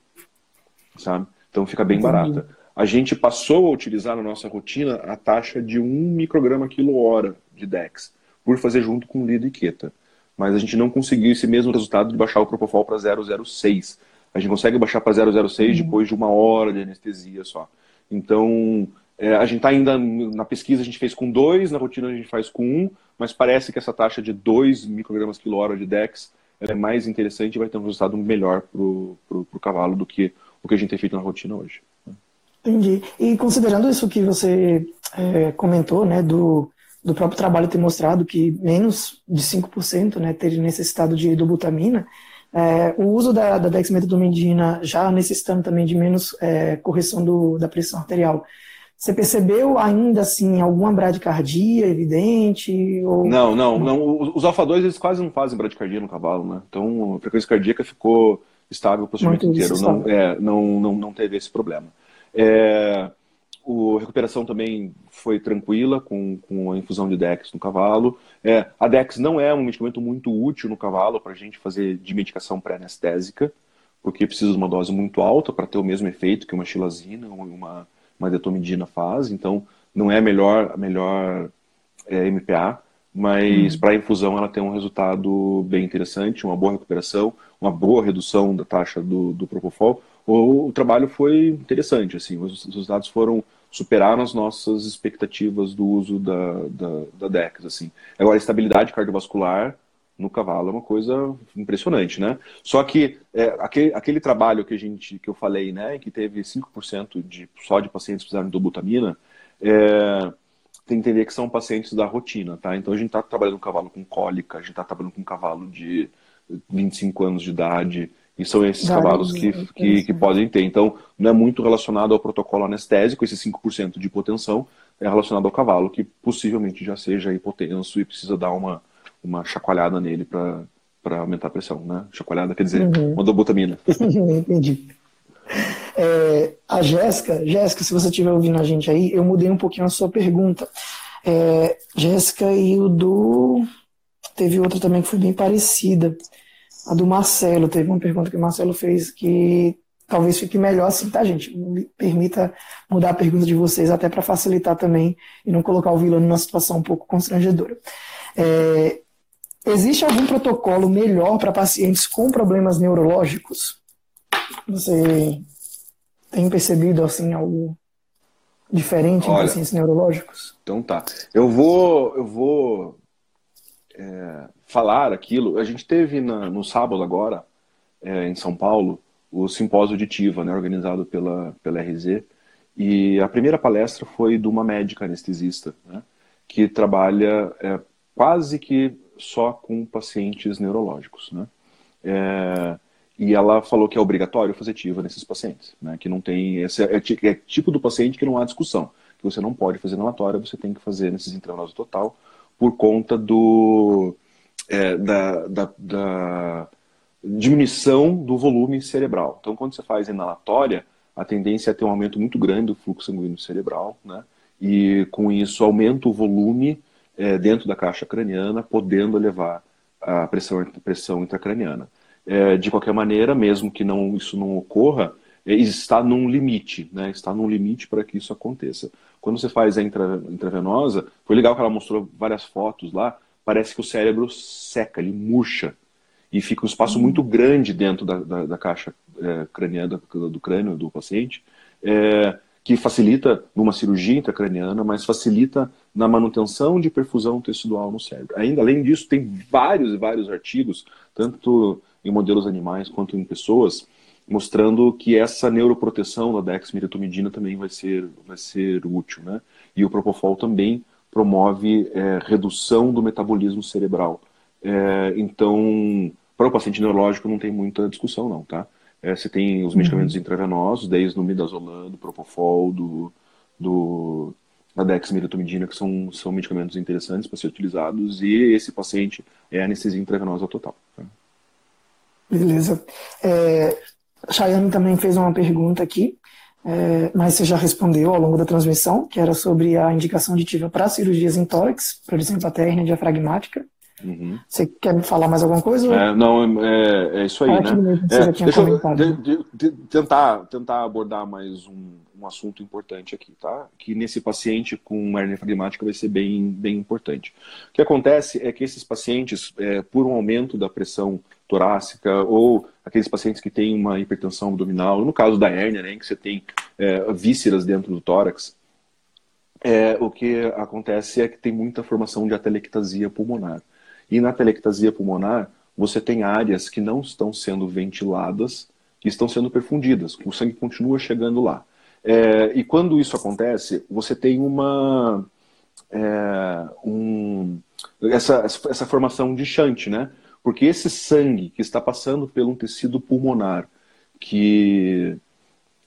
sabe? Então fica bem barata. A gente passou a utilizar na nossa rotina a taxa de 1 micrograma quilo hora de DEX, por fazer junto com lido e queta mas a gente não conseguiu esse mesmo resultado de baixar o Propofol para 006. A gente consegue baixar para 006 uhum. depois de uma hora de anestesia só. Então, é, a gente está ainda na pesquisa, a gente fez com 2, na rotina a gente faz com 1, um, mas parece que essa taxa de 2 microgramas quilo hora de DEX é mais interessante e vai ter um resultado melhor para o cavalo do que o que a gente tem feito na rotina hoje. Entendi. E considerando isso que você é, comentou, né, do, do próprio trabalho ter mostrado que menos de 5% né, teria necessitado de idobutamina, é, o uso da, da dexmedetomidina já necessitando também de menos é, correção do, da pressão arterial. Você percebeu ainda assim alguma bradicardia evidente? Ou... Não, não, não. Os alfa-2 eles quase não fazem bradicardia no cavalo, né? Então a frequência cardíaca ficou estável o procedimento inteiro. Não, é, não, não, não teve esse problema. É, a recuperação também foi tranquila com, com a infusão de Dex no cavalo. É, a Dex não é um medicamento muito útil no cavalo para a gente fazer de medicação pré-anestésica, porque precisa de uma dose muito alta para ter o mesmo efeito que uma xilazina ou uma, uma detomidina faz. Então, não é a melhor, a melhor é, MPA, mas hum. para a infusão ela tem um resultado bem interessante, uma boa recuperação, uma boa redução da taxa do, do Propofol. O, o trabalho foi interessante, assim, os, os resultados foram superaram as nossas expectativas do uso da, da, da DEX. Assim. Agora, a estabilidade cardiovascular no cavalo é uma coisa impressionante, né? Só que é, aquele, aquele trabalho que a gente que eu falei, né, que teve 5% de, só de pacientes que precisaram de dobutamina, é, tem que entender que são pacientes da rotina, tá? Então a gente está trabalhando com cavalo com cólica, a gente está trabalhando com cavalo de 25 anos de idade, e são esses cavalos que, que, que, podem ter. Então, não é muito relacionado ao protocolo anestésico, esse 5% de hipotensão é relacionado ao cavalo, que possivelmente já seja hipotenso e precisa dar uma, uma chacoalhada nele para aumentar a pressão, né? Chacoalhada quer dizer uhum. uma dobutamina. Entendi. É, a Jéssica, Jéssica, se você estiver ouvindo a gente aí, eu mudei um pouquinho a sua pergunta. É, Jéssica e o do. Teve outra também que foi bem parecida. A do Marcelo, teve uma pergunta que o Marcelo fez que talvez fique melhor assim, tá, gente? Me permita mudar a pergunta de vocês até para facilitar também e não colocar o vilão numa situação um pouco constrangedora. É, existe algum protocolo melhor para pacientes com problemas neurológicos? Você tem percebido assim algo diferente Olha, em pacientes neurológicos? Então tá. Eu vou, eu vou é, falar aquilo. A gente teve na, no sábado agora é, em São Paulo, o simpósio de TIVA, né, organizado pela, pela RZ, e a primeira palestra foi de uma médica anestesista, né, que trabalha é, quase que só com pacientes neurológicos, né? É, e ela falou que é obrigatório fazer TIVA nesses pacientes, né? Que não tem esse é, é, tipo do paciente que não há discussão, que você não pode fazer inalatória, você tem que fazer nesses intravenosa total por conta do é, da, da, da, diminuição do volume cerebral. Então, quando você faz inalatória, a tendência é ter um aumento muito grande do fluxo sanguíneo cerebral, né? E com isso aumenta o volume é, dentro da caixa craniana, podendo elevar a pressão, pressão intracraniana. É, de qualquer maneira, mesmo que não, isso não ocorra, é, está num limite, né? está num limite para que isso aconteça. Quando você faz a intra, intravenosa, foi legal que ela mostrou várias fotos lá, parece que o cérebro seca, ele murcha, e fica um espaço uhum. muito grande dentro da, da, da caixa é, craniana, do, do, crânio do paciente, é, que facilita numa cirurgia intracraniana, mas facilita na manutenção de perfusão tecidual no cérebro. Ainda além disso, tem vários e vários artigos, tanto em modelos animais quanto em pessoas, mostrando que essa neuroproteção da dexmedetomidina também vai ser, vai ser útil. Né? E o Propofol também promove é, redução do metabolismo cerebral. É, então, para o paciente neurológico não tem muita discussão não, tá? É, você tem os medicamentos uhum. intravenosos, desde o midazolam, do propofol, do, do, da dexmedetomidina, que são, são medicamentos interessantes para ser utilizados, e esse paciente é anestesia intravenosa total. Tá? Beleza. É, Chayane também fez uma pergunta aqui, é, mas você já respondeu ao longo da transmissão, que era sobre a indicação aditiva para cirurgias em tórax, por exemplo, até hernia diafragmática. Uhum. Você quer me falar mais alguma coisa? É, não, é, é, isso aí, né? É, deixa eu de, de, de, tentar, tentar abordar mais um, um assunto importante aqui, tá? Que nesse paciente com hernia diafragmática vai ser bem, bem importante. O que acontece é que esses pacientes, é, por um aumento da pressão torácica ou aqueles pacientes que têm uma hipertensão abdominal, no caso da hérnia, né, em que você tem é, vísceras dentro do tórax, é, o que acontece é que tem muita formação de atelectasia pulmonar. E na telectasia pulmonar, você tem áreas que não estão sendo ventiladas e estão sendo perfundidas, o sangue continua chegando lá. É, e quando isso acontece, você tem uma. É, um, essa, essa formação de shunt, né? Porque esse sangue que está passando pelo um tecido pulmonar que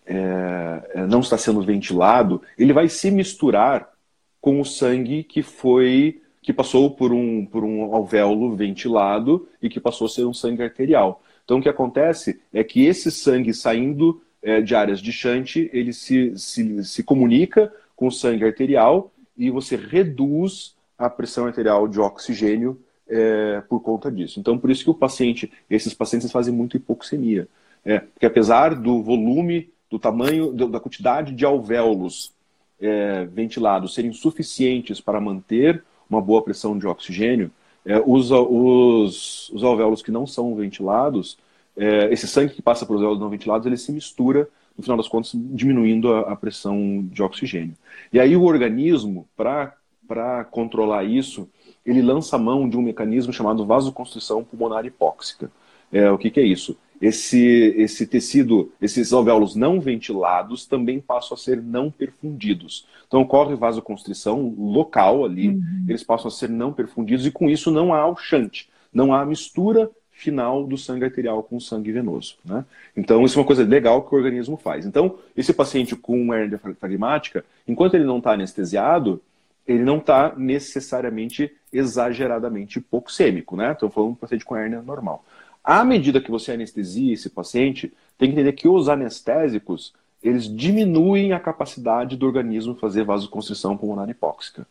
é, é não está sendo ventilado, ele vai se misturar com o sangue que foi que passou por um, por um alvéolo ventilado e que passou a ser um sangue arterial. Então, o que acontece é que esse sangue saindo é, de áreas de shunt, ele se, se, se comunica com o sangue arterial e você reduz a pressão arterial de oxigênio é, por conta disso. Então, por isso que o paciente, esses pacientes fazem muito hipoxemia. É, porque apesar do volume, do tamanho, da quantidade de alvéolos é, ventilados serem suficientes para manter uma boa pressão de oxigênio, é, os, os, os, alvéolos que não são ventilados, é, esse sangue que passa por os alvéolos não ventilados, ele se mistura, no final das contas, diminuindo a, a pressão de oxigênio. E aí o organismo, para controlar isso, ele lança mão de um mecanismo chamado vasoconstrição pulmonar hipóxica. É, o que, que é isso? esse, esse tecido, esses alvéolos não ventilados também passam a ser não perfundidos. Então ocorre vasoconstrição local ali, uhum. eles passam a ser não perfundidos e com isso não há o chante, não há a mistura final do sangue arterial com o sangue venoso. Né? Então isso é uma coisa legal que o organismo faz. Então esse paciente com hernia diafragmática, enquanto ele não está anestesiado, ele não está necessariamente exageradamente hipoxêmico, né? Estou falando de um paciente com hernia normal. À medida que você anestesia esse paciente, tem que entender que os anestésicos eles diminuem a capacidade do organismo fazer vasoconstrição pulmonar hipóxica.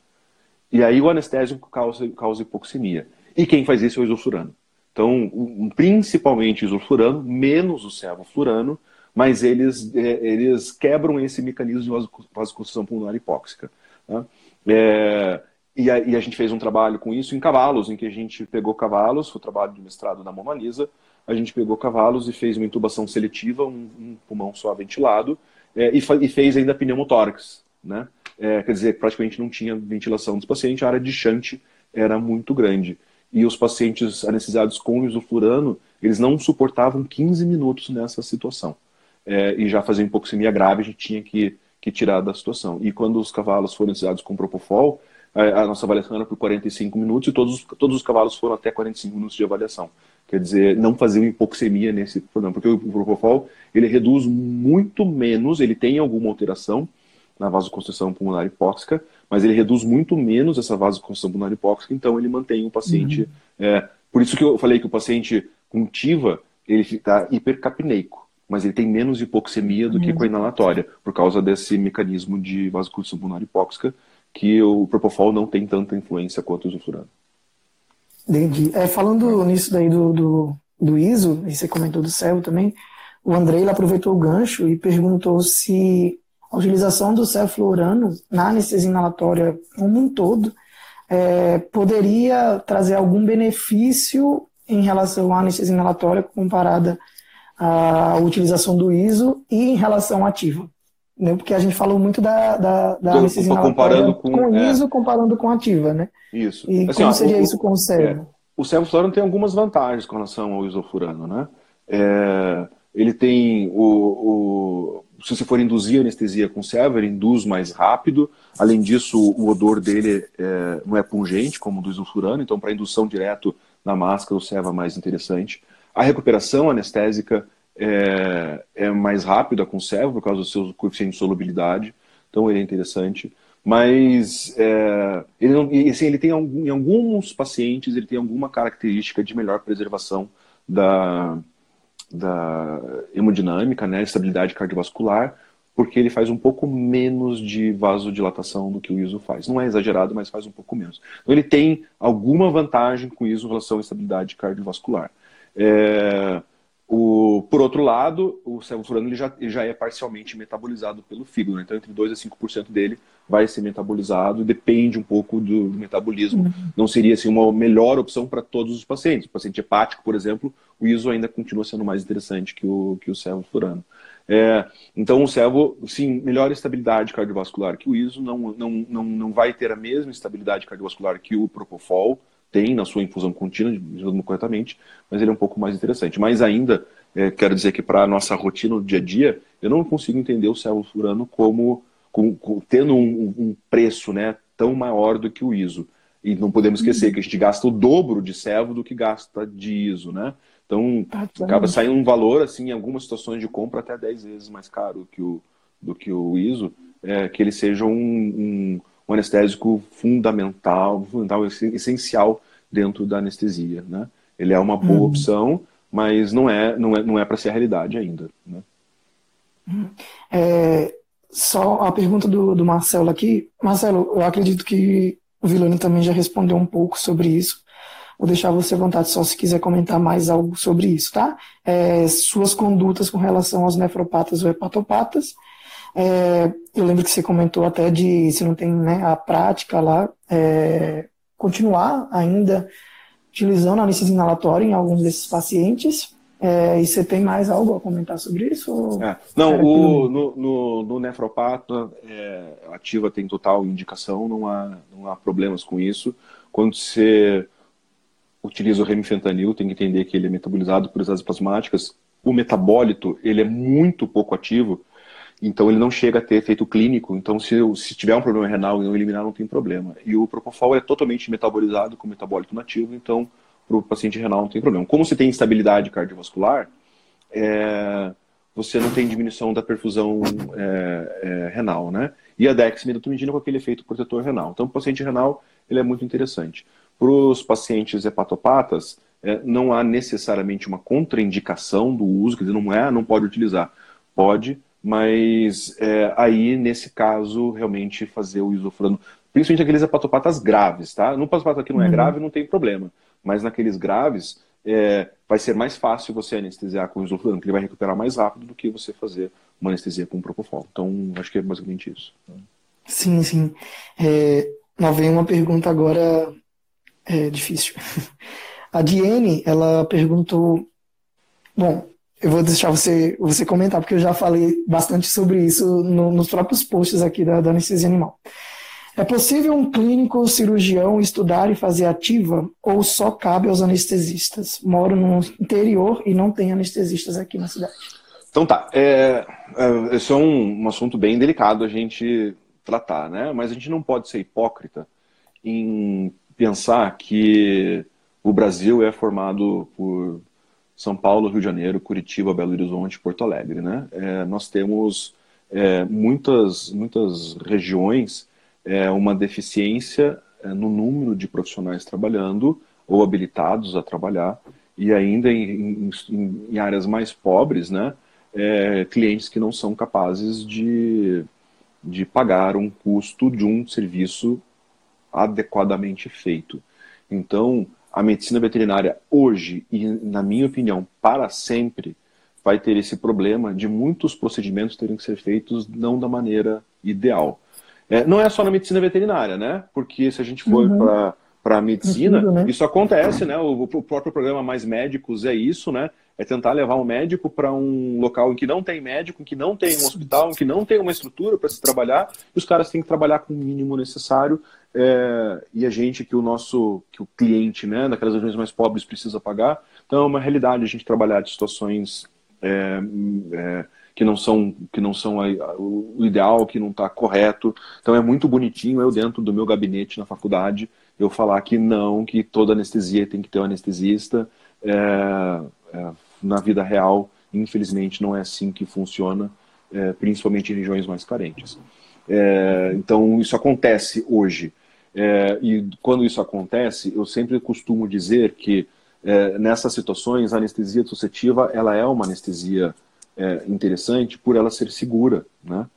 E aí o anestésico causa, causa hipoxemia. E quem faz isso é o isulfurano. Então, principalmente o isulfurano, menos o sevoflurano, mas eles, é, eles quebram esse mecanismo de vasoconstrição pulmonar hipóxica. Tá? É, e a, e a, gente fez um trabalho com isso em cavalos, em que a gente pegou cavalos, foi o trabalho de mestrado da Mona Lisa, a gente pegou cavalos e fez uma intubação seletiva, um, um pulmão só ventilado, é, e, e, fez ainda pneumotórax, né? É, quer dizer, praticamente não tinha ventilação dos pacientes, a área de chante era muito grande. e os pacientes anestesiados com isoflurano, eles não suportavam 15 minutos nessa situação. É, e já fazia hipoxemia grave, a gente tinha que, que tirar da situação. E quando os cavalos foram anestesiados com propofol, a, a nossa avaliação era por 45 minutos e todos, todos os cavalos foram até 45 minutos de avaliação. Quer dizer, não faziam hipoxemia nesse problema, porque o propofol ele reduz muito menos, ele tem alguma alteração na vasoconstrição pulmonar hipóxica, mas ele reduz muito menos essa vasoconstrição pulmonar hipóxica, então ele mantém o paciente. Uhum. É, por isso que eu falei que o paciente com TIVA, ele está hipercapneico, mas ele tem menos hipoxemia do uhum. que com a inalatória, por causa desse mecanismo de vasoconstrição pulmonar hipóxica, que o propofol não tem tanta influência quanto o isoflurano. Entendi. É, falando nisso daí do, do, do ISO, e você comentou do CEL também, o Andrei aproveitou o gancho e perguntou se a utilização do cefluorano na anestesia inalatória como um todo é, poderia trazer algum benefício em relação à anestesia inalatória comparada à utilização do ISO e em relação à ativa. Né? Porque a gente falou muito da, da, da anestesia inalatória com, com ISO é. comparando com ativa, né? Isso. E assim, como ó, seria o, isso com o servo? É, o sevoflurano tem algumas vantagens com relação ao isofurano, né? É, ele tem o, o, se você for induzir anestesia com servo, ele induz mais rápido. Além disso, o odor dele é, não é pungente como o do isofurano, então para indução direto na máscara o servo é mais interessante. A recuperação anestésica é, é mais rápida com servo por causa do seu coeficiente de solubilidade, então ele é interessante mas é, ele, não, assim, ele tem em alguns pacientes ele tem alguma característica de melhor preservação da, da hemodinâmica, né, estabilidade cardiovascular, porque ele faz um pouco menos de vasodilatação do que o ISO faz. Não é exagerado, mas faz um pouco menos. Então ele tem alguma vantagem com o ISO em relação à estabilidade cardiovascular. É, o, por outro lado, o sevoflurano ele já, ele já é parcialmente metabolizado pelo fígado, né? então entre 2 a 5% dele vai ser metabolizado, depende um pouco do, do metabolismo. Uhum. Não seria assim, uma melhor opção para todos os pacientes. O paciente hepático, por exemplo, o ISO ainda continua sendo mais interessante que o, que o sevoflurano. É, então, o servo, sim, melhor estabilidade cardiovascular que o ISO, não, não, não, não vai ter a mesma estabilidade cardiovascular que o propofol, tem na sua infusão contínua, corretamente, mas ele é um pouco mais interessante. Mas ainda, é, quero dizer que para a nossa rotina do dia a dia, eu não consigo entender o sevoflurano como, como, como tendo um, um, preço né, tão maior do que o ISO. E não podemos esquecer uhum. que a gente gasta o dobro de servo do que gasta de ISO, né? Então, ah, acaba saindo um valor, assim, em algumas situações de compra, até 10 vezes mais caro que o, do que o ISO, é, que ele seja um, um um anestésico fundamental, fundamental, essencial dentro da anestesia, né? Ele é uma boa uhum. opção, mas não é, não é, não é para ser a realidade ainda, né? Uhum. É, só a pergunta do, do Marcelo aqui. Marcelo, eu acredito que o Vilani também já respondeu um pouco sobre isso. Vou deixar você à vontade só se quiser comentar mais algo sobre isso, tá? É, suas condutas com relação aos nefropatas ou hepatopatas é, eu lembro que você comentou até de se não tem né, a prática lá, é, continuar ainda utilizando a anestesia inalatória em alguns desses pacientes. É, e você tem mais algo a comentar sobre isso? É. Não, o, no, no, no, nefropata, é, ativa tem total indicação, não há, não há problemas com isso. Quando você utiliza o remifentanil, tem que entender que ele é metabolizado por as plasmáticas. O metabólito, ele é muito pouco ativo, então ele não chega a ter efeito clínico. Então se, se tiver um problema renal e não eliminar, não tem problema. E o propofol é totalmente metabolizado com metabólito nativo, então para o paciente renal não tem problema. Como você tem instabilidade cardiovascular, é, você não tem diminuição da perfusão é, é, renal, né? E a dexmedetomidina com aquele efeito protetor renal. Então, o paciente renal, ele é muito interessante. Para os pacientes hepatopatas, é, não há necessariamente uma contraindicação do uso, quer dizer, não é, não pode utilizar. Pode, mas é, aí, nesse caso, realmente fazer o isoflano, principalmente aqueles hepatopatas graves, tá? No hepatopata que não é uhum. grave, não tem problema, mas naqueles graves, é, vai ser mais fácil você anestesiar com o isoflano, que ele vai recuperar mais rápido do que você fazer uma anestesia com propofol. Então, acho que é basicamente isso. Sim, sim. É, não vem uma pergunta agora é, difícil. A Diene, ela perguntou, bom, eu vou deixar você, você comentar, porque eu já falei bastante sobre isso no, nos próprios posts aqui da, da anestesia animal. É possível um clínico cirurgião estudar e fazer ativa ou só cabe aos anestesistas? Moro no interior e não tem anestesistas aqui na cidade. Então tá, é, é, esse é um, um assunto bem delicado a gente tratar, né? Mas a gente não pode ser hipócrita em pensar que o Brasil é formado por São Paulo, Rio de Janeiro, Curitiba, Belo Horizonte, Porto Alegre, né? É, nós temos é, muitas, muitas regiões é, uma deficiência é, no número de profissionais trabalhando ou habilitados a trabalhar e ainda em, em, em áreas mais pobres, né? É, clientes que não são capazes de, de pagar um custo de um serviço adequadamente feito. Então, a medicina veterinária hoje, e na minha opinião, para sempre, vai ter esse problema de muitos procedimentos terem que ser feitos não da maneira ideal. É, não é só na medicina veterinária, né? Porque se a gente for uhum. para para a medicina, tudo, né? isso acontece, né? O, o, próprio programa Mais Médicos é isso, né? É tentar levar um médico para um local em que não tem médico, em que não tem um hospital, em que não tem uma estrutura para se trabalhar, e os caras têm que trabalhar com o mínimo necessário. É, e a gente que o nosso, que o cliente, né, daquelas regiões mais pobres precisa pagar. Então é uma realidade a gente trabalhar de situações é, é, que não são que não são a, a, o ideal, que não está correto. Então é muito bonitinho eu dentro do meu gabinete na faculdade eu falar que não, que toda anestesia tem que ter um anestesista. É, é, na vida real, infelizmente, não é assim que funciona, é, principalmente em regiões mais carentes. É, então isso acontece hoje. É, e quando isso acontece, eu sempre costumo dizer que nessas situações a anestesia dissociativa ela é uma anestesia é, interessante por ela ser segura, né?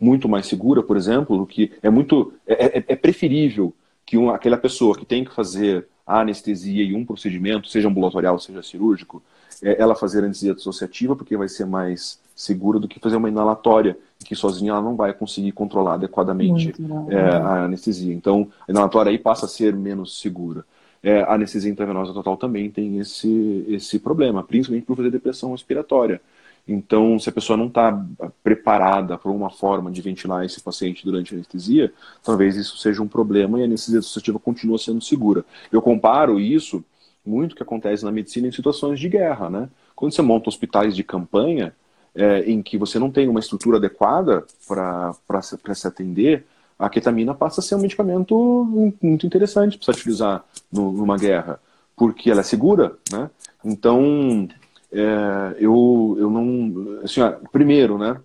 Muito mais segura, por exemplo, do que é muito é, é, é preferível que uma, aquela pessoa que tem que fazer a anestesia e um procedimento, seja ambulatorial, seja cirúrgico, é, ela fazer anestesia dissociativa, porque vai ser mais segura do que fazer uma inalatória, que sozinha ela não vai conseguir controlar adequadamente é, a anestesia. Então, a inalatória aí passa a ser menos segura. É, a anestesia intravenosa total também tem esse, esse problema, principalmente por fazer depressão respiratória. Então, se a pessoa não está preparada para uma forma de ventilar esse paciente durante a anestesia, talvez isso seja um problema e a anestesia dissociativa continua sendo segura. Eu comparo isso muito que acontece na medicina em situações de guerra, né? Quando você monta hospitais de campanha, é, em que você não tem uma estrutura adequada para se atender, a ketamina passa a ser um medicamento muito interessante para se utilizar no, numa guerra, porque ela é segura, né? Então, é, eu, eu não. Assim, primeiro, né?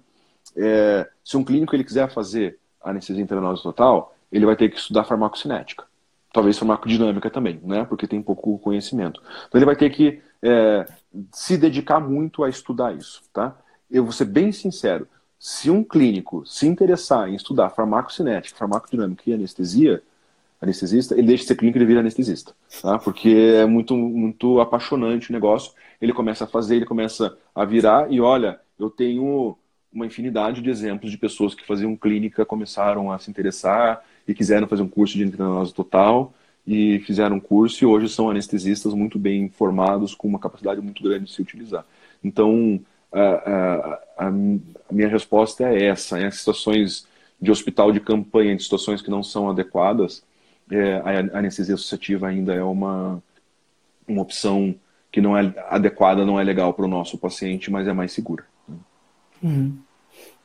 É, se um clínico ele quiser fazer anestesia intravenosa total, ele vai ter que estudar farmacocinética. Talvez farmacodinâmica também, né? Porque tem pouco conhecimento. Então ele vai ter que é, se dedicar muito a estudar isso, tá? Eu vou ser bem sincero. Se um clínico se interessar em estudar farmacocinética, farmacodinâmica e anestesia, anestesista, ele deixa de ser clínico e ele vira anestesista, tá? Porque é muito, muito apaixonante o negócio. Ele começa a fazer, ele começa a virar e olha, eu tenho uma infinidade de exemplos de pessoas que faziam clínica, começaram a se interessar e quiseram fazer um curso de endocrinose total e fizeram um curso e hoje são anestesistas muito bem formados, com uma capacidade muito grande de se utilizar. Então, a, a, a minha resposta é essa, em é situações de hospital de campanha, em situações que não são adequadas, é, a anestesia associativa ainda é uma, uma opção que não é adequada, não é legal para o nosso paciente, mas é mais segura. Uhum.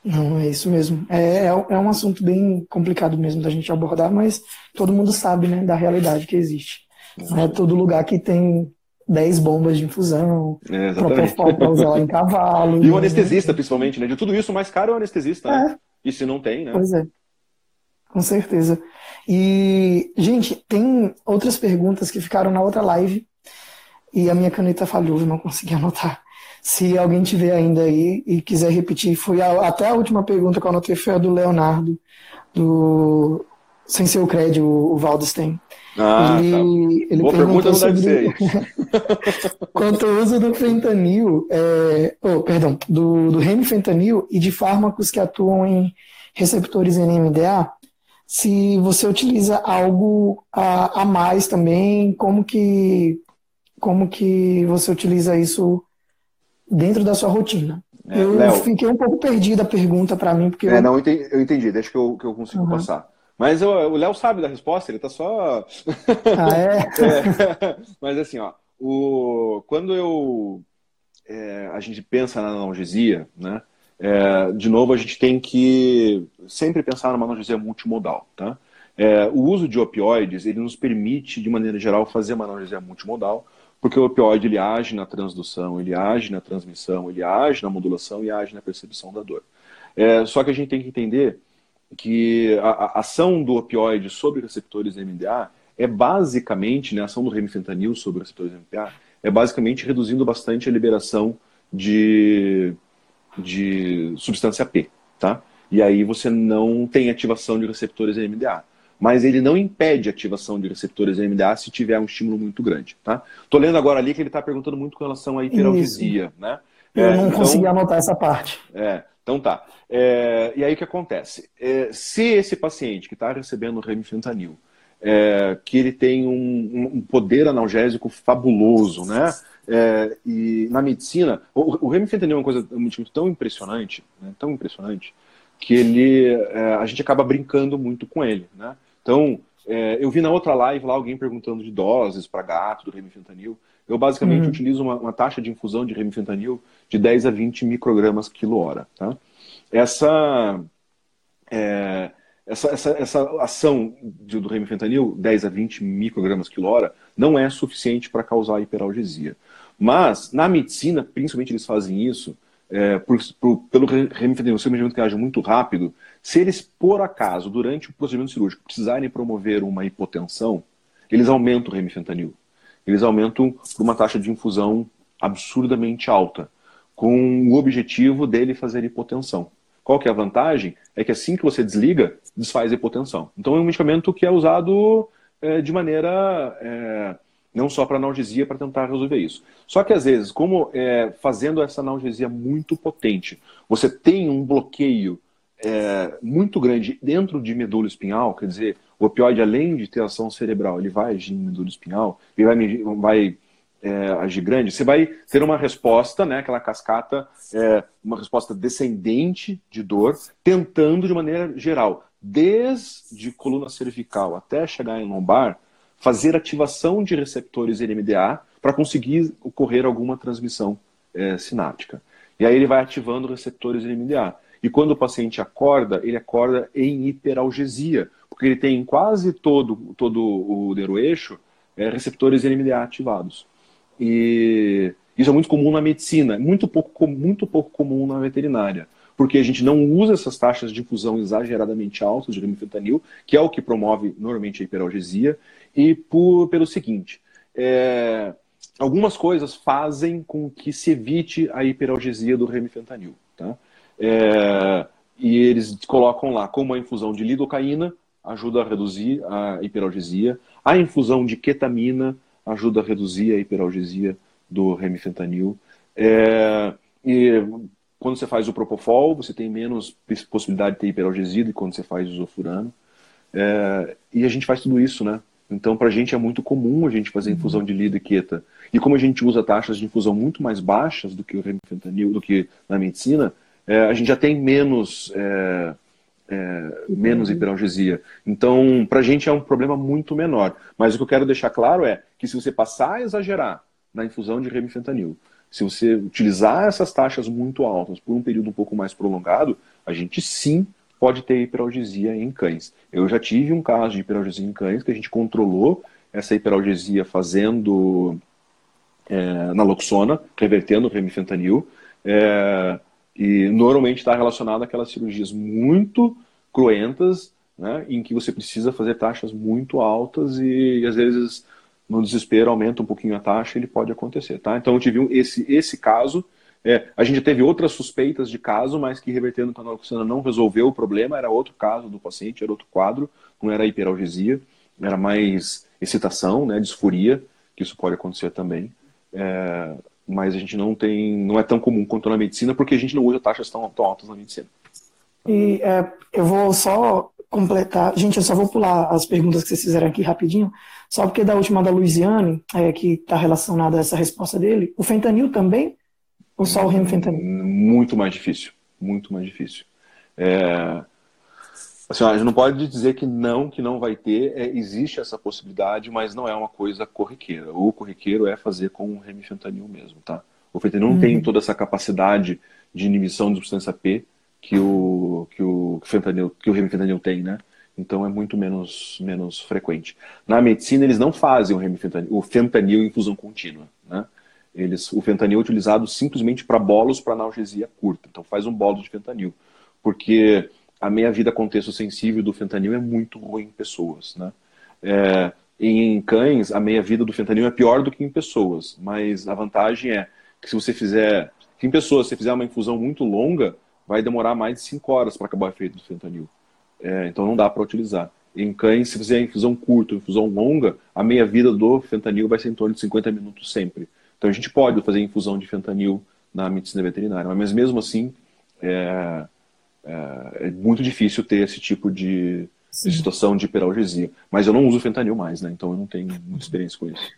Não, é isso mesmo. É, é, é, um assunto bem complicado mesmo da gente abordar, mas todo mundo sabe né, da realidade que existe. Não é todo lugar que tem 10 bombas de infusão, é, propofol para usar em cavalo. E o né? anestesista, principalmente, né? De tudo isso, o mais caro é o anestesista, né? é. né? E se não tem, né? Pois é. Com certeza. E, gente, tem outras perguntas que ficaram na outra live e a minha caneta falhou, eu não consegui anotar. Se alguém tiver ainda aí e quiser repetir, foi a, até a última pergunta que eu anotei foi a do Leonardo, do Sem Seu Crédito, o Waldstein. Ah, ele, tá. ele Boa pergunta não sobre... deve quanto ao uso do fentanil, é... oh, perdão, do, do remifentanil e de fármacos que atuam em receptores NMDA, se você utiliza algo a, a mais também, como que, como que você utiliza isso dentro da sua rotina. É, eu Léo, fiquei um pouco perdido a pergunta para mim, porque... É, eu... não, eu entendi, deixa que eu, que eu consigo uhum. passar. Mas o Léo sabe da resposta, ele tá só. Ah, é? é. Mas assim, ó, o... quando eu. É, a gente pensa na analgesia, né? É, de novo, a gente tem que sempre pensar numa analgesia multimodal, tá? É, o uso de opioides, ele nos permite, de maneira geral, fazer uma analgesia multimodal, porque o opioide ele age na transdução, ele age na transmissão, ele age na modulação e age na percepção da dor. É, só que a gente tem que entender que a, a ação do opioide sobre receptores MDA é basicamente, né, a ação do remifentanil sobre receptores MDA, é basicamente reduzindo bastante a liberação de, de substância P, tá? E aí você não tem ativação de receptores MDA mas ele não impede a ativação de receptores MDA se tiver um estímulo muito grande. Tá? Tô lendo agora ali que ele está perguntando muito com relação à hiperalgesia. Né? Eu é, não então, consegui anotar essa parte. É, então tá. É, e aí o que acontece? É, se esse paciente que está recebendo remifentanil, é, que ele tem um, um, poder analgésico fabuloso, né? É, e na medicina, o, o remifentanil é uma coisa um tão impressionante, né? tão impressionante, que ele, é, a gente acaba brincando muito com ele, né? Então, é, eu vi na outra live lá alguém perguntando de doses para gato do remifentanil. Eu basicamente uhum. utilizo uma, uma, taxa de infusão de remifentanil de 10 a 20 microgramas quilo hora. Tá? Essa, é, essa, essa, essa ação do remifentanil, 10 a 20 microgramas quilo hora, não é suficiente para causar hiperalgesia. Mas, na medicina, principalmente eles fazem isso, é, por, por, pelo remifentanil ser um medicamento que age muito rápido, se eles, por acaso, durante o procedimento cirúrgico, precisarem promover uma hipotensão, eles aumentam o remifentanil. Eles aumentam por uma taxa de infusão absurdamente alta, com o objetivo dele fazer hipotensão. Qual que é a vantagem? É que assim que você desliga, desfaz a hipotensão. Então é um medicamento que é usado é, de maneira é, não só para analgesia, para tentar resolver isso. Só que às vezes, como é, fazendo essa analgesia muito potente, você tem um bloqueio é, muito grande dentro de medula espinhal, quer dizer, o opioide, além de ter ação cerebral, ele vai agir em medula espinhal, ele vai, vai é, agir grande, você vai ter uma resposta, né, aquela cascata, é, uma resposta descendente de dor, tentando de maneira geral, desde coluna cervical até chegar em lombar, fazer ativação de receptores NMDA para conseguir ocorrer alguma transmissão é, sináptica. E aí ele vai ativando receptores NMDA. E quando o paciente acorda, ele acorda em hiperalgesia, porque ele tem quase todo, todo o neuroeixo é, receptores NMDA ativados. E isso é muito comum na medicina, muito pouco, muito pouco comum na veterinária, porque a gente não usa essas taxas de infusão exageradamente altas de remifentanil, que é o que promove normalmente a hiperalgesia, e por, pelo seguinte, é, algumas coisas fazem com que se evite a hiperalgesia do remifentanil. Tá? É, e eles colocam lá como a infusão de lidocaína ajuda a reduzir a hiperalgesia, a infusão de ketamina ajuda a reduzir a hiperalgesia do remifentanil. É, e quando você faz o propofol, você tem menos possibilidade de ter hiperalgesia do que quando você faz o isofurano. É, e a gente faz tudo isso, né? Então, para a gente é muito comum a gente fazer infusão de lido e queta. E como a gente usa taxas de infusão muito mais baixas do que o remifentanil, do que na medicina, é, a gente já tem menos, é, é, menos uhum. hiperalgesia. Então, para a gente é um problema muito menor. Mas o que eu quero deixar claro é que se você passar a exagerar na infusão de remifentanil, se você utilizar essas taxas muito altas por um período um pouco mais prolongado, a gente sim pode ter hiperalgesia em cães. Eu já tive um caso de hiperalgesia em cães que a gente controlou essa hiperalgesia fazendo é, naloxona, revertendo o remifentanil. É, e normalmente está relacionado àquelas cirurgias muito cruentas, né, em que você precisa fazer taxas muito altas e, e às vezes no desespero aumenta um pouquinho a taxa, ele pode acontecer, tá? Então eu tive esse, esse caso, é, a gente teve outras suspeitas de caso, mas que revertendo a naloxona não resolveu o problema, era outro caso do paciente, era outro quadro, não era hiperalgesia, era mais excitação, né, disforia, que isso pode acontecer também. É, mas a gente não tem, não é tão comum quanto na medicina, porque a gente não usa taxas tão, tão altas na medicina. E é, eu vou só completar, gente, eu só vou pular as perguntas que vocês fizeram aqui rapidinho, só porque da última da Luiziane, é, que está relacionada a essa resposta dele, o fentanil também? Ou só o remfentanil? Muito mais difícil, muito mais difícil. É... Assim, a gente não pode dizer que não, que não vai ter. É, existe essa possibilidade, mas não é uma coisa corriqueira. O corriqueiro é fazer com o remifentanil mesmo, tá? O fentanil não tem toda essa capacidade de inibição de substância P que o que o fentanil, que o remifentanil tem, né? Então é muito menos menos frequente. Na medicina eles não fazem o remifentanil, o fentanil em infusão contínua, né? Eles, o fentanil é utilizado simplesmente para bolos para analgesia curta. Então faz um bolo de fentanil, porque a meia-vida contexto sensível do fentanil é muito ruim em pessoas. Né? É, em cães, a meia-vida do fentanil é pior do que em pessoas, mas a vantagem é que se você fizer, em pessoas, se você fizer uma infusão muito longa, vai demorar mais de 5 horas para acabar o efeito do fentanil. É, então não dá para utilizar. Em cães, se fizer infusão curta, infusão longa, a meia-vida do fentanil vai ser em torno de 50 minutos sempre. Então a gente pode fazer infusão de fentanil na medicina veterinária, mas mesmo assim, é, é, é muito difícil ter esse tipo de, de, situação de hiperalgesia. Mas eu não uso fentanil mais, né? Então eu não tenho muita experiência com isso.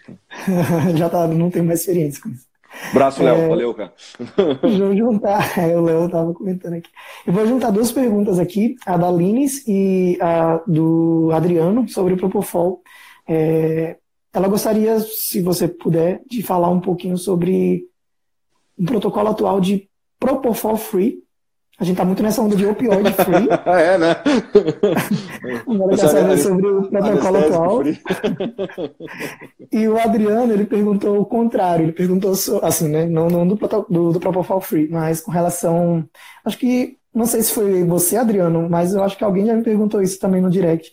Já tá, não tenho mais experiência com isso. Braço, Léo. É, valeu, cara. Vou juntar, é, o Léo estava comentando aqui. Eu vou juntar duas perguntas aqui, a da Lines e a do Adriano, sobre o Propofol. É, ela gostaria, se você puder, de falar um pouquinho sobre um protocolo atual de Propofol Free, a gente tá muito nessa onda de opioid free. é, né? Agora quer saber sobre o protocolo atual. e o Adriano, ele perguntou o contrário. Ele perguntou, assim, né? Não, não do, do, do Propofol free, mas com relação... Acho que, não sei se foi você, Adriano, mas eu acho que alguém já me perguntou isso também no direct.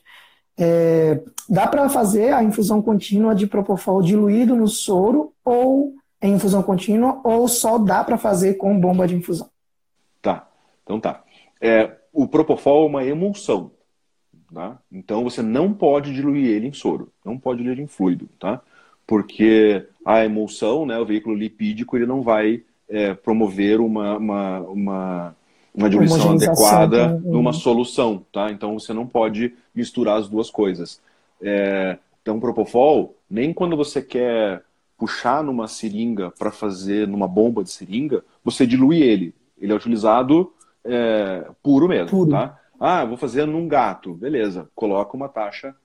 É, dá para fazer a infusão contínua de Propofol diluído no soro ou em infusão contínua ou só dá para fazer com bomba de infusão? Então tá. É, o Propofol é uma emulsão. Tá? Então você não pode diluir ele em soro, não pode diluir em fluido, tá? Porque a emulsão, né, o veículo lipídico, ele não vai é, promover uma, uma, uma, uma diluição adequada numa solução, tá? Então você não pode misturar as duas coisas. É, então, Propofol, nem quando você quer puxar numa seringa para fazer numa bomba de seringa, você dilui ele. Ele é utilizado é, puro mesmo, puro. tá? Ah, vou fazer num gato. Beleza, coloca uma taxa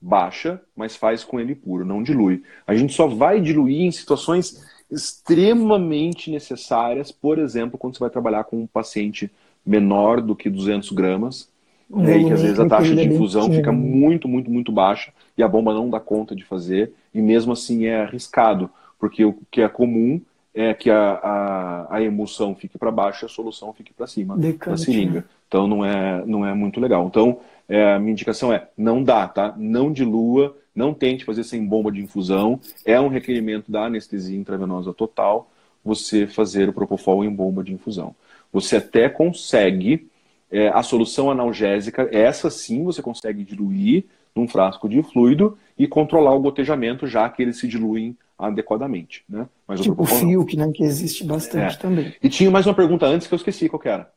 baixa, mas faz com ele puro, não dilui. A gente só vai diluir em situações extremamente necessárias, por exemplo, quando você vai trabalhar com um paciente menor do que 200 gramas, um que às vezes a taxa de infusão fica muito, muito, muito baixa e a bomba não dá conta de fazer, e mesmo assim é arriscado, porque o que é comum é que a, a, a emulsão fique para baixo e a solução fique para cima Decante, da seringa. Né? Então não é, não é muito legal. Então é, a minha indicação é não dá, tá? Não dilua, não tente fazer sem bomba de infusão. É um requerimento da anestesia intravenosa total você fazer o propofol em bomba de infusão. Você até consegue é, a solução analgésica, essa sim você consegue diluir num frasco de fluido e controlar o gotejamento, já que eles se diluem adequadamente. Né? Mas tipo o Fiuk, né, que existe bastante é. também. E tinha mais uma pergunta antes que eu esqueci, qual que era?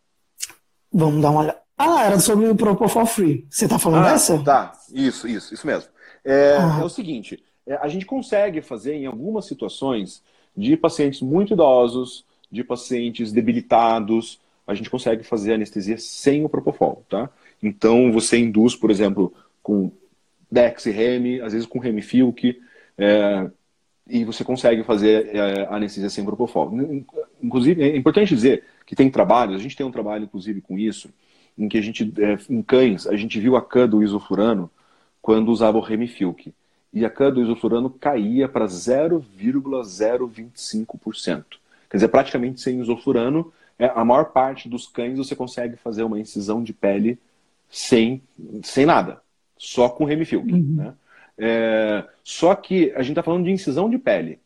Vamos dar uma olhada. Ah, era sobre o Propofol Free. Você está falando ah, dessa? Tá, isso, isso, isso mesmo. É, ah. é o seguinte, é, a gente consegue fazer em algumas situações de pacientes muito idosos, de pacientes debilitados, a gente consegue fazer anestesia sem o Propofol, tá? Então você induz, por exemplo, com Dex e Remi, às vezes com Remifilk, é, e você consegue fazer é, anestesia sem propofol. Inclusive, é importante dizer que tem trabalhos, a gente tem um trabalho, inclusive, com isso, em que a gente, é, em cães, a gente viu a CAN do isoflurano quando usava o Remifilk. E a CAN do isoflurano caía para 0,025%. Quer dizer, praticamente sem isoflurano, é, a maior parte dos cães você consegue fazer uma incisão de pele sem, sem nada, só com Remifilk. Uhum. Né? É, só que a gente está falando de incisão de pele.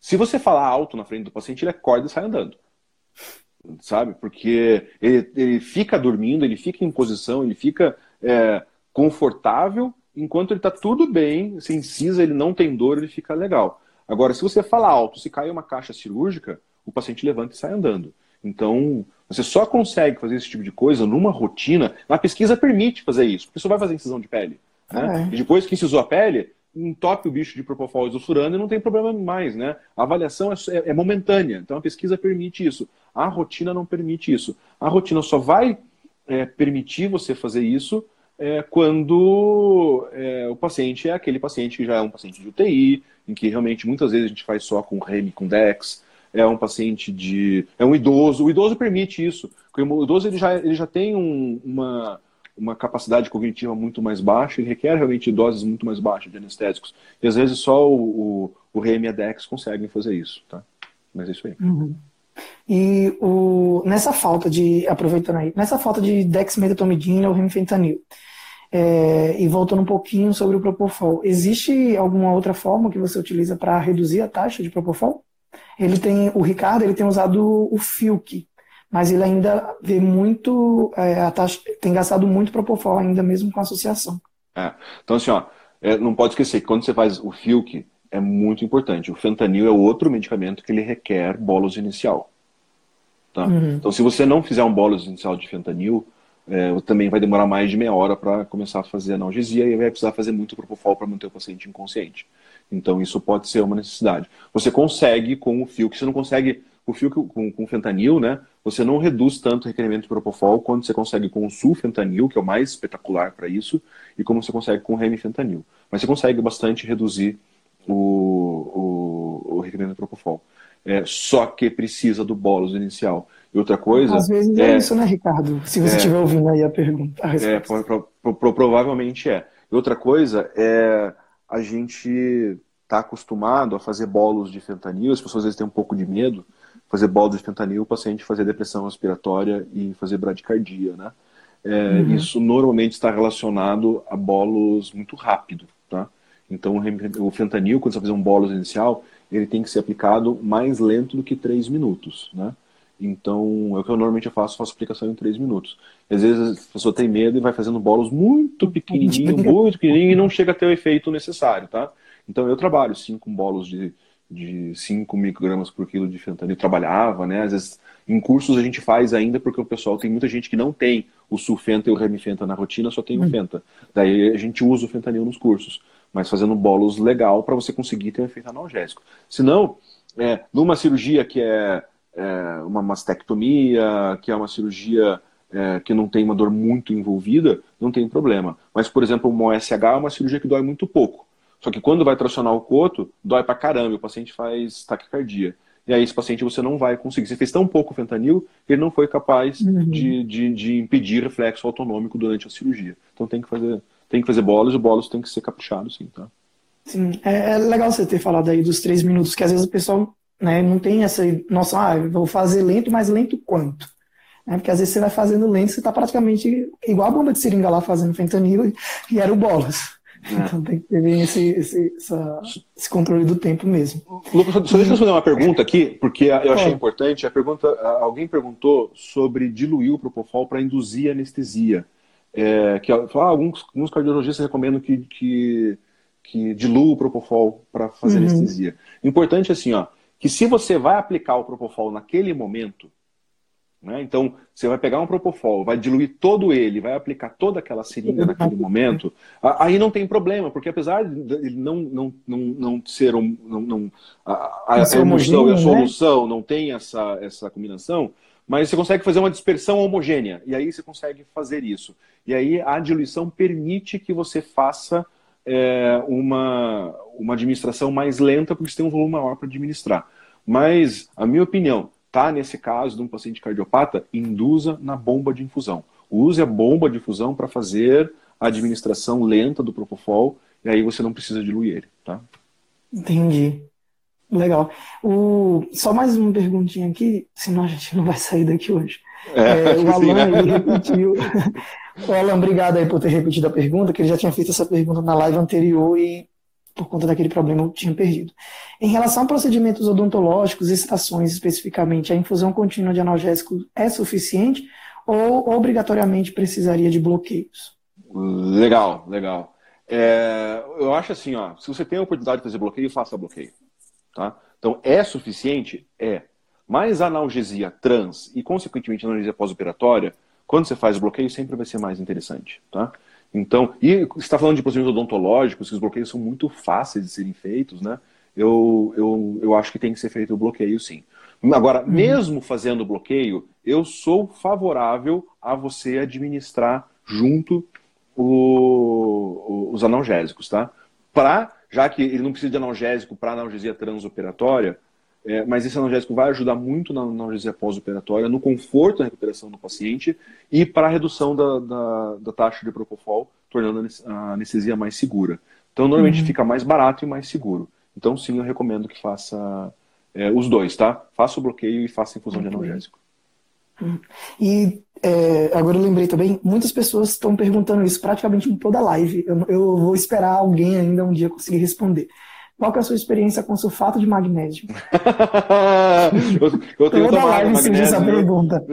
Se você falar alto na frente do paciente, ele acorda e sai andando. Sabe? Porque ele, ele fica dormindo, ele fica em posição, ele fica é, confortável, enquanto ele está tudo bem, se incisa, ele não tem dor, ele fica legal. Agora, se você falar alto, se cair uma caixa cirúrgica, o paciente levanta e sai andando. Então, você só consegue fazer esse tipo de coisa numa rotina. Na pesquisa permite fazer isso, porque você vai fazer incisão de pele. Né? É. E depois que incisou a pele, entope o bicho de propofol isofurano e não tem problema mais, né? A avaliação é, é, é, momentânea, então a pesquisa permite isso. A rotina não permite isso. A rotina só vai é, permitir você fazer isso é, quando é, o paciente é aquele paciente que já é um paciente de UTI, em que realmente muitas vezes a gente faz só com REM, com DEX, é um paciente de. é um idoso. O idoso permite isso. Porque o idoso ele já, ele já tem um, uma, uma capacidade cognitiva muito mais baixa, ele requer realmente doses muito mais baixas de anestésicos. E às vezes só o, o, o REM e a DEX conseguem fazer isso. Tá? Mas é isso aí. Uhum. E o, nessa falta de, aproveitando aí, nessa falta de dexmedetomidina ou remifentanil, é, e voltando um pouquinho sobre o Propofol, existe alguma outra forma que você utiliza para reduzir a taxa de Propofol? Ele tem, o Ricardo, ele tem usado o Filk, mas ele ainda vê muito, é, a taxa, tem gastado muito Propofol ainda mesmo com a associação. É, então assim, ó, é, não pode esquecer que quando você faz o Filk, é muito importante. O fentanil é outro medicamento que ele requer bolos inicial. Tá? Uhum. Então, se você não fizer um bolos inicial de fentanil, é, também vai demorar mais de meia hora para começar a fazer analgesia e vai precisar fazer muito propofol para manter o paciente inconsciente. Então, isso pode ser uma necessidade. Você consegue com o fio, que você não consegue o fio com, com fentanil, né? Você não reduz tanto o requerimento de propofol quanto você consegue com o sulfentanil, que é o mais espetacular para isso, e como você consegue com o remifentanil. Mas você consegue bastante reduzir o, o, o requerimento de propofol. É, só que precisa do bônus inicial. E outra coisa. Às vezes é, é isso, né, Ricardo? Se você é, estiver ouvindo aí a pergunta. A é, pro, pro, pro, provavelmente é. E outra coisa é a gente está acostumado a fazer bolos de fentanil, as pessoas às vezes têm um pouco de medo, fazer bolos de fentanil, o paciente fazer depressão respiratória e fazer bradicardia, né? É, uhum. Isso normalmente está relacionado a bolos muito rápido, tá? Então, o fentanil, quando você fazer um bolos inicial, ele tem que ser aplicado mais lento do que 3 minutos, né? Então, é o que eu normalmente faço, faço aplicação em 3 minutos. Às vezes a pessoa tem medo e vai fazendo bolos muito pequenininho, muito pequenininho e não chega a ter o efeito necessário, tá? Então, eu trabalho sim com bolos de, de 5 microgramas por quilo de fentanil. Trabalhava, né? Às vezes, em cursos a gente faz ainda porque o pessoal tem muita gente que não tem o sulfenta e o remifenta na rotina, só tem o hum. fenta. Daí a gente usa o fentanil nos cursos mas fazendo bolos legal para você conseguir ter um efeito analgésico. Senão, é, numa cirurgia que é, é, uma mastectomia, que é uma cirurgia é, que não tem uma dor muito envolvida, não tem problema. Mas, por exemplo, uma OSH é uma cirurgia que dói muito pouco. Só que quando vai tracionar o coto, dói pra caramba, o paciente faz taquicardia. E aí esse paciente você não vai conseguir. Você fez tão pouco fentanil que ele não foi capaz uhum. de, de, de impedir reflexo autonômico durante a cirurgia. Então tem que fazer tem que fazer bolos e o bolos tem que ser caprichado, sim, tá? Sim, é, é, legal você ter falado aí dos três minutos, que às vezes o pessoal né, não tem essa noção, ah, vou fazer lento, mas lento quanto? É, porque às vezes você vai fazendo lento, você está praticamente igual a bomba de seringa lá fazendo fentanil e era o bolos. É. Então tem que ter esse, esse, essa, esse, controle do tempo mesmo. Lucas, só, só deixa eu fazer uma pergunta aqui, porque eu achei importante. A pergunta, alguém perguntou sobre diluir o propofol para induzir anestesia é, que ah, alguns, alguns cardiologistas recomendam que, que, que dilua o propofol para fazer uhum. anestesia. Importante assim, ó, que se você vai aplicar o propofol naquele momento, né, então você vai pegar um propofol, vai diluir todo ele, vai aplicar toda aquela seringa naquele momento, aí não tem problema, porque apesar de não, não, não, não ser um, não, não, a, a, a e a solução né? não tem essa, essa combinação, mas você consegue fazer uma dispersão homogênea, e aí você consegue fazer isso. E aí a diluição permite que você faça é, uma, uma administração mais lenta, porque você tem um volume maior para administrar. Mas, a minha opinião, tá nesse caso de um paciente cardiopata, induza na bomba de infusão. Use a bomba de infusão para fazer a administração lenta do Propofol, e aí você não precisa diluir ele, tá? Entendi. Legal. O... Só mais uma perguntinha aqui, senão a gente não vai sair daqui hoje. É, é, o Alan né? repetiu. o Alan, obrigado aí por ter repetido a pergunta, que ele já tinha feito essa pergunta na live anterior e por conta daquele problema eu tinha perdido. Em relação a procedimentos odontológicos e estações especificamente, a infusão contínua de analgésico é suficiente ou obrigatoriamente precisaria de bloqueios? Legal, legal. É, eu acho assim, ó, se você tem a oportunidade de fazer bloqueio, faça bloqueio. Tá? Então, é suficiente? É. Mas a analgesia trans e, consequentemente, a analgesia pós-operatória, quando você faz bloqueio, sempre vai ser mais interessante. Tá? Então, e você está falando de procedimentos odontológicos, que os bloqueios são muito fáceis de serem feitos, né? Eu, eu, eu acho que tem que ser feito o bloqueio, sim. Agora, uhum. mesmo fazendo bloqueio, eu sou favorável a você administrar junto o, os analgésicos, tá? Para, já que ele não precisa de analgésico para analgesia transoperatória, é, mas esse analgésico vai ajudar muito na analgesia pós-operatória, no conforto da recuperação do paciente e para a redução da, da, da, taxa de propofol, tornando a anestesia mais segura. Então, normalmente uhum. fica mais barato e mais seguro. Então, sim, eu recomendo que faça é, os dois, tá? Faça o bloqueio e faça a infusão de analgésico. Uhum. E é, agora eu lembrei também, muitas pessoas estão perguntando isso praticamente em toda live. Eu, eu vou esperar alguém ainda um dia conseguir responder. Qual que é a sua experiência com sulfato de magnésio? eu, eu tenho Toda live magnésio, essa pergunta.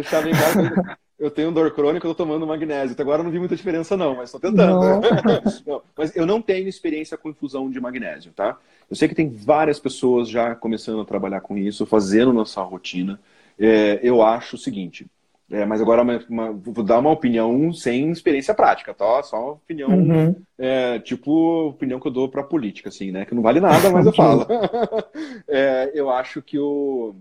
Eu, eu tenho dor crônica, eu estou tomando magnésio. Até agora eu não vi muita diferença não, mas estou tentando. Não, mas eu não tenho experiência com infusão de magnésio, tá? Eu sei que tem várias pessoas já começando a trabalhar com isso, fazendo nossa rotina. É, eu acho o seguinte, é, mas agora uma, uma, vou dar uma opinião sem experiência prática, tá? Só uma opinião, uhum. é, tipo opinião que eu dou para política, assim, né? Que não vale nada, mas eu falo. é, eu acho que o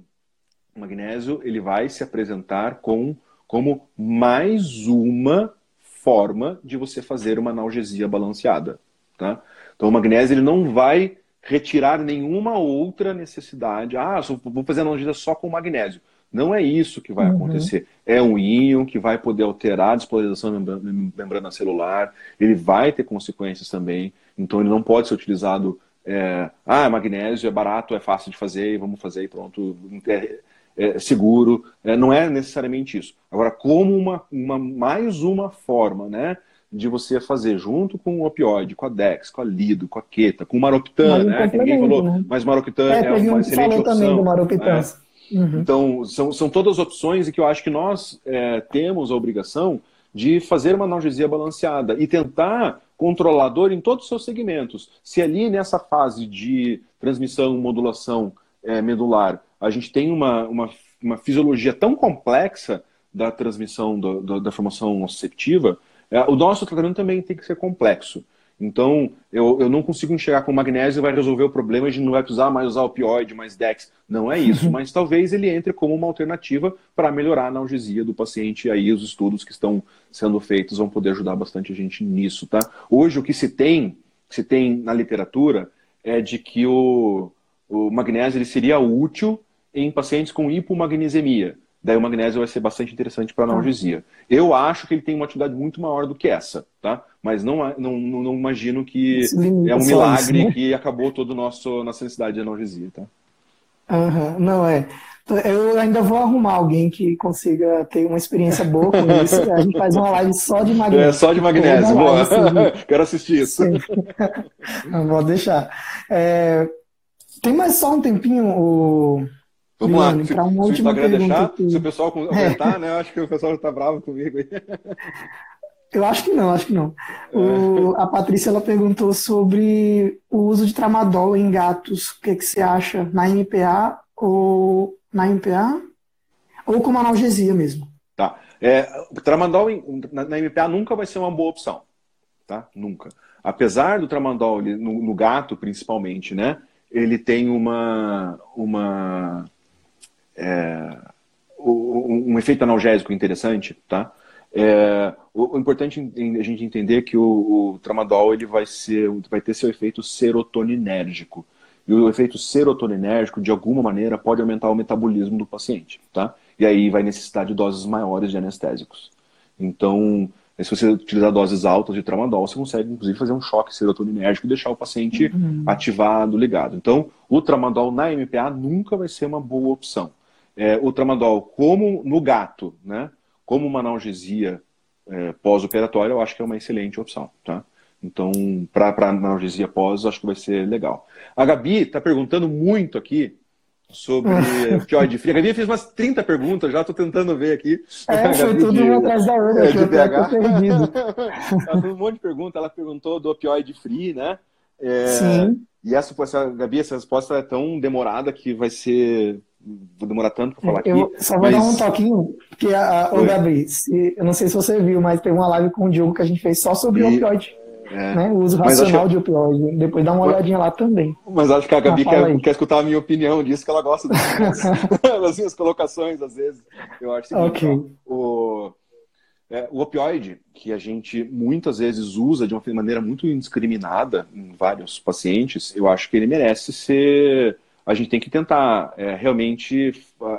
magnésio ele vai se apresentar com, como mais uma forma de você fazer uma analgesia balanceada, tá? Então o magnésio ele não vai retirar nenhuma outra necessidade. Ah, vou fazer analgesia só com magnésio. Não é isso que vai uhum. acontecer. É um íon que vai poder alterar a despolarização da membrana celular, ele vai ter consequências também, então ele não pode ser utilizado. É, ah, magnésio é barato, é fácil de fazer, vamos fazer e pronto, é, é seguro. É, não é necessariamente isso. Agora, como uma, uma, mais uma forma, né? de você fazer junto com o opioide, com a Dex, com a Lido, com a Queta, com o Maroptan, né? Que ninguém falou, né? mas Maroptan é, é uma excelente opção. Também do Maroptan. Né? Uhum. Então, são, são todas opções e que eu acho que nós é, temos a obrigação de fazer uma analgesia balanceada e tentar controlar a dor em todos os seus segmentos. Se ali nessa fase de transmissão, modulação é, medular, a gente tem uma, uma, uma, fisiologia tão complexa da transmissão do, do, da formação nociceptiva, é, o nosso tratamento também tem que ser complexo. Então, eu, eu não consigo enxergar com magnésio vai resolver o problema de não vai precisar mais usar opioide, mais Dex. Não é isso, mas talvez ele entre como uma alternativa para melhorar a analgesia do paciente. E aí os estudos que estão sendo feitos vão poder ajudar bastante a gente nisso, tá? Hoje o que se tem, se tem na literatura, é de que o, o magnésio ele seria útil em pacientes com hipomagnesemia daí o magnésio vai ser bastante interessante para analgesia. Eu acho que ele tem uma atividade muito maior do que essa, tá? Mas não, não, não, não imagino que é um milagre isso, né? que acabou toda a nossa necessidade de analgesia, tá? Uhum, não é. Eu ainda vou arrumar alguém que consiga ter uma experiência boa com isso. A gente faz uma live só de magnésio. É, só de magnésio, boa. Quero assistir isso. Não vou deixar. É, tem mais só um tempinho, o Vamos lá, se, se o Instagram deixar, se o pessoal comentar, é. né? Eu acho que o pessoal está bravo comigo. Eu acho que não, acho que não. É. O, a Patrícia ela perguntou sobre o uso de tramadol em gatos. O que, que você acha na MPA ou na MPA ou como analgesia mesmo? Tá. É, o tramadol na, na, MPA nunca vai ser uma boa opção, tá? Nunca. Apesar do tramadol no, no gato principalmente, né? Ele tem uma uma é, um, efeito analgésico interessante, tá? É, o, o, importante a gente entender é que o, o, tramadol ele vai, ser, vai ter seu efeito serotoninérgico. E o efeito serotoninérgico, de alguma maneira, pode aumentar o metabolismo do paciente, tá? E aí vai necessitar de doses maiores de anestésicos. Então, se você utilizar doses altas de tramadol, você consegue, inclusive, fazer um choque serotoninérgico e deixar o paciente uhum. ativado, ligado. Então, o tramadol na MPA nunca vai ser uma boa opção é, o tramadol como no gato, né? Como uma analgesia é, pós-operatória, eu acho que é uma excelente opção, tá? Então, para analgesia pós, acho que vai ser legal. A Gabi está perguntando muito aqui sobre opioide frio. A Gabi fez umas 30 perguntas, já estou tentando ver aqui. É, foi tudo de, atrás da outra, é, de BH. ela fez um monte de perguntas, ela perguntou do opioide free, né? É, Sim. E essa, essa, Gabi, essa resposta é tão demorada que vai ser vou demorar tanto para falar eu aqui. Só vou mas... dar um toquinho, porque a, a, o Gabi, se, eu não sei se você viu, mas teve uma live com o Diogo que a gente fez só sobre e... opioide. é. né, o uso racional que... de opioide. Depois dá uma olhadinha lá também. Mas acho que a Gabi ah, quer, quer, escutar a minha opinião disso, que ela gosta das minhas colocações, às vezes. Eu acho que okay. o, é, o opioide, que a gente muitas vezes usa de uma maneira muito indiscriminada em vários pacientes, eu acho que ele merece ser. A gente tem que tentar é, realmente,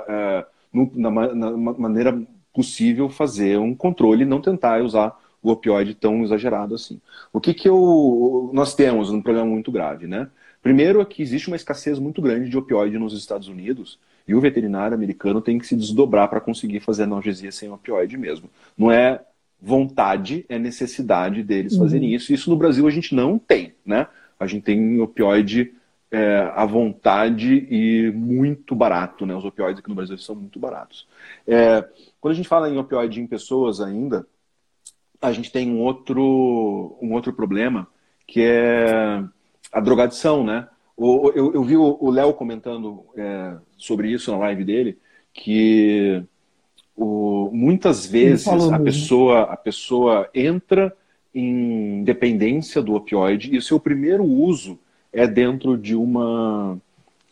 é, no, na, na maneira possível, fazer um controle, não tentar usar o opioide tão exagerado assim. O que, que eu, nós temos um problema muito grave, né? Primeiro é que existe uma escassez muito grande de opioide nos Estados Unidos e o veterinário americano tem que se desdobrar para conseguir fazer analgesia sem opioide mesmo. Não é vontade, é necessidade deles uhum. fazerem isso. Isso no Brasil a gente não tem, né? A gente tem opioide é, à vontade e muito barato, né? Os opioides aqui no Brasil são muito baratos. É, quando a gente fala em opioide em pessoas ainda, a gente tem um outro, um outro problema, que é a drogadição, né? O, eu, eu vi o Léo comentando é, sobre isso na live dele, que o, muitas vezes a pessoa, a pessoa entra em dependência do opioide e o seu primeiro uso é dentro de uma,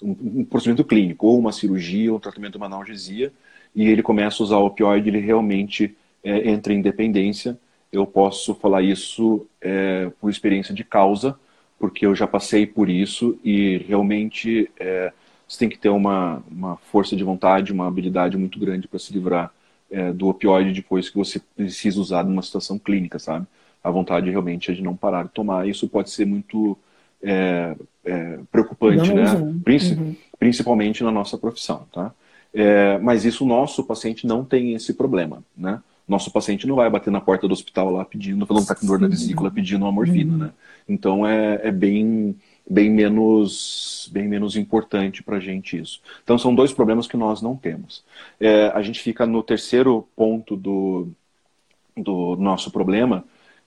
um, procedimento clínico, ou uma cirurgia, ou um tratamento de uma analgesia, e ele começa a usar o opioide, ele realmente é, entra em dependência eu posso falar isso é, por experiência de causa, porque eu já passei por isso e realmente é, você tem que ter uma, uma força de vontade, uma habilidade muito grande para se livrar é, do opioide depois que você precisa usar numa situação clínica, sabe? A vontade realmente é de não parar de tomar. Isso pode ser muito é, é, preocupante, né? Princi uhum. Principalmente na nossa profissão, tá? É, mas isso o nosso paciente não tem esse problema, né? nosso paciente não vai bater na porta do hospital lá pedindo, falando que tá com dor na vesícula, pedindo uma morfina, uhum. né? Então é, é bem, bem, menos, bem menos importante para a gente isso. Então são dois problemas que nós não temos. É, a gente fica no terceiro ponto do, do nosso problema,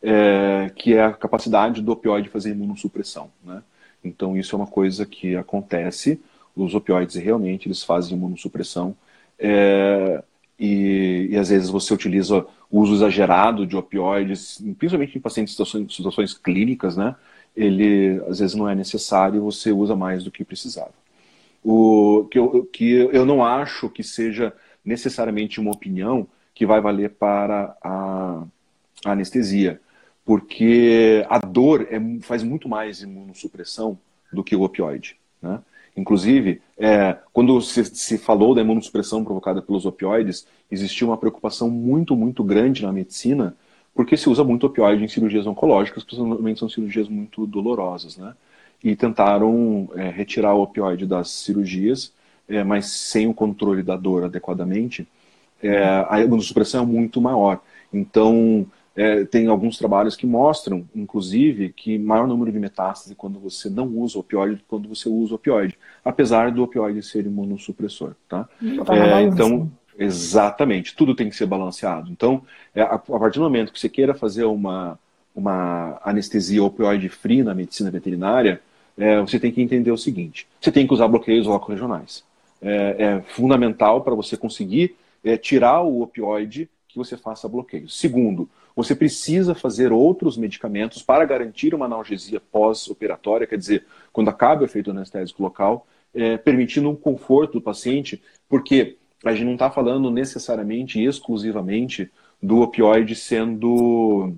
é, que é a capacidade do opioide fazer imunossupressão, né? Então isso é uma coisa que acontece, os opioides realmente eles fazem imunossupressão. É, e, e, às vezes você utiliza o uso exagerado de opioides, principalmente em pacientes em situações, situações clínicas, né? Ele às vezes não é necessário e você usa mais do que precisava. O que eu, que eu não acho que seja necessariamente uma opinião que vai valer para a, a anestesia, porque a dor é, faz muito mais imunossupressão do que o opioide, né? Inclusive, é, quando se, se, falou da imunossupressão provocada pelos opioides, existia uma preocupação muito, muito grande na medicina, porque se usa muito opioide em cirurgias oncológicas, que normalmente são cirurgias muito dolorosas, né? E tentaram é, retirar o opioide das cirurgias, é, mas sem o controle da dor adequadamente, é, a imunossupressão é muito maior. Então, é, tem alguns trabalhos que mostram, inclusive, que maior número de metástase quando você não usa opioide do que quando você usa opioide, apesar do opioide ser imunossupressor, tá? É, então, exatamente, tudo tem que ser balanceado. Então, é, a, a, partir do momento que você queira fazer uma, uma anestesia opioide free na medicina veterinária, é, você tem que entender o seguinte: você tem que usar bloqueios loco-regionais. É, é fundamental para você conseguir é, tirar o opioide que você faça bloqueio. Segundo, você precisa fazer outros medicamentos para garantir uma analgesia pós-operatória, quer dizer, quando acaba o efeito anestésico local, é, permitindo um conforto do paciente, porque a gente não está falando necessariamente e exclusivamente do opioide sendo.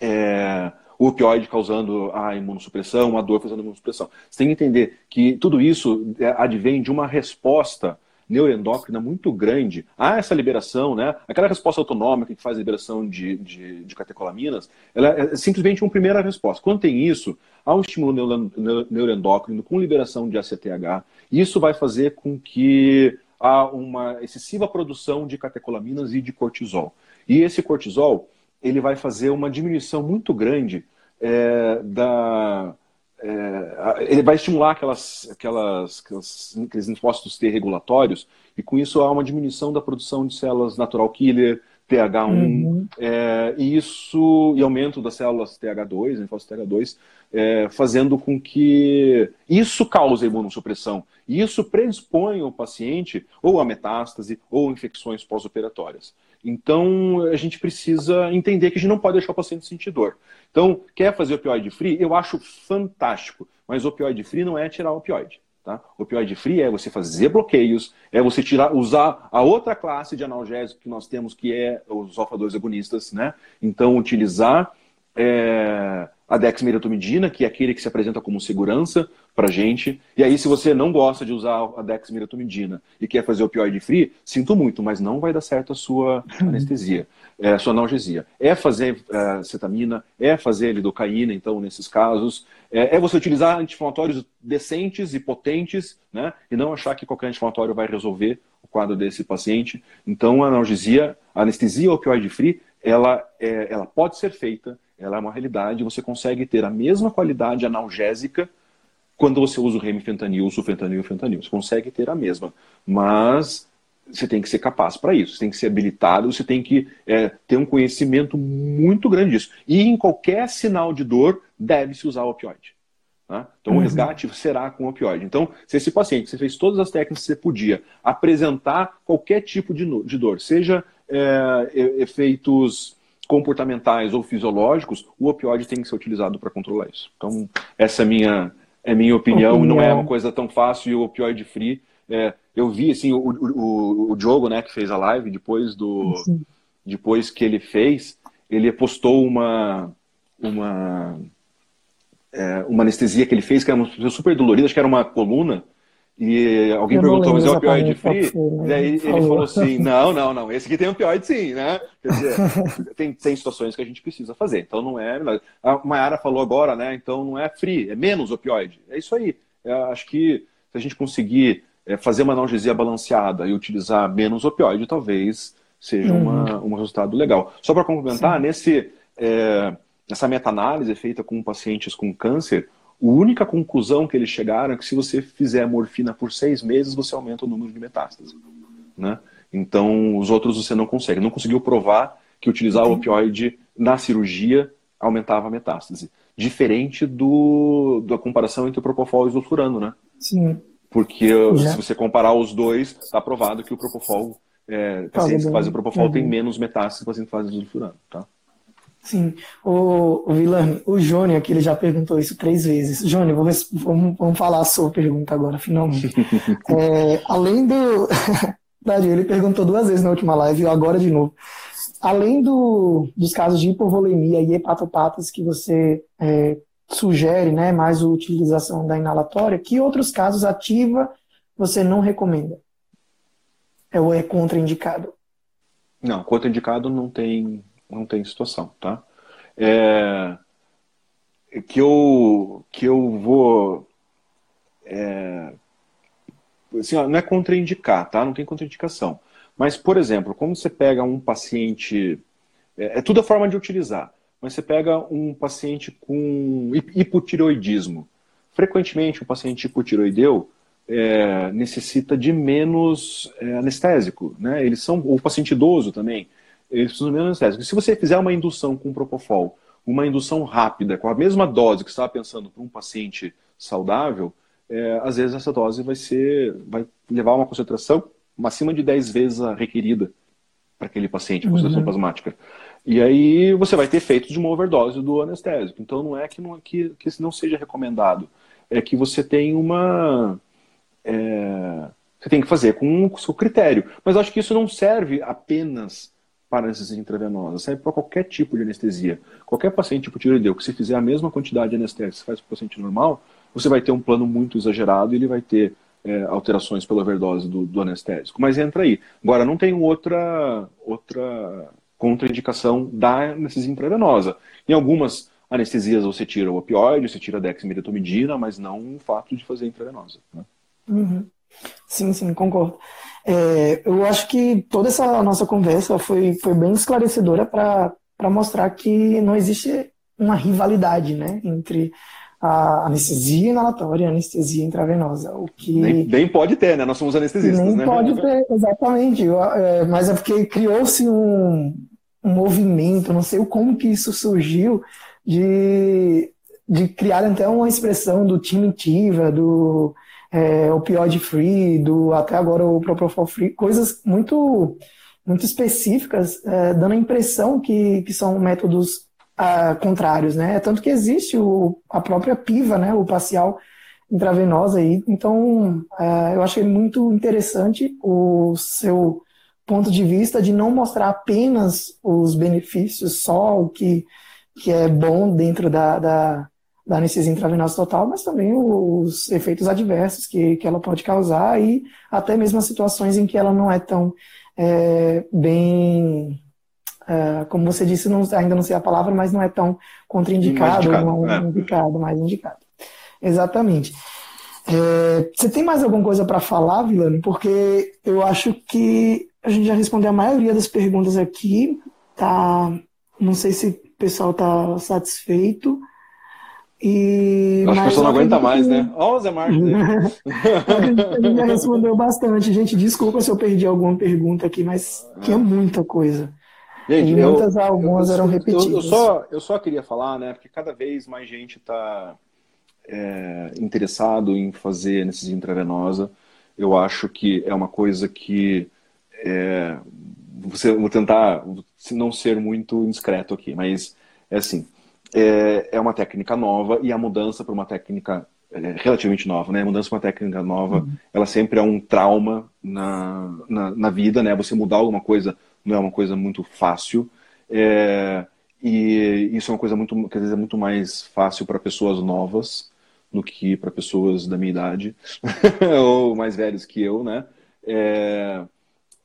É, o opioide causando a imunossupressão, a dor fazendo a imunossupressão. Você tem que entender que tudo isso é, advém de uma resposta neuroendócrina muito grande há essa liberação, né? Aquela resposta autonômica que faz a liberação de, de, de catecolaminas, ela é simplesmente uma primeira resposta. Quando tem isso, há um estímulo neuroendócrino com liberação de ACTH. Isso vai fazer com que há uma excessiva produção de catecolaminas e de cortisol. E esse cortisol, ele vai fazer uma diminuição muito grande é, da é, ele vai estimular aquelas, aquelas, aquelas, aqueles linfócitos T regulatórios, e com isso há uma diminuição da produção de células natural killer, TH1, uhum. é, e isso, e aumento das células TH2, linfócitos TH2, é, fazendo com que isso cause imunossupressão. E isso predispõe o paciente ou a metástase ou infecções pós-operatórias. Então, a gente precisa entender que a gente não pode deixar o paciente sentir dor. Então, quer fazer opioide free? Eu acho fantástico, mas opioide free não é tirar o opioide. Tá? Opioide free é você fazer bloqueios, é você tirar, usar a outra classe de analgésico que nós temos, que é os alfa-2 agonistas, né? Então, utilizar é, a dexmedetomidina, que é aquele que se apresenta como segurança para gente. E aí, se você não gosta de usar a dexmedetomidina e quer fazer opioide free, sinto muito, mas não vai dar certo a sua anestesia é, sua analgesia. É fazer é, cetamina, é fazer lidocaína, então, nesses casos. É, é você utilizar anti-inflamatórios decentes e potentes, né? E não achar que qualquer anti-inflamatório vai resolver o quadro desse paciente. Então, a analgesia, a anestesia opioide-free, ela, é, ela pode ser feita, ela é uma realidade, você consegue ter a mesma qualidade analgésica quando você usa o remifentanil, o sulfentanil e o fentanil. Você consegue ter a mesma, mas você tem que ser capaz para isso, você tem que ser habilitado, você tem que é, ter um conhecimento muito grande disso. E em qualquer sinal de dor, deve-se usar o opioide. Tá? Então, uhum. o resgate será com opioide. Então, se esse paciente, você fez todas as técnicas que você podia, apresentar qualquer tipo de, de dor, seja é, efeitos comportamentais ou fisiológicos, o opioide tem que ser utilizado para controlar isso. Então, essa é minha, é minha opinião, opinião, não é uma coisa tão fácil e o opioide free é, eu vi assim o, o, o Diogo, né, que fez a live depois do Sim. depois que ele fez, ele postou uma uma é, uma anestesia que ele fez que era super dolorida, acho que era uma coluna. E alguém perguntou, mas é o opioide free? E aí ele falou assim, não, não, não, esse aqui tem opioide sim, né? Quer dizer, tem, tem situações que a gente precisa fazer, então não é... A Mayara falou agora, né, então não é free, é menos opioide. É isso aí. Eu acho que se a gente conseguir é, fazer uma analgesia balanceada e utilizar menos opioide talvez seja uhum. uma, um resultado legal. Só para complementar, nesse, é, nessa meta-análise feita com pacientes com câncer, a única conclusão que eles chegaram é que se você fizer morfina por seis meses, você aumenta o número de metástases. Né? Então, os outros você não consegue. Não conseguiu provar que utilizar o opioide na cirurgia aumentava a metástase. Diferente do, da comparação entre o propofol e o sulfurano, né? Sim. Porque se você comparar os dois, está provado que o Propofol, é, pacientes que fazem Propofol uhum. têm menos metástases que pacientes que fazem sulfurano, tá? Sim. O, o Vilani, o Jônio aqui, ele já perguntou isso três vezes. Jônio, vamos, vamos, vamos falar a sua pergunta agora, finalmente. é, além do... Ele perguntou duas vezes na última live e agora de novo. Além do, dos casos de hipovolemia e hepatopatas que você é, sugere né, mais a utilização da inalatória, que outros casos ativa você não recomenda? É ou é contraindicado? Não, contraindicado não tem, não tem situação, tá? É, que eu que eu vou é, assim, ó, não é contraindicar, tá? Não tem contraindicação. Mas, por exemplo, quando você pega um paciente, é, é tudo a forma de utilizar mas você pega um paciente com hipotireoidismo. Frequentemente, o paciente hipotireoideu é, necessita de menos é, anestésico, né? Eles são, o paciente idoso também, eles precisam de menos anestésico. Se você fizer uma indução com propofol, uma indução rápida, com a mesma dose que você estava pensando para um paciente saudável, é, às vezes essa dose vai ser, vai levar a uma concentração acima de 10 vezes a requerida para aquele paciente, concentração uhum. plasmática. E aí você vai ter efeitos de uma overdose do anestésico. Então não é que não, que, que não seja recomendado. É que você tem uma. É, você tem que fazer com o seu critério. Mas acho que isso não serve apenas para anestesia intravenosa, serve para qualquer tipo de anestesia. Qualquer paciente tipo tiroideu que se fizer a mesma quantidade de anestésico que você faz para o paciente normal, você vai ter um plano muito exagerado e ele vai ter é, alterações pela overdose do, do, anestésico. Mas entra aí. Agora, não tem outra, outra contraindicação da anestesia intravenosa. Em algumas anestesias você tira o opioide, você tira a dexmedetomidina, mas não o fato de fazer intravenosa. Né? Uhum. Sim, sim, concordo. É, eu acho que toda essa nossa conversa foi, foi bem esclarecedora para mostrar que não existe uma rivalidade né, entre a anestesia inalatória e a anestesia intravenosa. O que... Nem, nem, pode ter, né? Nós somos anestesistas, nem né? pode ter, exatamente. É, mas é porque criou-se um, um movimento, não sei como que isso surgiu, de, de criar até uma expressão do Timitiva, do é, opioid free, do até agora o Propofol free, coisas muito muito específicas, é, dando a impressão que, que são métodos ah, contrários, né? Tanto que existe o, a própria PIVA, né? O parcial intravenosa aí. Então, é, eu achei muito interessante o seu ponto de vista de não mostrar apenas os benefícios, só o que, que é bom dentro da, da, da anestesia intravenosa total, mas também os efeitos adversos que, que ela pode causar e até mesmo as situações em que ela não é tão é, bem. É, como você disse, não, ainda não sei a palavra, mas não é tão contraindicado, mais indicado, não é. indicado, mais indicado. Exatamente. É, você tem mais alguma coisa para falar, Vilano? Porque eu acho que a gente já respondeu a maioria das perguntas aqui. Tá, não sei se o pessoal está satisfeito. E, Acho que o pessoal não aguenta mais, né? Olha o Zé Marcos. a gente já respondeu bastante. Gente, desculpa se eu perdi alguma pergunta aqui, mas tinha muita coisa. Gente, e muitas, eu, algumas eu, eram repetidas. Eu, eu, só, eu só queria falar, né? Porque cada vez mais gente está é, interessado em fazer anestesia intravenosa. Eu acho que é uma coisa que é, você, vou tentar não ser muito indiscreto aqui, mas é assim é, é uma técnica nova e a mudança para uma técnica é, relativamente nova, né? A mudança para uma técnica nova, uhum. ela sempre é um trauma na, na, na, vida, né? Você mudar alguma coisa não é uma coisa muito fácil. É, e isso é uma coisa muito, que às vezes é muito mais fácil para pessoas novas do que para pessoas da minha idade ou mais velhos que eu, né? É,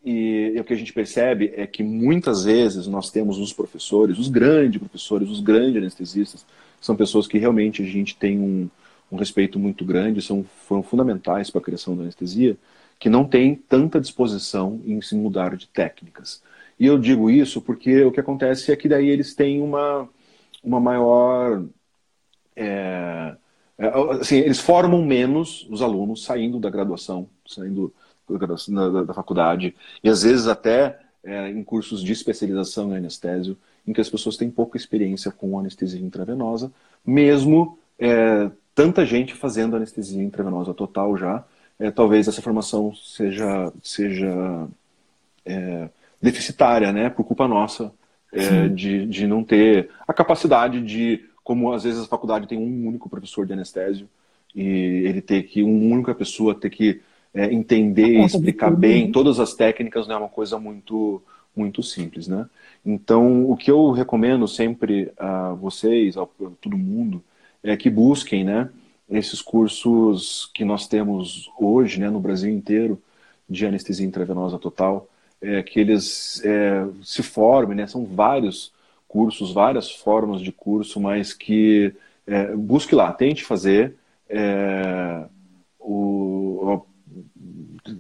e, e, o que a gente percebe é que muitas vezes nós temos os professores, os grandes professores, os grandes anestesistas, são pessoas que realmente a gente tem um, um respeito muito grande, são, foram fundamentais para a criação da anestesia, que não tem tanta disposição em se mudar de técnicas. E eu digo isso porque o que acontece é que daí eles têm uma, uma maior. É, é assim, eles formam menos os alunos saindo da graduação, saindo da, da faculdade, e às vezes até é, em cursos de especialização em anestésio, em que as pessoas têm pouca experiência com anestesia intravenosa, mesmo é, tanta gente fazendo anestesia intravenosa total já, é, talvez essa formação seja, seja é, deficitária, né, por culpa nossa, é, de, de não ter a capacidade de, como às vezes a faculdade tem um único professor de anestésio, e ele ter que, uma única pessoa ter que é, entender e explicar bem né? todas as técnicas não é uma coisa muito, muito simples, né? Então, o que eu recomendo sempre a vocês, a todo mundo, é que busquem, né, esses cursos que nós temos hoje, né, no Brasil inteiro, de anestesia intravenosa total, é, que eles é, se formem, né, são vários cursos, várias formas de curso, mas que é, busque lá, tente fazer, é, o,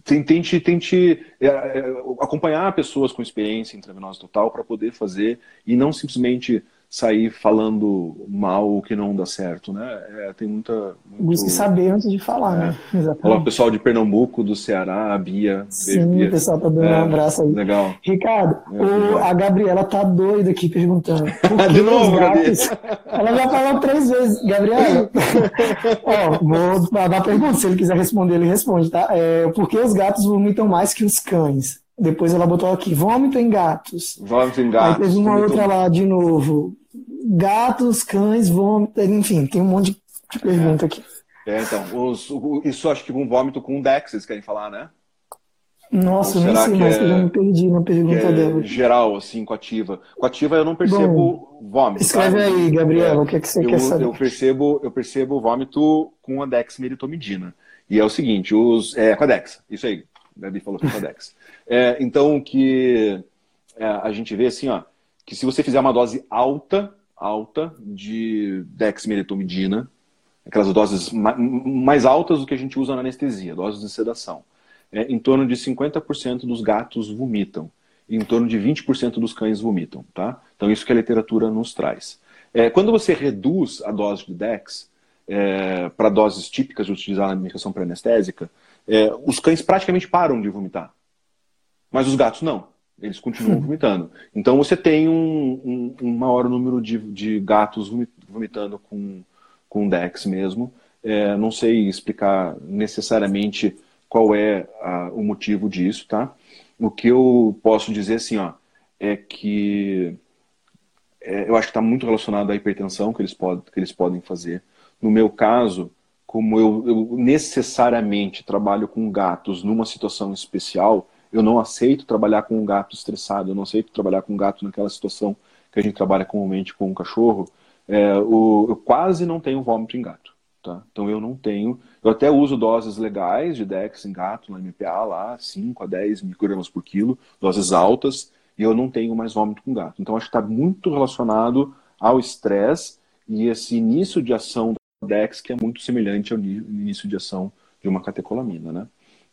tente, tente é, é, acompanhar pessoas com experiência em intravenosa total para poder fazer e não simplesmente sair falando mal o que não dá certo, né? É, tem muita. Muito... Busque saber antes de falar, né? é. né? Exatamente. Olá, pessoal de Pernambuco, do Ceará, a Bia. Sim, Bia. pessoal tá dando é, um abraço aí. Legal. Ricardo, é, o, a Gabriela tá doida aqui perguntando. de novo, gatos... Ela já falou três vezes, Gabriela. Ó, vou dar pergunta, se ele quiser responder, ele responde, tá? É, por que os gatos vomitam mais que os cães? Depois ela botou aqui, vômito em gatos. Vômito em gatos. Aí teve uma outra lá de novo. Gatos, cães, vômito, enfim, tem um monte de pergunta é. aqui. É, então, os, o, isso acho que um vômito com Dex, vocês querem falar, né? Nossa, eu nem sei mais, é, eu já me perdi na pergunta é dela. Geral, assim, com ativa. Com ativa eu não percebo Bom, vômito. Escreve tá? aí, Gabriela, é, o que, é que você eu, quer saber? Eu percebo, eu percebo vômito com a dexmeritomidina. E é o seguinte, os, é, com a Dex, isso aí, o Gabi falou que é com a Dex. É, então, o que a gente vê assim, ó, que se você fizer uma dose alta, alta de dexmedetomidina, aquelas doses mais altas do que a gente usa na anestesia, doses de sedação, é, em torno de 50% dos gatos vomitam, em torno de 20% dos cães vomitam, tá? Então, isso que a literatura nos traz. É, quando você reduz a dose de DEX é, para doses típicas de utilizar na medicação pré-anestésica, é, os cães praticamente param de vomitar. Mas os gatos não. Eles continuam vomitando. Então você tem um, um, um maior número de, de, gatos vomitando com, com Dex mesmo. É, não sei explicar necessariamente qual é a, o motivo disso, tá? o que eu posso dizer assim, ó, é que é, eu acho que está muito relacionado à hipertensão que eles, pod que eles podem fazer. No meu caso, como eu, eu, necessariamente trabalho com gatos numa situação especial, eu não aceito trabalhar com um gato estressado, eu não aceito trabalhar com um gato naquela situação que a gente trabalha comumente com um cachorro. É, o, eu quase não tenho vômito em gato. Tá? Então eu não tenho. Eu até uso doses legais de Dex em gato, na MPA lá, 5 a 10 microgramas por quilo, doses altas, e eu não tenho mais vômito com gato. Então acho que está muito relacionado ao estresse e esse início de ação da Dex, que é muito semelhante ao início de ação de uma catecolamina, né?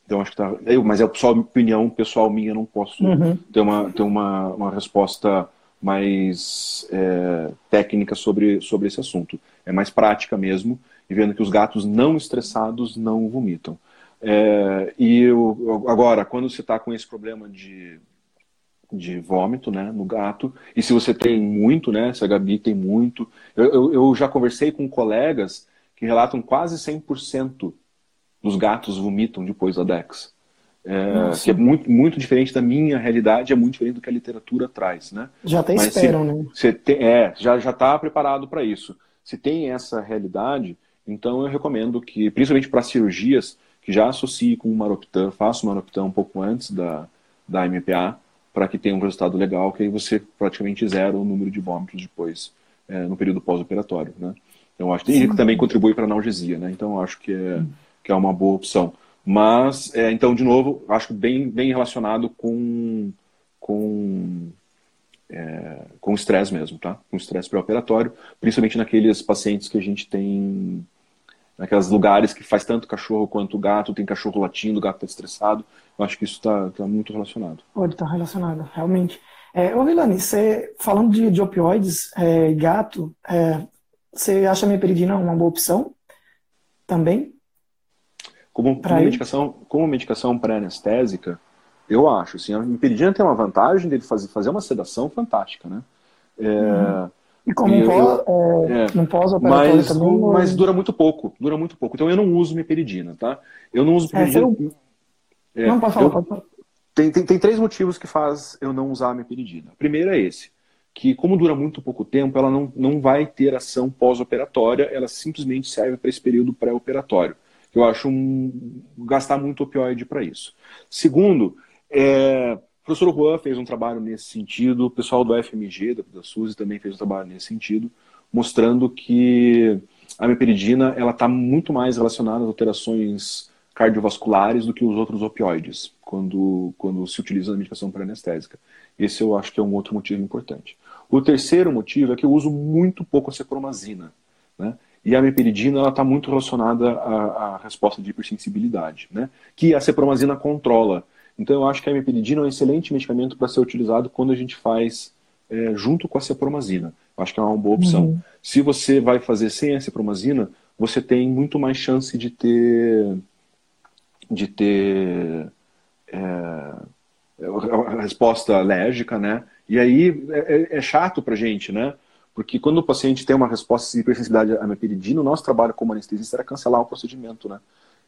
Então acho que tá. Eu, mas é só opinião pessoal minha, não posso uhum. ter, uma, ter uma, uma resposta mais é, técnica sobre, sobre esse assunto. É mais prática mesmo e vendo que os gatos não estressados não vomitam. É, e eu, agora, quando você está com esse problema de, de vômito né, no gato, e se você tem muito, né, se a Gabi tem muito, eu, eu, eu já conversei com colegas que relatam quase 100% dos gatos vomitam depois da DEX. É, que é muito, muito diferente da minha realidade, é muito diferente do que a literatura traz, né? Já até Mas esperam, se, né? Você tem, é, já já está preparado para isso. Se tem essa realidade, então eu recomendo que, principalmente para cirurgias, que já associe com o Maroptan, faça o Maroptan um pouco antes da, da MPA, para que tenha um resultado legal, que aí você praticamente zera o número de vômitos depois, é, no período pós-operatório, né? Então, acho que também contribui para a analgesia, né? Então, acho que é, que é uma boa opção. Mas, é, então, de novo, acho bem, bem relacionado com, com é, com estresse mesmo, tá? Com estresse pré-operatório, principalmente naqueles pacientes que a gente tem naqueles lugares que faz tanto cachorro quanto gato, tem cachorro latindo, gato está estressado. Eu acho que isso está tá muito relacionado. Pode estar tá relacionado, realmente. É, ô, Vilani, você, falando de, de opioides, é, gato, é, você acha a meperidina uma boa opção também? Como, como medicação, como medicação pré-anestésica, eu acho. Assim, a meperidina tem uma vantagem dele fazer, fazer uma sedação fantástica, né? É, uhum. E como e pós, é, é, pós-operatório mas, também? Mas dura muito pouco, dura muito pouco. Então eu não uso meperidina, tá? Eu não uso meperidina... É, eu... não, pode falar, eu... pode falar. Tem, tem, tem três motivos que faz eu não usar a meperidina. O primeiro é esse, que como dura muito pouco tempo, ela não, não vai ter ação pós-operatória, ela simplesmente serve para esse período pré-operatório. Eu acho um, gastar muito opioide para isso. Segundo, é, o professor Juan fez um trabalho nesse sentido, o pessoal do FMG, da, da SUSE, também fez um trabalho nesse sentido, mostrando que a meperidina ela está muito mais relacionada às alterações cardiovasculares do que os outros opioides, quando, quando se utiliza a medicação para-anestésica. Esse eu acho que é um outro motivo importante. O terceiro motivo é que eu uso muito pouco a cepromazina. Né? E a meperidina está muito relacionada à, à, resposta de hipersensibilidade, né? que a cepromazina controla. Então eu acho que a meperidina é um excelente medicamento para ser utilizado quando a gente faz é, junto com a cepromazina. Eu acho que é uma boa opção. Uhum. Se você vai fazer sem a cepromazina, você tem muito mais chance de ter de ter é, a resposta alérgica, né? E aí é, é, é chato para gente, né? Porque quando o paciente tem uma resposta de hipersensibilidade à meperidina, o nosso trabalho como anestesista era cancelar o procedimento, né?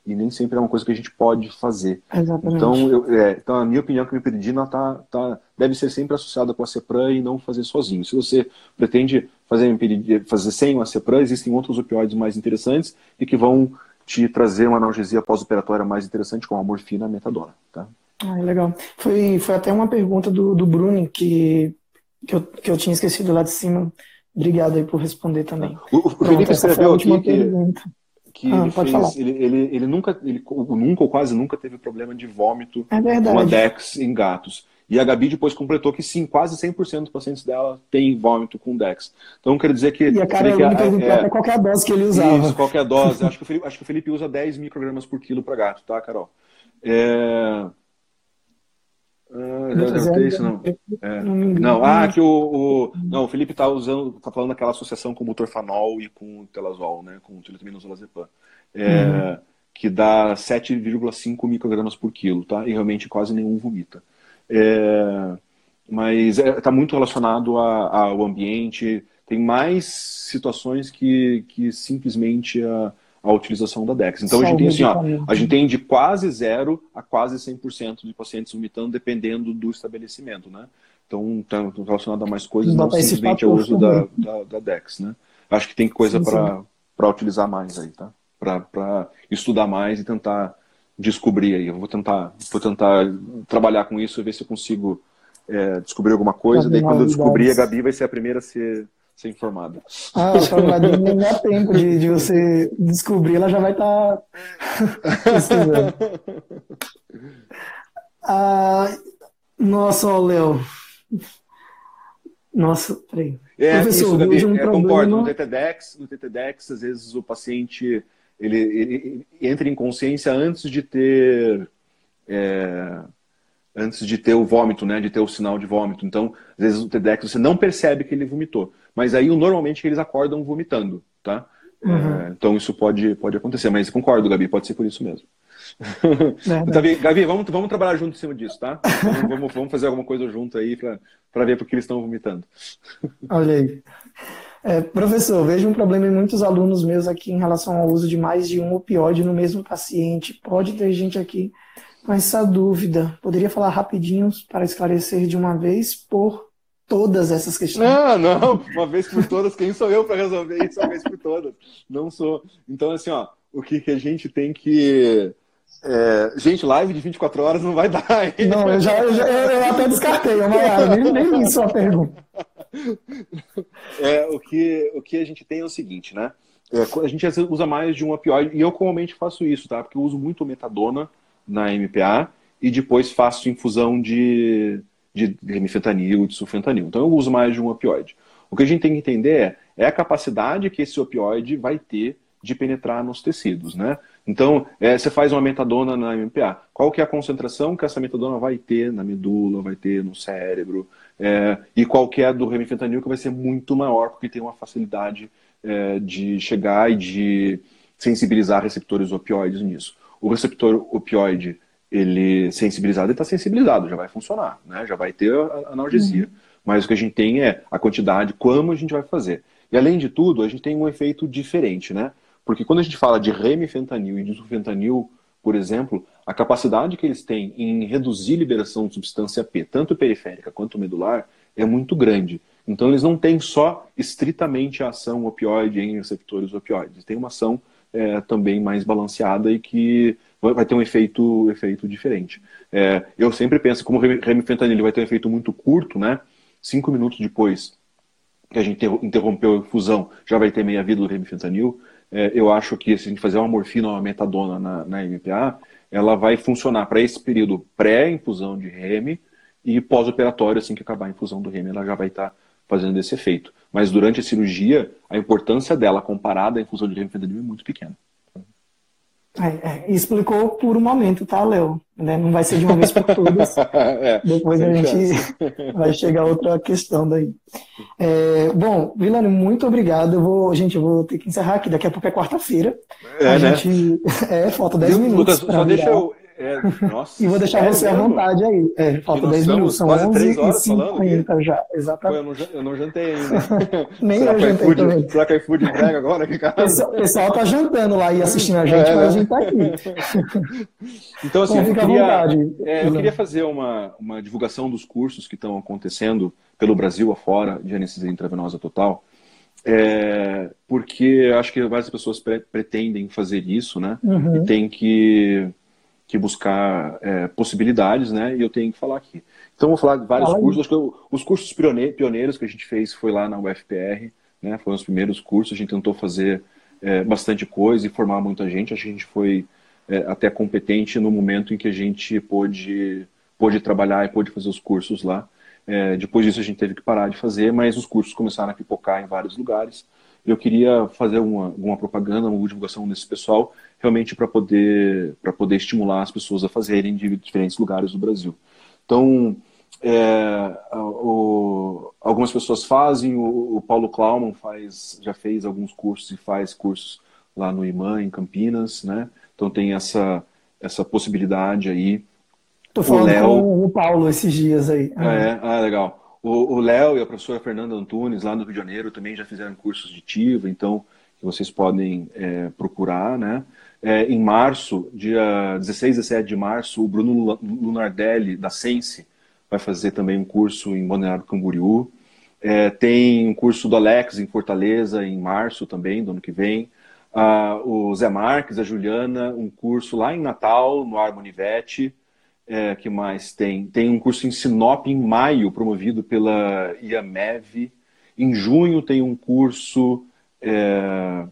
e nem sempre é uma coisa que a gente pode fazer. Exatamente. Então, eu, é, então a minha opinião é que a meperidina tá, tá, deve ser sempre associada com a Cepran e não fazer sozinho. Se você pretende fazer, fazer sem a Cepran, existem outros opioides mais interessantes e que vão te trazer uma analgesia pós-operatória mais interessante, como a morfina e a metadona. Tá? Ah, legal. Foi, foi até uma pergunta do, do Bruni que, que, eu, que eu tinha esquecido lá de cima. Obrigado aí por responder também. O, o Felipe escreveu aqui que, que ah, ele fez, ele, ele, ele, nunca, ele nunca ou quase nunca teve problema de vômito é com a Dex em gatos. E a Gabi depois completou que sim, quase 100% dos pacientes dela tem vômito com Dex. Então quer dizer que. E a Carolina perguntou é, qual é a dose que ele usava. Isso, qual é a dose. acho, que o Felipe, acho que o Felipe usa 10 microgramas por quilo para gato, tá, Carol? É... Ah, já, isso, não. É. Não, ah, que o, o, não, o Felipe tá usando, tá falando daquela associação com o butorfanol e com o telazol, né, com o é, uhum. que dá 7,5 microgramas por quilo, tá? E realmente quase nenhum vomita. É, mas está é, muito relacionado a, ao ambiente. Tem mais situações que, que simplesmente a, a utilização da DEX. Então, a gente, tem, assim, ó, a gente tem de quase zero a quase 100% de pacientes vomitando, dependendo do estabelecimento, né? Então, está relacionado a mais coisas, não, não simplesmente ao uso da, da, da, DEX, né? Acho que tem coisa para utilizar mais aí, tá? Para estudar mais e tentar descobrir aí. Eu vou tentar, vou tentar trabalhar com isso e ver se eu consigo é, descobrir alguma coisa. Daí, quando eu descobrir, a Gabi vai ser a primeira a ser ser informada. Ah, vai nem dar tempo de, de você descobrir, ela já vai estar tá ah, nossa, Léo. Nossa, peraí. É, Professor, isso, Gabi, um é, concordo. No TTDEX, no TTDEX, às vezes o paciente ele, ele, ele entra em consciência antes de ter é, antes de ter o vômito, né, de ter o sinal de vômito. Então, às vezes o TEDx você não percebe que ele vomitou. Mas aí, normalmente, eles acordam vomitando, tá? Uhum. É, então, isso pode, pode acontecer. Mas concordo, Gabi, pode ser por isso mesmo. Gabi, vamos, vamos trabalhar junto em cima disso, tá? Vamos, vamos, vamos fazer alguma coisa junto aí para ver porque eles estão vomitando. Olha aí. É, professor, vejo um problema em muitos alunos meus aqui em relação ao uso de mais de um opioide no mesmo paciente. Pode ter gente aqui com essa dúvida. Poderia falar rapidinho para esclarecer de uma vez por todas essas questões. Não, não, uma vez por todas, quem sou eu para resolver isso uma vez por todas? Não sou. Então, assim, ó, o que, que a gente tem que. É... gente, live de 24 horas não vai dar. Hein? Não, eu, já, eu, já, eu até descartei, eu não, nem, nem isso a pergunta. É, o, que, o que a gente tem é o seguinte, né? É, a gente usa mais de um opioide, e eu comumente faço isso, tá? Porque eu uso muito metadona na MPA e depois faço infusão de de remifentanil de sulfentanil. Então eu uso mais de um opioide. O que a gente tem que entender é, é a capacidade que esse opioide vai ter de penetrar nos tecidos, né? Então, é, você faz uma metadona na MPA. Qual que é a concentração que essa metadona vai ter na medula, vai ter no cérebro? É, e qual que é do remifentanil que vai ser muito maior, porque tem uma facilidade é, de chegar e de sensibilizar receptores opioides nisso. O receptor opioide ele sensibilizado, ele está sensibilizado, já vai funcionar, né? já vai ter a analgesia. Uhum. Mas o que a gente tem é a quantidade, como a gente vai fazer. E além de tudo, a gente tem um efeito diferente, né? Porque quando a gente fala de remifentanil e de sulfentanil, por exemplo, a capacidade que eles têm em reduzir a liberação de substância P, tanto periférica quanto medular, é muito grande. Então eles não têm só estritamente a ação opioide em receptores opioides, tem uma ação é, também mais balanceada e que vai ter um efeito, efeito diferente. É, eu sempre penso, como o remifentanil vai ter um efeito muito curto, né? Cinco minutos depois que a gente interrompeu a infusão, já vai ter meia vida do remifentanil. É, eu acho que se a gente fazer uma morfina ou uma metadona na, na MPA, ela vai funcionar para esse período pré-infusão de rem e pós-operatório, assim que acabar a infusão do rem, ela já vai estar tá fazendo esse efeito. Mas durante a cirurgia, a importância dela comparada à infusão de remifentanil é muito pequena. É, é, explicou por um momento, tá, Léo? Né? Não vai ser de uma vez por todas. é, Depois a gente vai chegar a outra questão daí. É, bom, Vilani, muito obrigado. Eu vou, gente, eu vou ter que encerrar aqui. Daqui a pouco é quarta-feira. É, a né? gente, é, falta 10 minutos. Lucas, só deixa eu, é, nossa, e vou deixar é você à vontade aí. É, falta 10 minutos, são 11 e 50 já. Exatamente. Pô, eu, não, eu, não, jantei ainda. Nem será eu jantei food, também. Será que é food entrega agora? O pessoal tá jantando lá e assistindo a gente, é, mas a gente tá aqui. Então, assim, eu queria, é, eu queria fazer uma, uma divulgação dos cursos que estão acontecendo pelo Brasil afora de anestesia intravenosa total. É, porque acho que várias pessoas pre pretendem fazer isso, né? Uhum. E tem que que buscar é, possibilidades, né? E eu tenho que falar aqui. Então, vou falar de vários cursos. Acho que eu, os cursos pioneiros que a gente fez foi lá na UFPR, né? Foram os primeiros cursos. A gente tentou fazer é, bastante coisa e formar muita gente. A gente foi é, até competente no momento em que a gente pôde, pôde trabalhar e pôde fazer os cursos lá. É, depois disso, a gente teve que parar de fazer, mas os cursos começaram a pipocar em vários lugares. Eu queria fazer uma, uma propaganda, uma divulgação desse pessoal realmente para poder, poder estimular as pessoas a fazerem de diferentes lugares do Brasil. Então, é, o, algumas pessoas fazem, o, o, Paulo Klauman faz, já fez alguns cursos e faz cursos lá no IMAN, em Campinas, né? Então tem essa, essa possibilidade aí. Estou falando Léo, com o Paulo esses dias aí. É, ah, legal. O Léo e a professora Fernanda Antunes, lá no Rio de Janeiro, também já fizeram cursos de TIVA, então que vocês podem é, procurar, né? É, em março, dia 16 e 17 de março, o Bruno Lunardelli, da Sense, vai fazer também um curso em Balneário Camboriú. É, tem um curso do Alex em Fortaleza, em março também, do ano que vem. Ah, o Zé Marques, a Juliana, um curso lá em Natal, no Harmonivete. É, que mais tem? Tem um curso em Sinop em maio, promovido pela IAMEV. Em junho tem um curso é,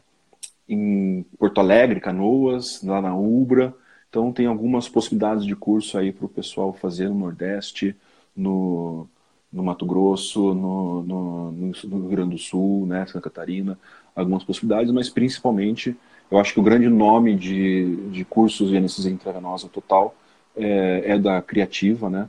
em Porto Alegre, Canoas, lá na Ubra. Então tem algumas possibilidades de curso aí para o pessoal fazer no Nordeste, no, no Mato Grosso, no, no, no, Rio Grande do Sul, né, Santa Catarina, algumas possibilidades, mas principalmente eu acho que o grande nome de, de cursos de anestesia intravenosa total é, é da Criativa, né,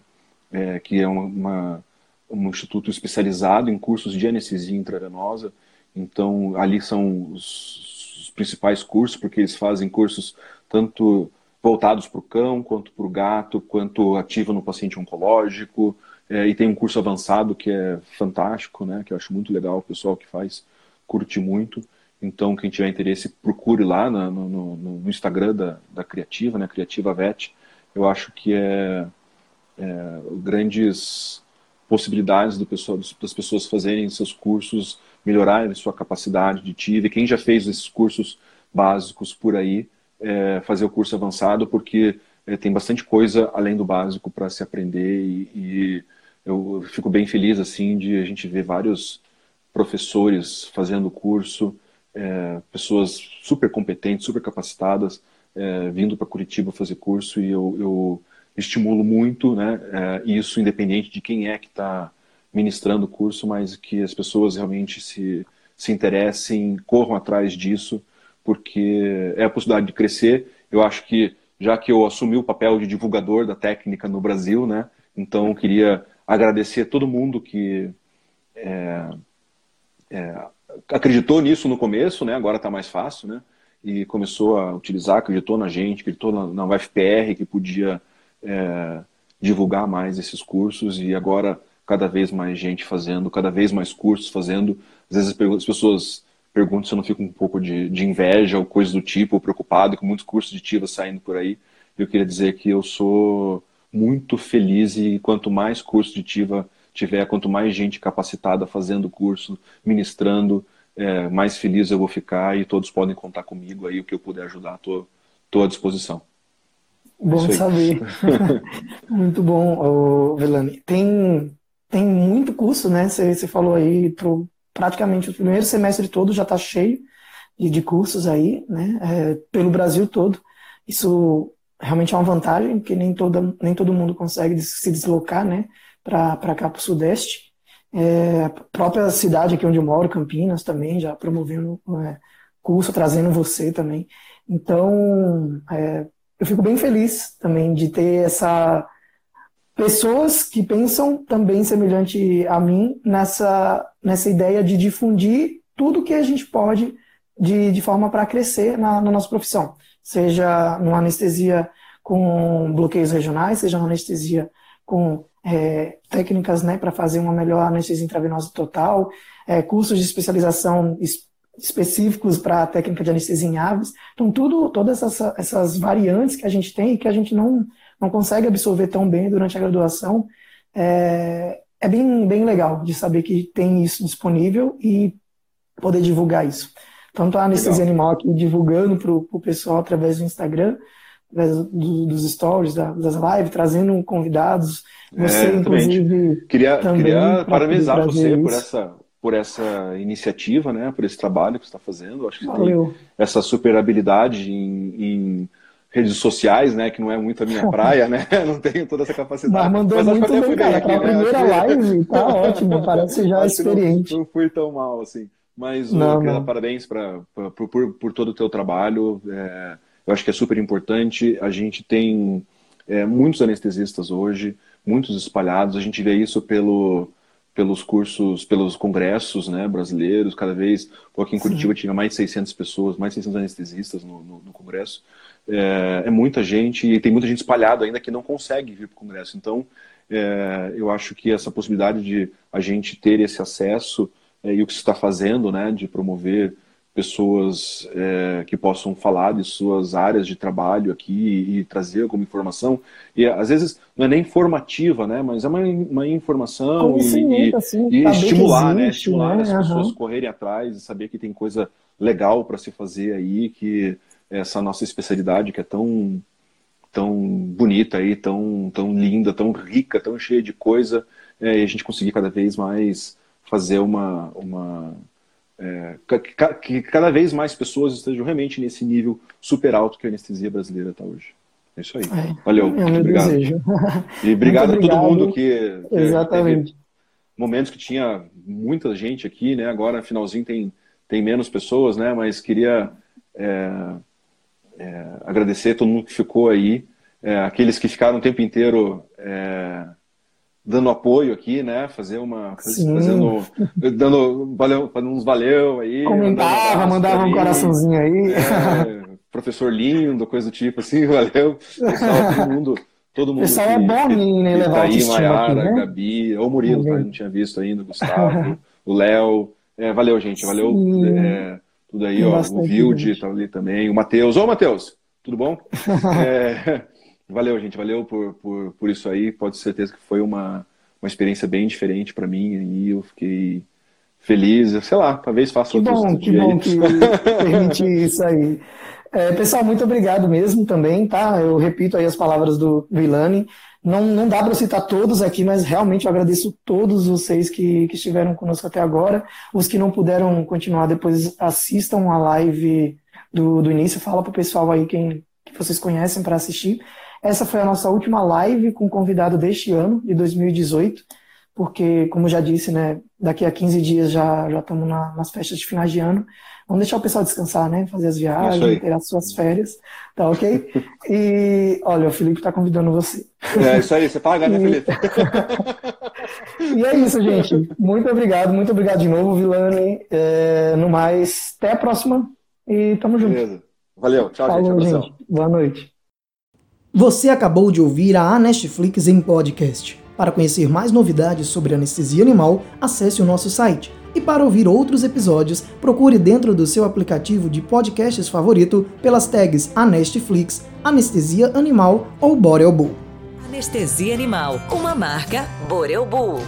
é, que é uma, uma, um instituto especializado em cursos de anestesia intravenosa. Então ali são os, os principais cursos, porque eles fazem cursos tanto voltados para o cão, quanto para o gato, quanto ativo no paciente oncológico, é, e tem um curso avançado que é fantástico, né? Que eu acho muito legal, o pessoal que faz curte muito. Então, quem tiver interesse, procure lá no, no, no Instagram da, da Criativa, né? Criativa Vet. Eu acho que é, é grandes possibilidades do pessoal, das pessoas fazerem seus cursos, melhorarem sua capacidade de TIV. Quem já fez esses cursos básicos por aí, é, fazer o curso avançado, porque é, tem bastante coisa além do básico para se aprender e, e eu fico bem feliz assim de a gente ver vários professores fazendo o curso, é, pessoas super competentes, super capacitadas, é, vindo para Curitiba fazer curso e eu, eu estimulo muito, né, é, isso independente de quem é que está ministrando o curso, mas que as pessoas realmente se, se interessem, corram atrás disso, porque é a possibilidade de crescer. Eu acho que já que eu assumi o papel de divulgador da técnica no Brasil, né, então eu queria agradecer a todo mundo que é, é, acreditou nisso no começo, né? Agora está mais fácil, né? E começou a utilizar, acreditou na gente, acreditou na, na UFPR que podia é, divulgar mais esses cursos e agora cada vez mais gente fazendo, cada vez mais cursos fazendo. Às vezes as pessoas perguntam se eu não fico um pouco de, de inveja ou coisa do tipo, ou preocupado com muitos cursos de TIVA saindo por aí. Eu queria dizer que eu sou muito feliz e quanto mais curso de TIVA tiver, quanto mais gente capacitada fazendo curso, ministrando, é, mais feliz eu vou ficar e todos podem contar comigo aí, o que eu puder ajudar, estou à disposição. Bom saber. muito bom, Velani. Tem, tem muito curso, né? Você falou aí, pro, praticamente o primeiro semestre todo já está cheio de, de, cursos aí, né? É, pelo Brasil todo. Isso realmente é uma vantagem, porque nem, toda, nem todo mundo consegue se deslocar né, para cá para o Sudeste. É, a própria cidade aqui onde eu moro, Campinas, também já promovendo é, curso, trazendo você também. Então, é, eu fico bem feliz também de ter essa pessoas que pensam também semelhante a mim nessa, nessa ideia de difundir tudo que a gente pode de, de forma para crescer na, na nossa profissão seja numa anestesia com bloqueios regionais, seja numa anestesia com é, técnicas né, para fazer uma melhor anestesia intravenosa total, é, cursos de especialização es específicos para a técnica de anestesia em aves. Então, tudo, todas essas, essas variantes que a gente tem e que a gente não, não consegue absorver tão bem durante a graduação, é, é bem, bem legal de saber que tem isso disponível e poder divulgar isso. Tanto a anestesia Legal. animal aqui divulgando para o pessoal através do Instagram, através do, dos stories, da, das lives, trazendo convidados. Você, é, inclusive. Queria, queria parabenizar você isso. por essa, por essa iniciativa, né, por esse trabalho que você está fazendo. Acho que Valeu. tem essa super habilidade em, em, redes sociais, né, que não é muito a minha praia, né, não tenho toda essa capacidade. Mas mandou Mas muito bem, cara. Aqui, a né? primeira live tá ótimo, parece já experiente. Não, não fui tão mal, assim. Mas não, eu dar parabéns pra, pra, por, por, por, todo o teu trabalho. É, eu acho que é super importante. A gente tem é, muitos anestesistas hoje, muitos espalhados. A gente vê isso pelo, pelos cursos, pelos congressos né, brasileiros. Cada vez, aqui em Curitiba Sim. tinha mais de 600 pessoas, mais de 600 anestesistas no, no, no congresso. É, é, muita gente e tem muita gente espalhada ainda que não consegue vir para o congresso. Então, é, eu acho que essa possibilidade de a gente ter esse acesso é, e o que se está fazendo, né, de promover pessoas é, que possam falar de suas áreas de trabalho aqui e, trazer alguma informação. E às vezes não é nem informativa, né? Mas é uma, uma informação e, e, assim, e estimular, né? existe, né? Estimular né? as uhum. pessoas correrem atrás e saber que tem coisa legal para se fazer aí, que essa nossa especialidade que é tão tão bonita aí, tão tão linda, tão rica, tão cheia de coisa, é, e a gente conseguir cada vez mais fazer uma uma é, que cada vez mais pessoas estejam realmente nesse nível super alto que a anestesia brasileira está hoje. É isso aí. É, Valeu. É muito obrigado. Desejo. E obrigado, obrigado, a todo mundo que, que Exatamente. momentos que tinha muita gente aqui, né? Agora, finalzinho, tem, tem menos pessoas, né? Mas queria é, é, agradecer a todo mundo que ficou aí, é, aqueles que ficaram o tempo inteiro é, dando apoio aqui, né? Fazer uma. Sim. Fazendo. Dando valeu, uns valeu aí. Comentava, mandava um coraçãozinho aí. É, professor lindo, coisa do tipo assim, valeu. Pessoal, todo mundo. Todo mundo Pessoal é bom em levar aí, Maiara, né? Gabi, ou o Murilo, tá? não tinha visto ainda, o Gustavo, o Léo. É, valeu, gente. Valeu é, tudo aí, ó. O Vilde tá ali também. O Matheus. Ô, Matheus, tudo bom? é, Valeu, gente. Valeu por, por, por isso aí. Pode ter certeza que foi uma, uma experiência bem diferente para mim. E eu fiquei feliz. Sei lá, talvez faça que outros bom, Que bom que permite isso aí. É, pessoal, muito obrigado mesmo também, tá? Eu repito aí as palavras do Vilani. Não, não dá para citar todos aqui, mas realmente eu agradeço todos vocês que, que estiveram conosco até agora. Os que não puderam continuar, depois assistam a live do, do início. Fala pro pessoal aí quem que vocês conhecem para assistir. Essa foi a nossa última live com convidado deste ano, de 2018, porque, como já disse, né, daqui a 15 dias já, já estamos na, nas festas de finais de ano. Vamos deixar o pessoal descansar, né? Fazer as viagens, ter as suas férias, tá ok? E olha, o Felipe está convidando você. É isso aí, você paga, né, Felipe? e é isso, gente. Muito obrigado, muito obrigado de novo, Vilani. É, no mais, até a próxima e tamo junto. Beleza. Valeu, tchau, Falou, gente. gente. Boa noite. Você acabou de ouvir a Anestflix em podcast. Para conhecer mais novidades sobre anestesia animal, acesse o nosso site. E para ouvir outros episódios, procure dentro do seu aplicativo de podcasts favorito pelas tags Anestflix, Anestesia Animal ou Borel Bull. Anestesia Animal, uma marca Borel Bull.